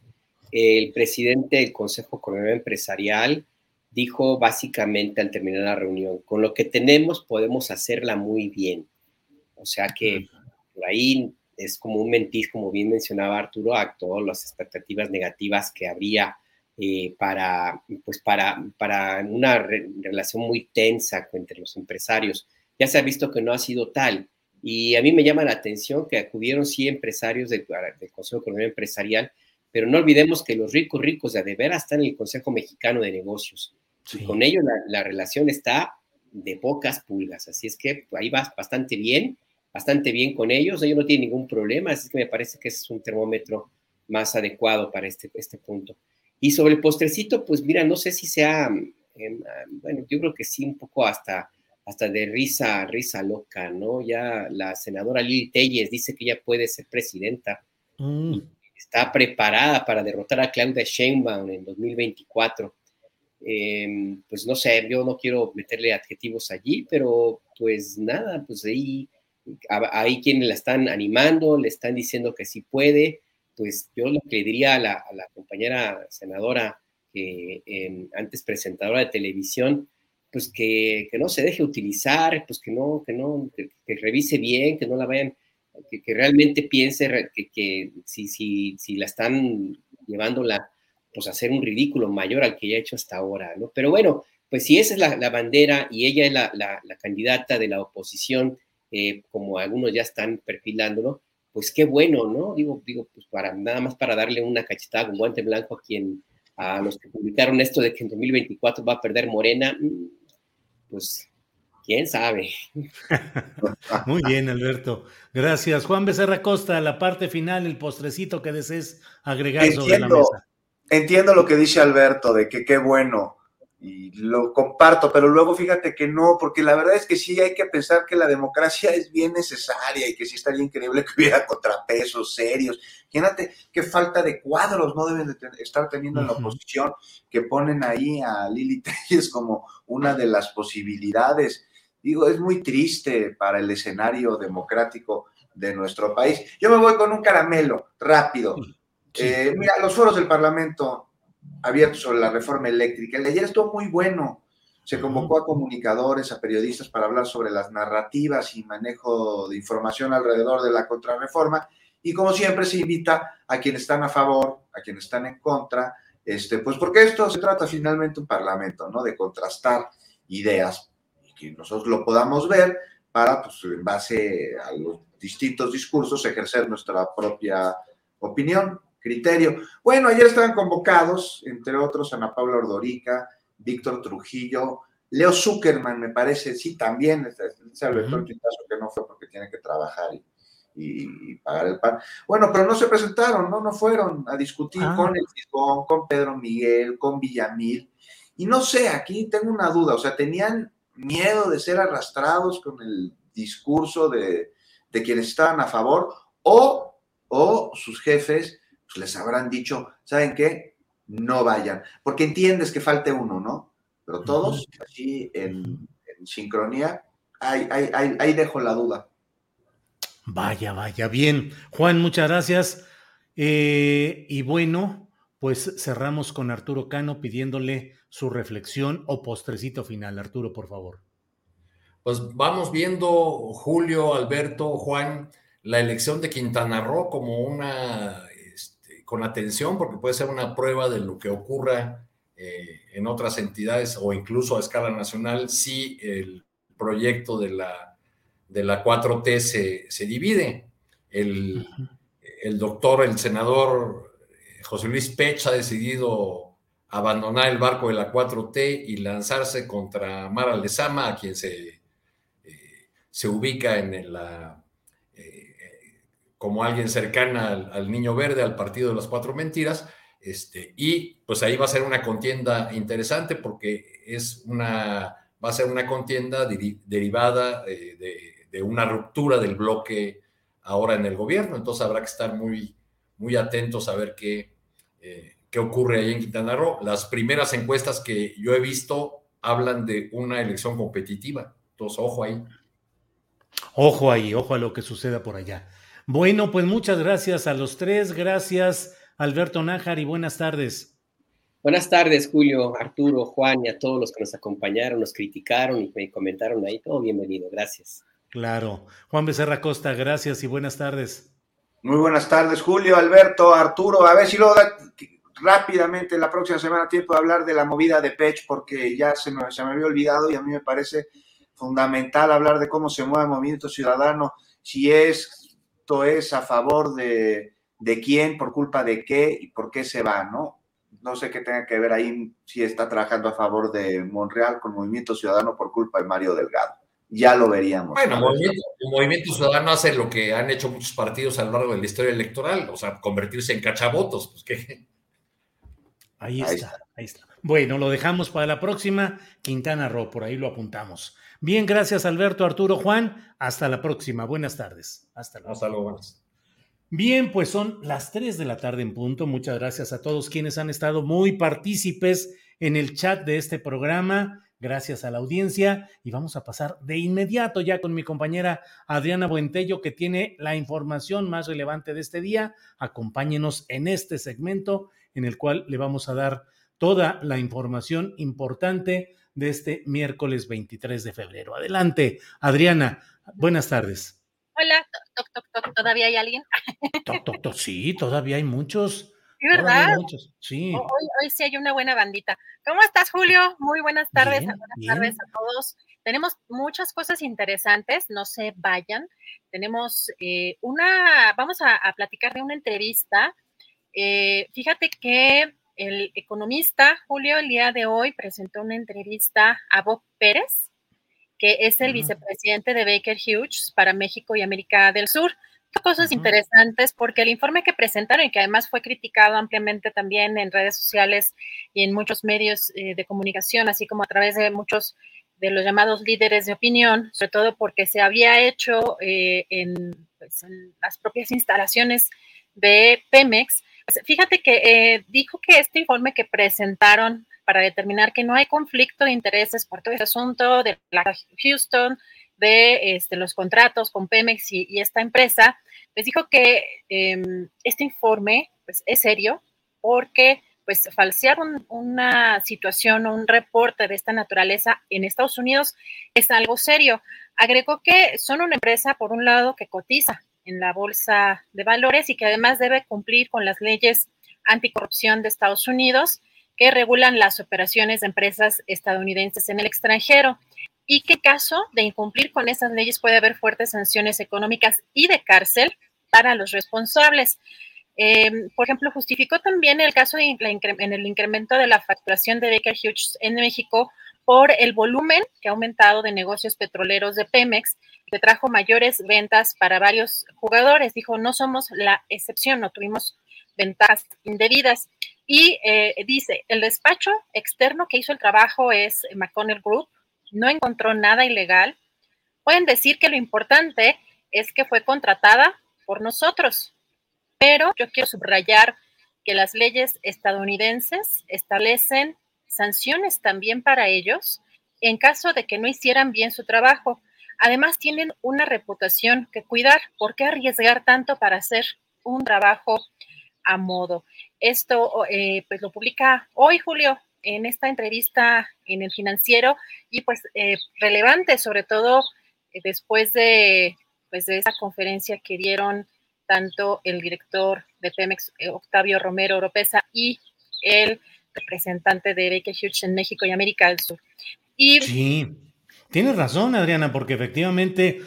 el presidente del Consejo Coordinador Empresarial dijo básicamente al terminar la reunión, con lo que tenemos podemos hacerla muy bien o sea que por ahí es como un mentir, como bien mencionaba Arturo, a todas las expectativas negativas que habría eh, para, pues para, para una relación muy tensa entre los empresarios. Ya se ha visto que no ha sido tal. Y a mí me llama la atención que acudieron sí empresarios del, Consejo Económico Empresarial, pero no olvidemos que los ricos ricos de, de veras están en el Consejo Mexicano de Negocios. Y con ellos la, la, relación está de pocas pulgas. Así es que ahí va bastante bien bastante bien con ellos, ellos no tienen ningún problema, así que me parece que es un termómetro más adecuado para este, este punto. Y sobre el postrecito, pues mira, no sé si sea, em, bueno, yo creo que sí, un poco hasta, hasta de risa, risa loca, ¿no? Ya la senadora Lili Telles dice que ella puede ser presidenta. Mm. Está preparada para derrotar a Claudia Sheinbaum en 2024. Em, pues no sé, yo no quiero meterle adjetivos allí, pero pues nada, pues ahí hay quienes la están animando, le están diciendo que sí puede, pues yo lo que diría a la, compañera senadora, que antes presentadora de televisión, pues que, no se deje utilizar, pues que no, que no, que, revise bien, que no la vayan, que, realmente piense que, si, si, si la están llevándola, pues a hacer un ridículo mayor al que ya ha hecho hasta ahora, ¿no? Pero bueno, pues si esa es la, bandera y ella es la, la, candidata de la oposición, eh, como algunos ya están perfilándolo, pues qué bueno, ¿no? Digo, digo, pues para nada más para darle una cachetada con guante blanco a quien, a los que publicaron esto de que en 2024 va a perder Morena, mm, pues quién sabe. Muy bien, Alberto. Gracias. Juan Becerra Costa, la parte final, el postrecito que desees agregar entiendo, sobre la mesa. Entiendo lo que dice Alberto, de que qué bueno, y lo comparto, pero luego fíjate que no, porque la verdad es que sí hay que pensar que la democracia es bien necesaria y que sí estaría increíble que hubiera contrapesos serios. Fíjate qué falta de cuadros no deben de estar teniendo en la oposición, que ponen ahí a Lili Telles como una de las posibilidades. Digo, es muy triste para el escenario democrático de nuestro país. Yo me voy con un caramelo rápido. Eh, mira, los foros del Parlamento abiertos sobre la reforma eléctrica. El de ayer estuvo muy bueno. Se convocó a comunicadores, a periodistas para hablar sobre las narrativas y manejo de información alrededor de la contrarreforma. Y como siempre se invita a quienes están a favor, a quienes están en contra, este, pues porque esto se trata finalmente un parlamento, ¿no? De contrastar ideas que nosotros lo podamos ver para, pues, en base a los distintos discursos, ejercer nuestra propia opinión criterio. Bueno, ayer estaban convocados, entre otros, Ana Paula Ordorica, Víctor Trujillo, Leo Zuckerman, me parece, sí, también, ese Alberto que no fue porque tiene que trabajar y, pagar el pan. Bueno, pero no se presentaron, ¿no? No fueron a discutir Ah. con el Fisgón, con Pedro Miguel, con Villamil. Y no sé, aquí tengo una duda, o sea, tenían miedo de ser arrastrados con el discurso de, de quienes estaban a favor o, o sus jefes pues, les habrán dicho, ¿saben qué? No vayan, porque entiendes que falte uno, ¿no? Pero todos, así en, en sincronía, ahí, ahí, ahí, ahí dejo la duda. Vaya, vaya, bien. Juan, muchas gracias. Eh, y bueno, pues cerramos con Arturo Cano pidiéndole su reflexión o postrecito final. Arturo, por favor. Pues vamos viendo, Julio, Alberto, Juan, la elección de Quintana Roo como una, este, con atención, porque puede ser una prueba de lo que ocurra eh, en otras entidades o incluso a escala nacional si el proyecto de la, de la 4T se, se divide. El, el doctor, el senador José Luis Pech ha decidido abandonar el barco de la 4T y lanzarse contra Mara Lezama, a quien se, eh, se ubica en la, eh, como alguien cercana al, Niño Verde, al Partido de las Cuatro Mentiras. Este, y pues ahí va a ser una contienda interesante porque es una, va a ser una contienda deri derivada eh, de, de, una ruptura del bloque ahora en el gobierno. Entonces habrá que estar muy, muy atentos a ver qué, eh, qué ocurre ahí en Quintana Roo. Las primeras encuestas que yo he visto hablan de una elección competitiva. Entonces, ojo ahí. Ojo ahí, ojo a lo que suceda por allá. Bueno, pues muchas gracias a los tres. Gracias, Alberto Nájar, y buenas tardes. Buenas tardes, Julio, Arturo, Juan y a todos los que nos acompañaron, nos criticaron y me comentaron ahí. Todo bienvenido, gracias. Claro. Juan Becerra Costa, gracias y buenas tardes. Muy buenas tardes, Julio, Alberto, Arturo. A ver si luego da rápidamente la próxima semana tiempo de hablar de la movida de Pech, porque ya se me, se me había olvidado y a mí me parece fundamental hablar de cómo se mueve el movimiento ciudadano, si esto es a favor de, de quién, por culpa de qué y por qué se va, ¿no? No sé qué tenga que ver ahí si está trabajando a favor de Monreal con Movimiento Ciudadano por culpa de Mario Delgado. Ya lo veríamos. Bueno, el movimiento, el movimiento, Ciudadano hace lo que han hecho muchos partidos a lo largo de la historia electoral, o sea, convertirse en cachabotos. Pues, ¿qué? Ahí, está, ahí está, ahí está. Bueno, lo dejamos para la próxima. Quintana Roo, por ahí lo apuntamos. Bien, gracias Alberto, Arturo, Juan. Hasta la próxima. Buenas tardes. Hasta luego. Hasta luego. Buenas. Bien, pues son las 3 de la tarde en punto. Muchas gracias a todos quienes han estado muy partícipes en el chat de este programa. Gracias a la audiencia. Y vamos a pasar de inmediato ya con mi compañera Adriana Buentello, que tiene la información más relevante de este día. Acompáñenos en este segmento en el cual le vamos a dar toda la información importante de este miércoles 23 de febrero. Adelante, Adriana. Buenas tardes. Hola, toc, toc, toc, ¿todavía hay alguien? Toc, toc, toc, sí, todavía hay muchos. ¿Verdad? Sí. Hoy, hoy, sí hay una buena bandita. ¿Cómo estás, Julio? Muy buenas tardes. Bien, buenas bien. tardes a todos. tenemos muchas cosas interesantes, no se vayan. Tenemos eh, una, vamos a, platicar de una entrevista. Eh, fíjate que el economista Julio el día de hoy presentó una entrevista a Bob Pérez, que es el vicepresidente de Baker Hughes para México y América del Sur. Cosas interesantes porque el informe que presentaron y que además fue criticado ampliamente también en redes sociales y en muchos medios eh, de comunicación, así como a través de muchos de los llamados líderes de opinión, sobre todo porque se había hecho eh, pues, en, las propias instalaciones de Pemex. Pues, fíjate que eh, dijo que este informe que presentaron para determinar que no hay conflicto de intereses por todo ese asunto de la Houston, de este, los contratos con Pemex y, esta empresa, les dijo que em, este informe pues, es serio porque pues falsear una situación o un reporte de esta naturaleza en Estados Unidos es algo serio. Agregó que son una empresa, por un lado, que cotiza en la bolsa de valores y que además debe cumplir con las leyes anticorrupción de Estados Unidos que regulan las operaciones de empresas estadounidenses en el extranjero y que caso de incumplir con esas leyes puede haber fuertes sanciones económicas y de cárcel para los responsables. Em, por ejemplo, justificó también el caso en el incremento de la facturación de Baker Hughes en México por el volumen que ha aumentado de negocios petroleros de Pemex, que trajo mayores ventas para varios jugadores. Dijo, no somos la excepción, no tuvimos ventajas indebidas. Y eh, dice, el despacho externo que hizo el trabajo es McConnell Group, no encontró nada ilegal. Pueden decir que lo importante es que fue contratada por nosotros, pero yo quiero subrayar que las leyes estadounidenses establecen sanciones también para ellos en caso de que no hicieran bien su trabajo. Además, tienen una reputación que cuidar. ¿Por qué arriesgar tanto para hacer un trabajo a modo? Esto eh, pues lo publica hoy, Julio, en esta entrevista en el financiero y pues eh, relevante, sobre todo eh, después de, pues, de esa conferencia que dieron tanto el director de Pemex, eh, Octavio Romero Oropesa, y el representante de Baker Hughes en México y América del Sur. Y, sí, tienes razón, Adriana, porque efectivamente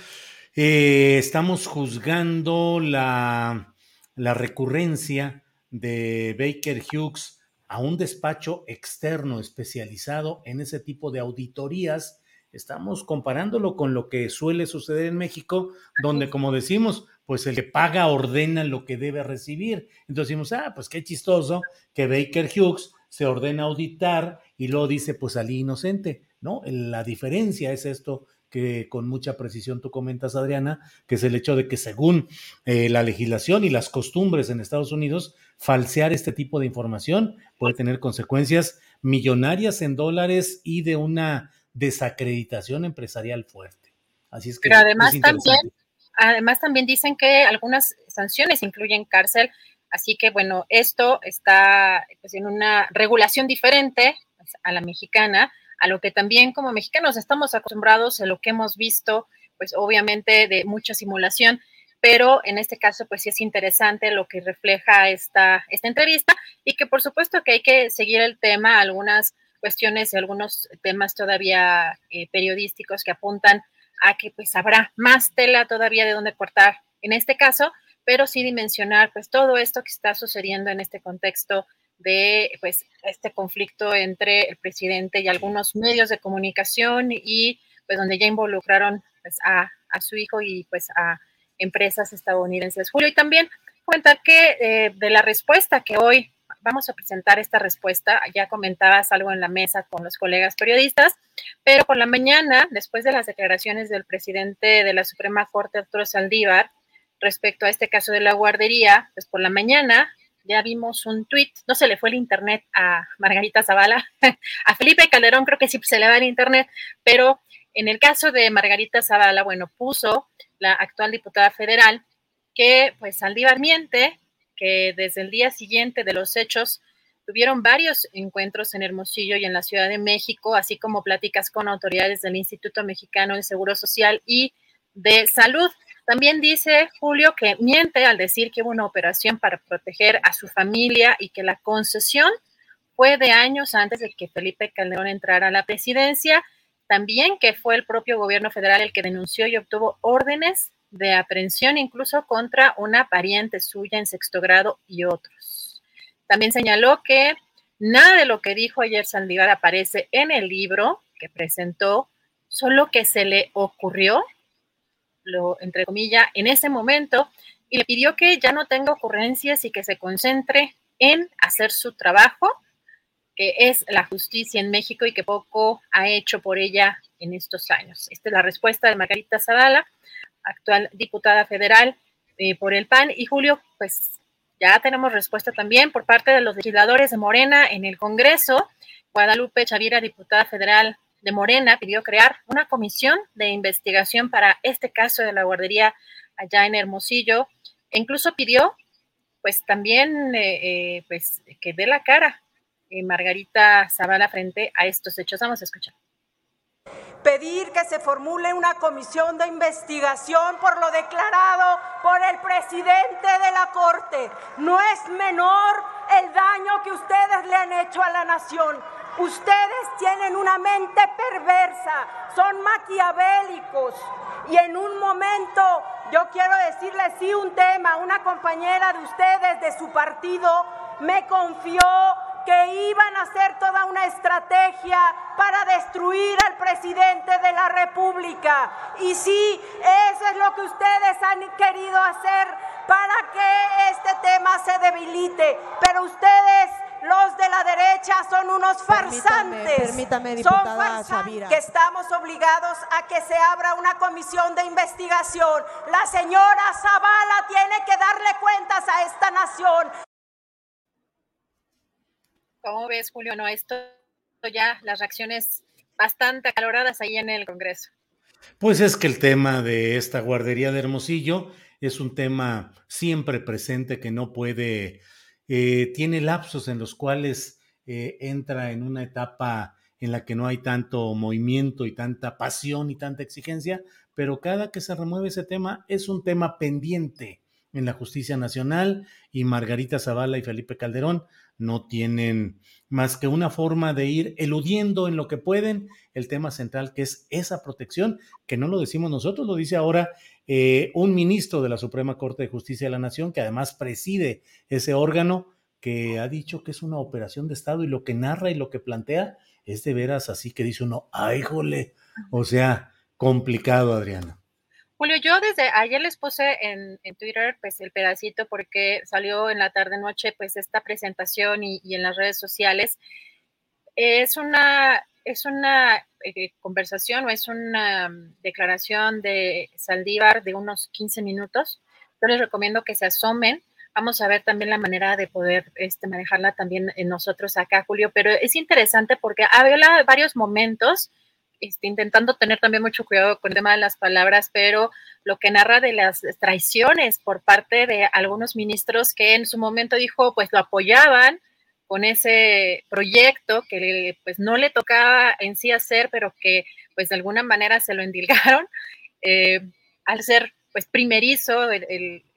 estamos juzgando la, la recurrencia de Baker Hughes a un despacho externo especializado en ese tipo de auditorías. Estamos comparándolo con lo que suele suceder en México, donde, como decimos, pues el que paga ordena lo que debe recibir. Entonces decimos, ah, pues qué chistoso que Baker Hughes se ordena auditar y luego dice, pues salí inocente, ¿no? La diferencia es esto que con mucha precisión tú comentas, Adriana, que es el hecho de que según eh, la legislación y las costumbres en Estados Unidos, falsear este tipo de información puede tener consecuencias millonarias en dólares y de una desacreditación empresarial fuerte. Así es que... Pero además también Además, también dicen que algunas sanciones incluyen cárcel, así que bueno, esto está pues, en una regulación diferente a la mexicana, a lo que también como mexicanos estamos acostumbrados, a lo que hemos visto, pues obviamente de mucha simulación, pero en este caso pues sí es interesante lo que refleja esta, esta entrevista y que por supuesto que hay que seguir el tema, algunas cuestiones y algunos temas todavía eh, periodísticos que apuntan a que pues habrá más tela todavía de donde cortar en este caso, pero sí dimensionar pues todo esto que está sucediendo en este contexto de pues este conflicto entre el presidente y algunos medios de comunicación y pues donde ya involucraron pues a, su hijo y pues a empresas estadounidenses. Julio, y también comentar que eh, de la respuesta que hoy vamos a presentar esta respuesta. Ya comentabas algo en la mesa con los colegas periodistas, pero por la mañana, después de las declaraciones del presidente de la Suprema Corte, Arturo Saldívar, respecto a este caso de la guardería, pues por la mañana ya vimos un tuit, no se le fue el internet a Margarita Zavala, a Felipe Calderón creo que sí se le va el internet, pero en el caso de Margarita Zavala, bueno, puso la actual diputada federal que pues Saldívar miente, que desde el día siguiente de los hechos tuvieron varios encuentros en Hermosillo y en la Ciudad de México, así como pláticas con autoridades del Instituto Mexicano de Seguro Social y de Salud. También dice Julio que miente al decir que hubo una operación para proteger a su familia y que la concesión fue de años antes de que Felipe Calderón entrara a la presidencia también que fue el propio gobierno federal el que denunció y obtuvo órdenes de aprehensión incluso contra una pariente suya en sexto grado y otros. También señaló que nada de lo que dijo ayer Saldívar aparece en el libro que presentó, solo que se le ocurrió, lo entre comillas, en ese momento, y le pidió que ya no tenga ocurrencias y que se concentre en hacer su trabajo, que es la justicia en México y que poco ha hecho por ella en estos años. Esta es la respuesta de Margarita Zavala, actual diputada federal eh, por el PAN. Y Julio, pues ya tenemos respuesta también por parte de los legisladores de Morena en el Congreso. Guadalupe Chavira, diputada federal de Morena, pidió crear una comisión de investigación para este caso de la guardería allá en Hermosillo. E incluso pidió, pues también, eh, eh, pues que dé la cara Margarita Zavala frente a estos hechos. Vamos a escuchar pedir que se formule una comisión de investigación por lo declarado por el presidente de la Corte. No es menor el daño que ustedes le han hecho a la nación. Ustedes tienen una mente perversa, son maquiavélicos. Y en un momento, yo quiero decirles sí un tema, una compañera de ustedes, de su partido, me confió que iban a hacer toda una estrategia para destruir al presidente de la República. Y sí, eso es lo que ustedes han querido hacer para que este tema se debilite. Pero ustedes los de la derecha son unos farsantes. Permítame, son farsantes que estamos obligados a que se abra una comisión de investigación. La señora Zavala tiene que darle cuentas a esta nación. ¿Cómo ves, Julio? No, esto ya, las reacciones bastante acaloradas ahí en el Congreso. Pues es que el tema de esta guardería de Hermosillo es un tema siempre presente que no puede, eh, tiene lapsos en los cuales eh, entra en una etapa en la que no hay tanto movimiento y tanta pasión y tanta exigencia, pero cada que se remueve ese tema es un tema pendiente en la justicia nacional y Margarita Zavala y Felipe Calderón no tienen más que una forma de ir eludiendo en lo que pueden el tema central, que es esa protección, que no lo decimos nosotros, lo dice ahora eh, un ministro de la Suprema Corte de Justicia de la Nación, que además preside ese órgano, que ha dicho que es una operación de Estado y lo que narra y lo que plantea es de veras así que dice uno, ay, jole, o sea, complicado, Adriana. Julio, yo desde ayer les puse en, Twitter pues el pedacito porque salió en la tarde noche pues esta presentación y, en las redes sociales. Es una, es una eh, conversación o es una mm, declaración de Saldívar de unos 15 minutos. Yo les recomiendo que se asomen. Vamos a ver también la manera de poder este, manejarla también nosotros acá, Julio, pero es interesante porque habla varios momentos este, intentando tener también mucho cuidado con el tema de las palabras, pero lo que narra de las traiciones por parte de algunos ministros que en su momento dijo, pues lo apoyaban con ese proyecto que pues no le tocaba en sí hacer, pero que pues de alguna manera se lo endilgaron eh, al ser pues primerizo,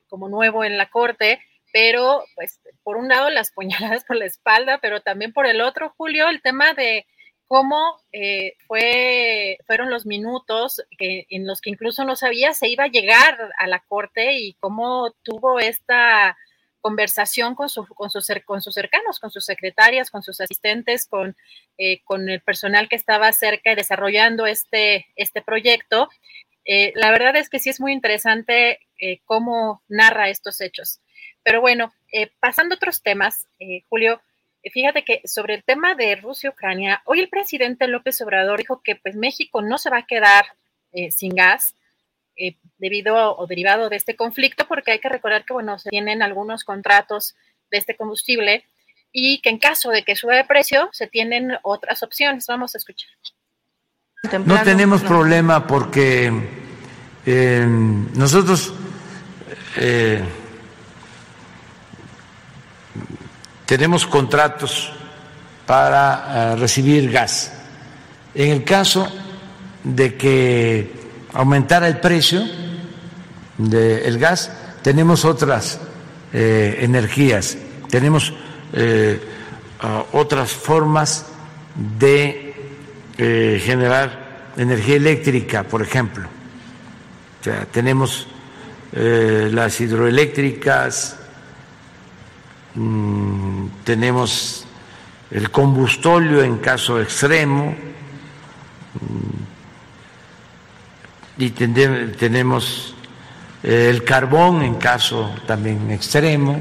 como nuevo en la corte, pero pues por un lado las puñaladas por la espalda, pero también por el otro, Julio, el tema de cómo eh, fue, fueron los minutos que, en los que incluso no sabía se iba a llegar a la corte y cómo tuvo esta conversación con, su, con, sus, con sus cercanos, con sus secretarias, con sus asistentes, con, eh, con el personal que estaba cerca y desarrollando este, este proyecto. Eh, la verdad es que sí es muy interesante cómo narra estos hechos. Pero bueno, pasando a otros temas, Julio, Fíjate que sobre el tema de Rusia-Ucrania, hoy el presidente López Obrador dijo que pues México no se va a quedar eh, sin gas eh, debido o derivado de este conflicto, porque hay que recordar que, bueno, se tienen algunos contratos de este combustible y que en caso de que suba de precio, se tienen otras opciones. Vamos a escuchar. No tenemos problema porque eh, nosotros tenemos contratos para eh, recibir gas. En el caso de que aumentara el precio del gas, tenemos otras eh, energías, tenemos eh, otras formas de generar energía eléctrica, por ejemplo. O sea, tenemos eh, las hidroeléctricas, mm, tenemos el combustóleo en caso extremo, mm, y tenemos eh, el carbón en caso también extremo,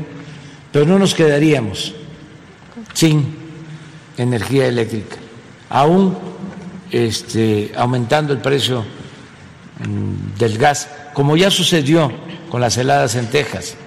pero no nos quedaríamos sin energía eléctrica, aún este, aumentando el precio mm, del gas, como ya sucedió con las heladas en Texas.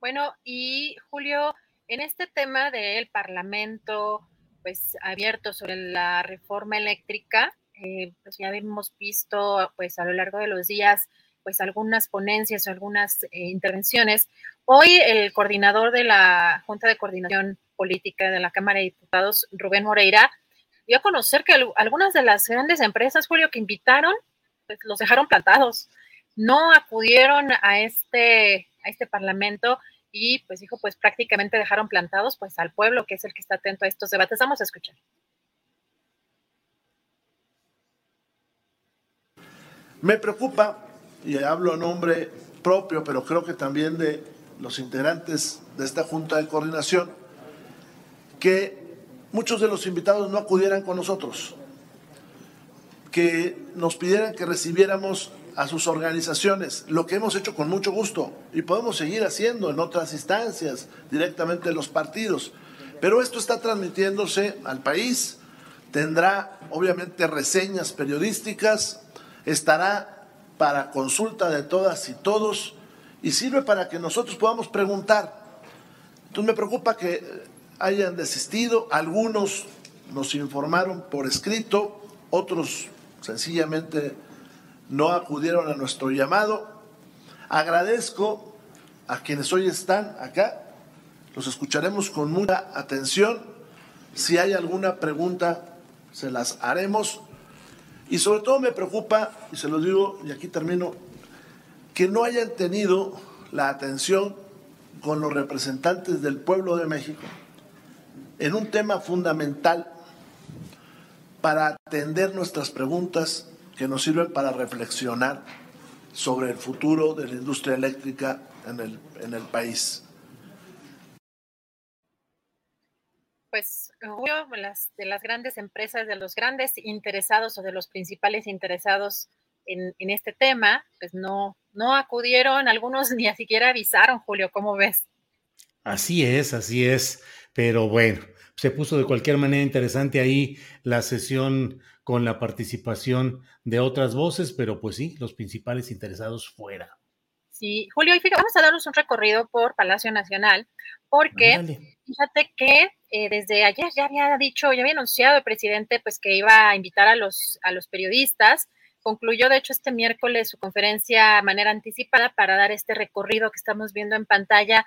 Bueno, y Julio, en este tema del Parlamento, pues abierto sobre la reforma eléctrica, eh, pues ya hemos visto pues a lo largo de los días pues algunas ponencias o algunas eh, intervenciones. Hoy el coordinador de la Junta de Coordinación Política de la Cámara de Diputados, Rubén Moreira, dio a conocer que algunas de las grandes empresas, Julio, que invitaron, pues los dejaron plantados. No acudieron a este, a este parlamento y pues dijo, pues prácticamente dejaron plantados pues al pueblo, que es el que está atento a estos debates. Vamos a escuchar. Me preocupa, y hablo a nombre propio, pero creo que también de los integrantes de esta Junta de Coordinación, que muchos de los invitados no acudieran con nosotros, que nos pidieran que recibiéramos a sus organizaciones, lo que hemos hecho con mucho gusto y podemos seguir haciendo en otras instancias, directamente en los partidos. Pero esto está transmitiéndose al país, tendrá obviamente reseñas periodísticas, estará para consulta de todas y todos y sirve para que nosotros podamos preguntar. Entonces me preocupa que hayan desistido, algunos nos informaron por escrito, otros sencillamente no acudieron a nuestro llamado. Agradezco a quienes hoy están acá, los escucharemos con mucha atención. Si hay alguna pregunta, se las haremos. Y sobre todo me preocupa, y se lo digo, y aquí termino, que no hayan tenido la atención con los representantes del pueblo de México en un tema fundamental para atender nuestras preguntas que nos sirven para reflexionar sobre el futuro de la industria eléctrica en el, en el país. pues las, de las grandes empresas, de los grandes interesados o de los principales interesados en, este tema, pues no, no acudieron, algunos ni siquiera avisaron, Julio, ¿cómo ves? Así es, así es, pero bueno, se puso de cualquier manera interesante ahí la sesión con la participación de otras voces, pero pues sí, los principales interesados fuera. Sí, Julio, y vamos a darnos un recorrido por Palacio Nacional, porque fíjate que eh, desde ayer ya había dicho, ya había anunciado el presidente pues que iba a invitar a los, a los periodistas. Concluyó, de hecho, este miércoles su conferencia de manera anticipada para dar este recorrido que estamos viendo en pantalla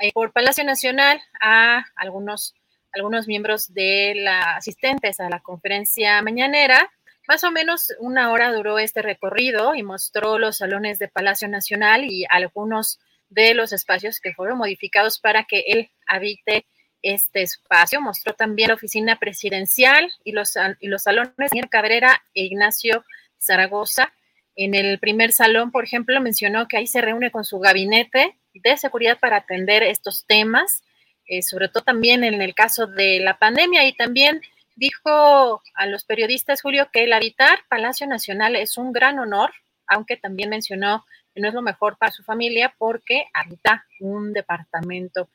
eh, por Palacio Nacional a algunos, algunos miembros de la asistentes a la conferencia mañanera. Más o menos una hora duró este recorrido y mostró los salones de Palacio Nacional y algunos de los espacios que fueron modificados para que él habite este espacio. Mostró también la oficina presidencial y los, y los salones de Cabrera e Ignacio Zaragoza. En el primer salón, por ejemplo, mencionó que ahí se reúne con su gabinete de seguridad para atender estos temas, eh, sobre todo también en el caso de la pandemia. Y también dijo a los periodistas, Julio, que el habitar Palacio Nacional es un gran honor, aunque también mencionó que no es lo mejor para su familia porque habita un departamento.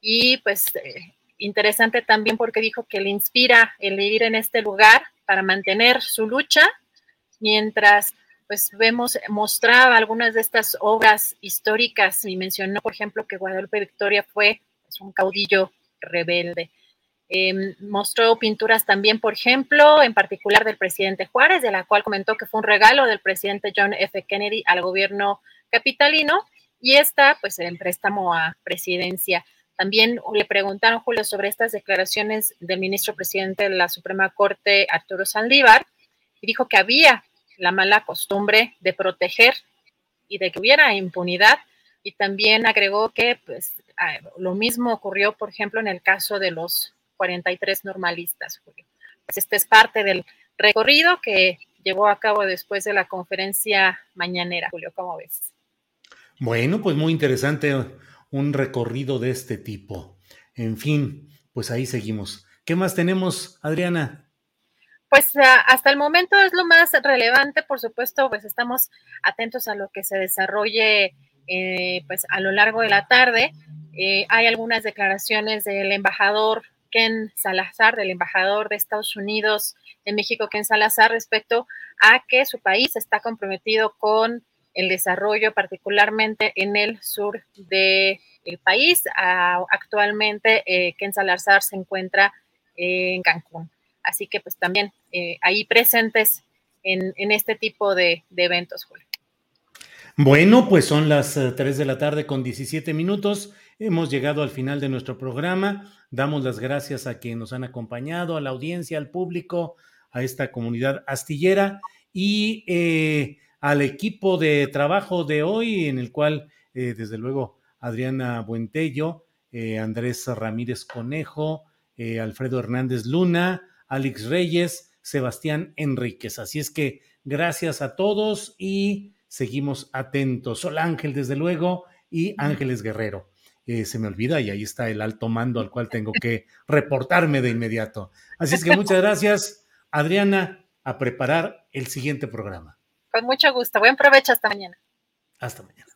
Y pues eh, interesante también porque dijo que le inspira el ir en este lugar para mantener su lucha, mientras pues vemos, mostraba algunas de estas obras históricas y mencionó, por ejemplo, que Guadalupe Victoria fue pues, un caudillo rebelde. Em, mostró pinturas también, por ejemplo, en particular del presidente Juárez, de la cual comentó que fue un regalo del presidente John F. Kennedy al gobierno capitalino, y esta, pues, en préstamo a presidencia. También le preguntaron, Julio, sobre estas declaraciones del ministro presidente de la Suprema Corte, Arturo Saldívar, y dijo que había la mala costumbre de proteger y de que hubiera impunidad. Y también agregó que pues, lo mismo ocurrió, por ejemplo, en el caso de los 43 normalistas, Julio. pues este es parte del recorrido que llevó a cabo después de la conferencia mañanera. Julio, ¿cómo ves? Bueno, pues muy interesante un recorrido de este tipo. En fin, pues ahí seguimos. ¿Qué más tenemos, Adriana? Pues ah, hasta el momento es lo más relevante, por supuesto, pues estamos atentos a lo que se desarrolle eh, pues a lo largo de la tarde. Eh, hay algunas declaraciones del embajador Ken Salazar, del embajador de Estados Unidos en México, Ken Salazar, respecto a que su país está comprometido con el desarrollo, particularmente en el sur del país. Ah, actualmente, eh, Ken Salazar se encuentra en Cancún. Así que pues también eh, ahí presentes en, este tipo de, eventos, Julio. Bueno, pues son las 3 eh, de la tarde con 17 minutos. Hemos llegado al final de nuestro programa. Damos las gracias a quienes nos han acompañado, a la audiencia, al público, a esta comunidad astillera y eh, al equipo de trabajo de hoy, en el cual, desde luego, Adriana Buentello, Andrés Ramírez Conejo, Alfredo Hernández Luna, Alex Reyes, Sebastián Enríquez. Así es que gracias a todos y seguimos atentos. Sol Ángel, desde luego, y Ángeles Guerrero. Eh, se me olvida y ahí está el alto mando al cual tengo que reportarme de inmediato. Así es que muchas gracias, Adriana, a preparar el siguiente programa. Con mucho gusto. Buen provecho hasta mañana. Hasta mañana.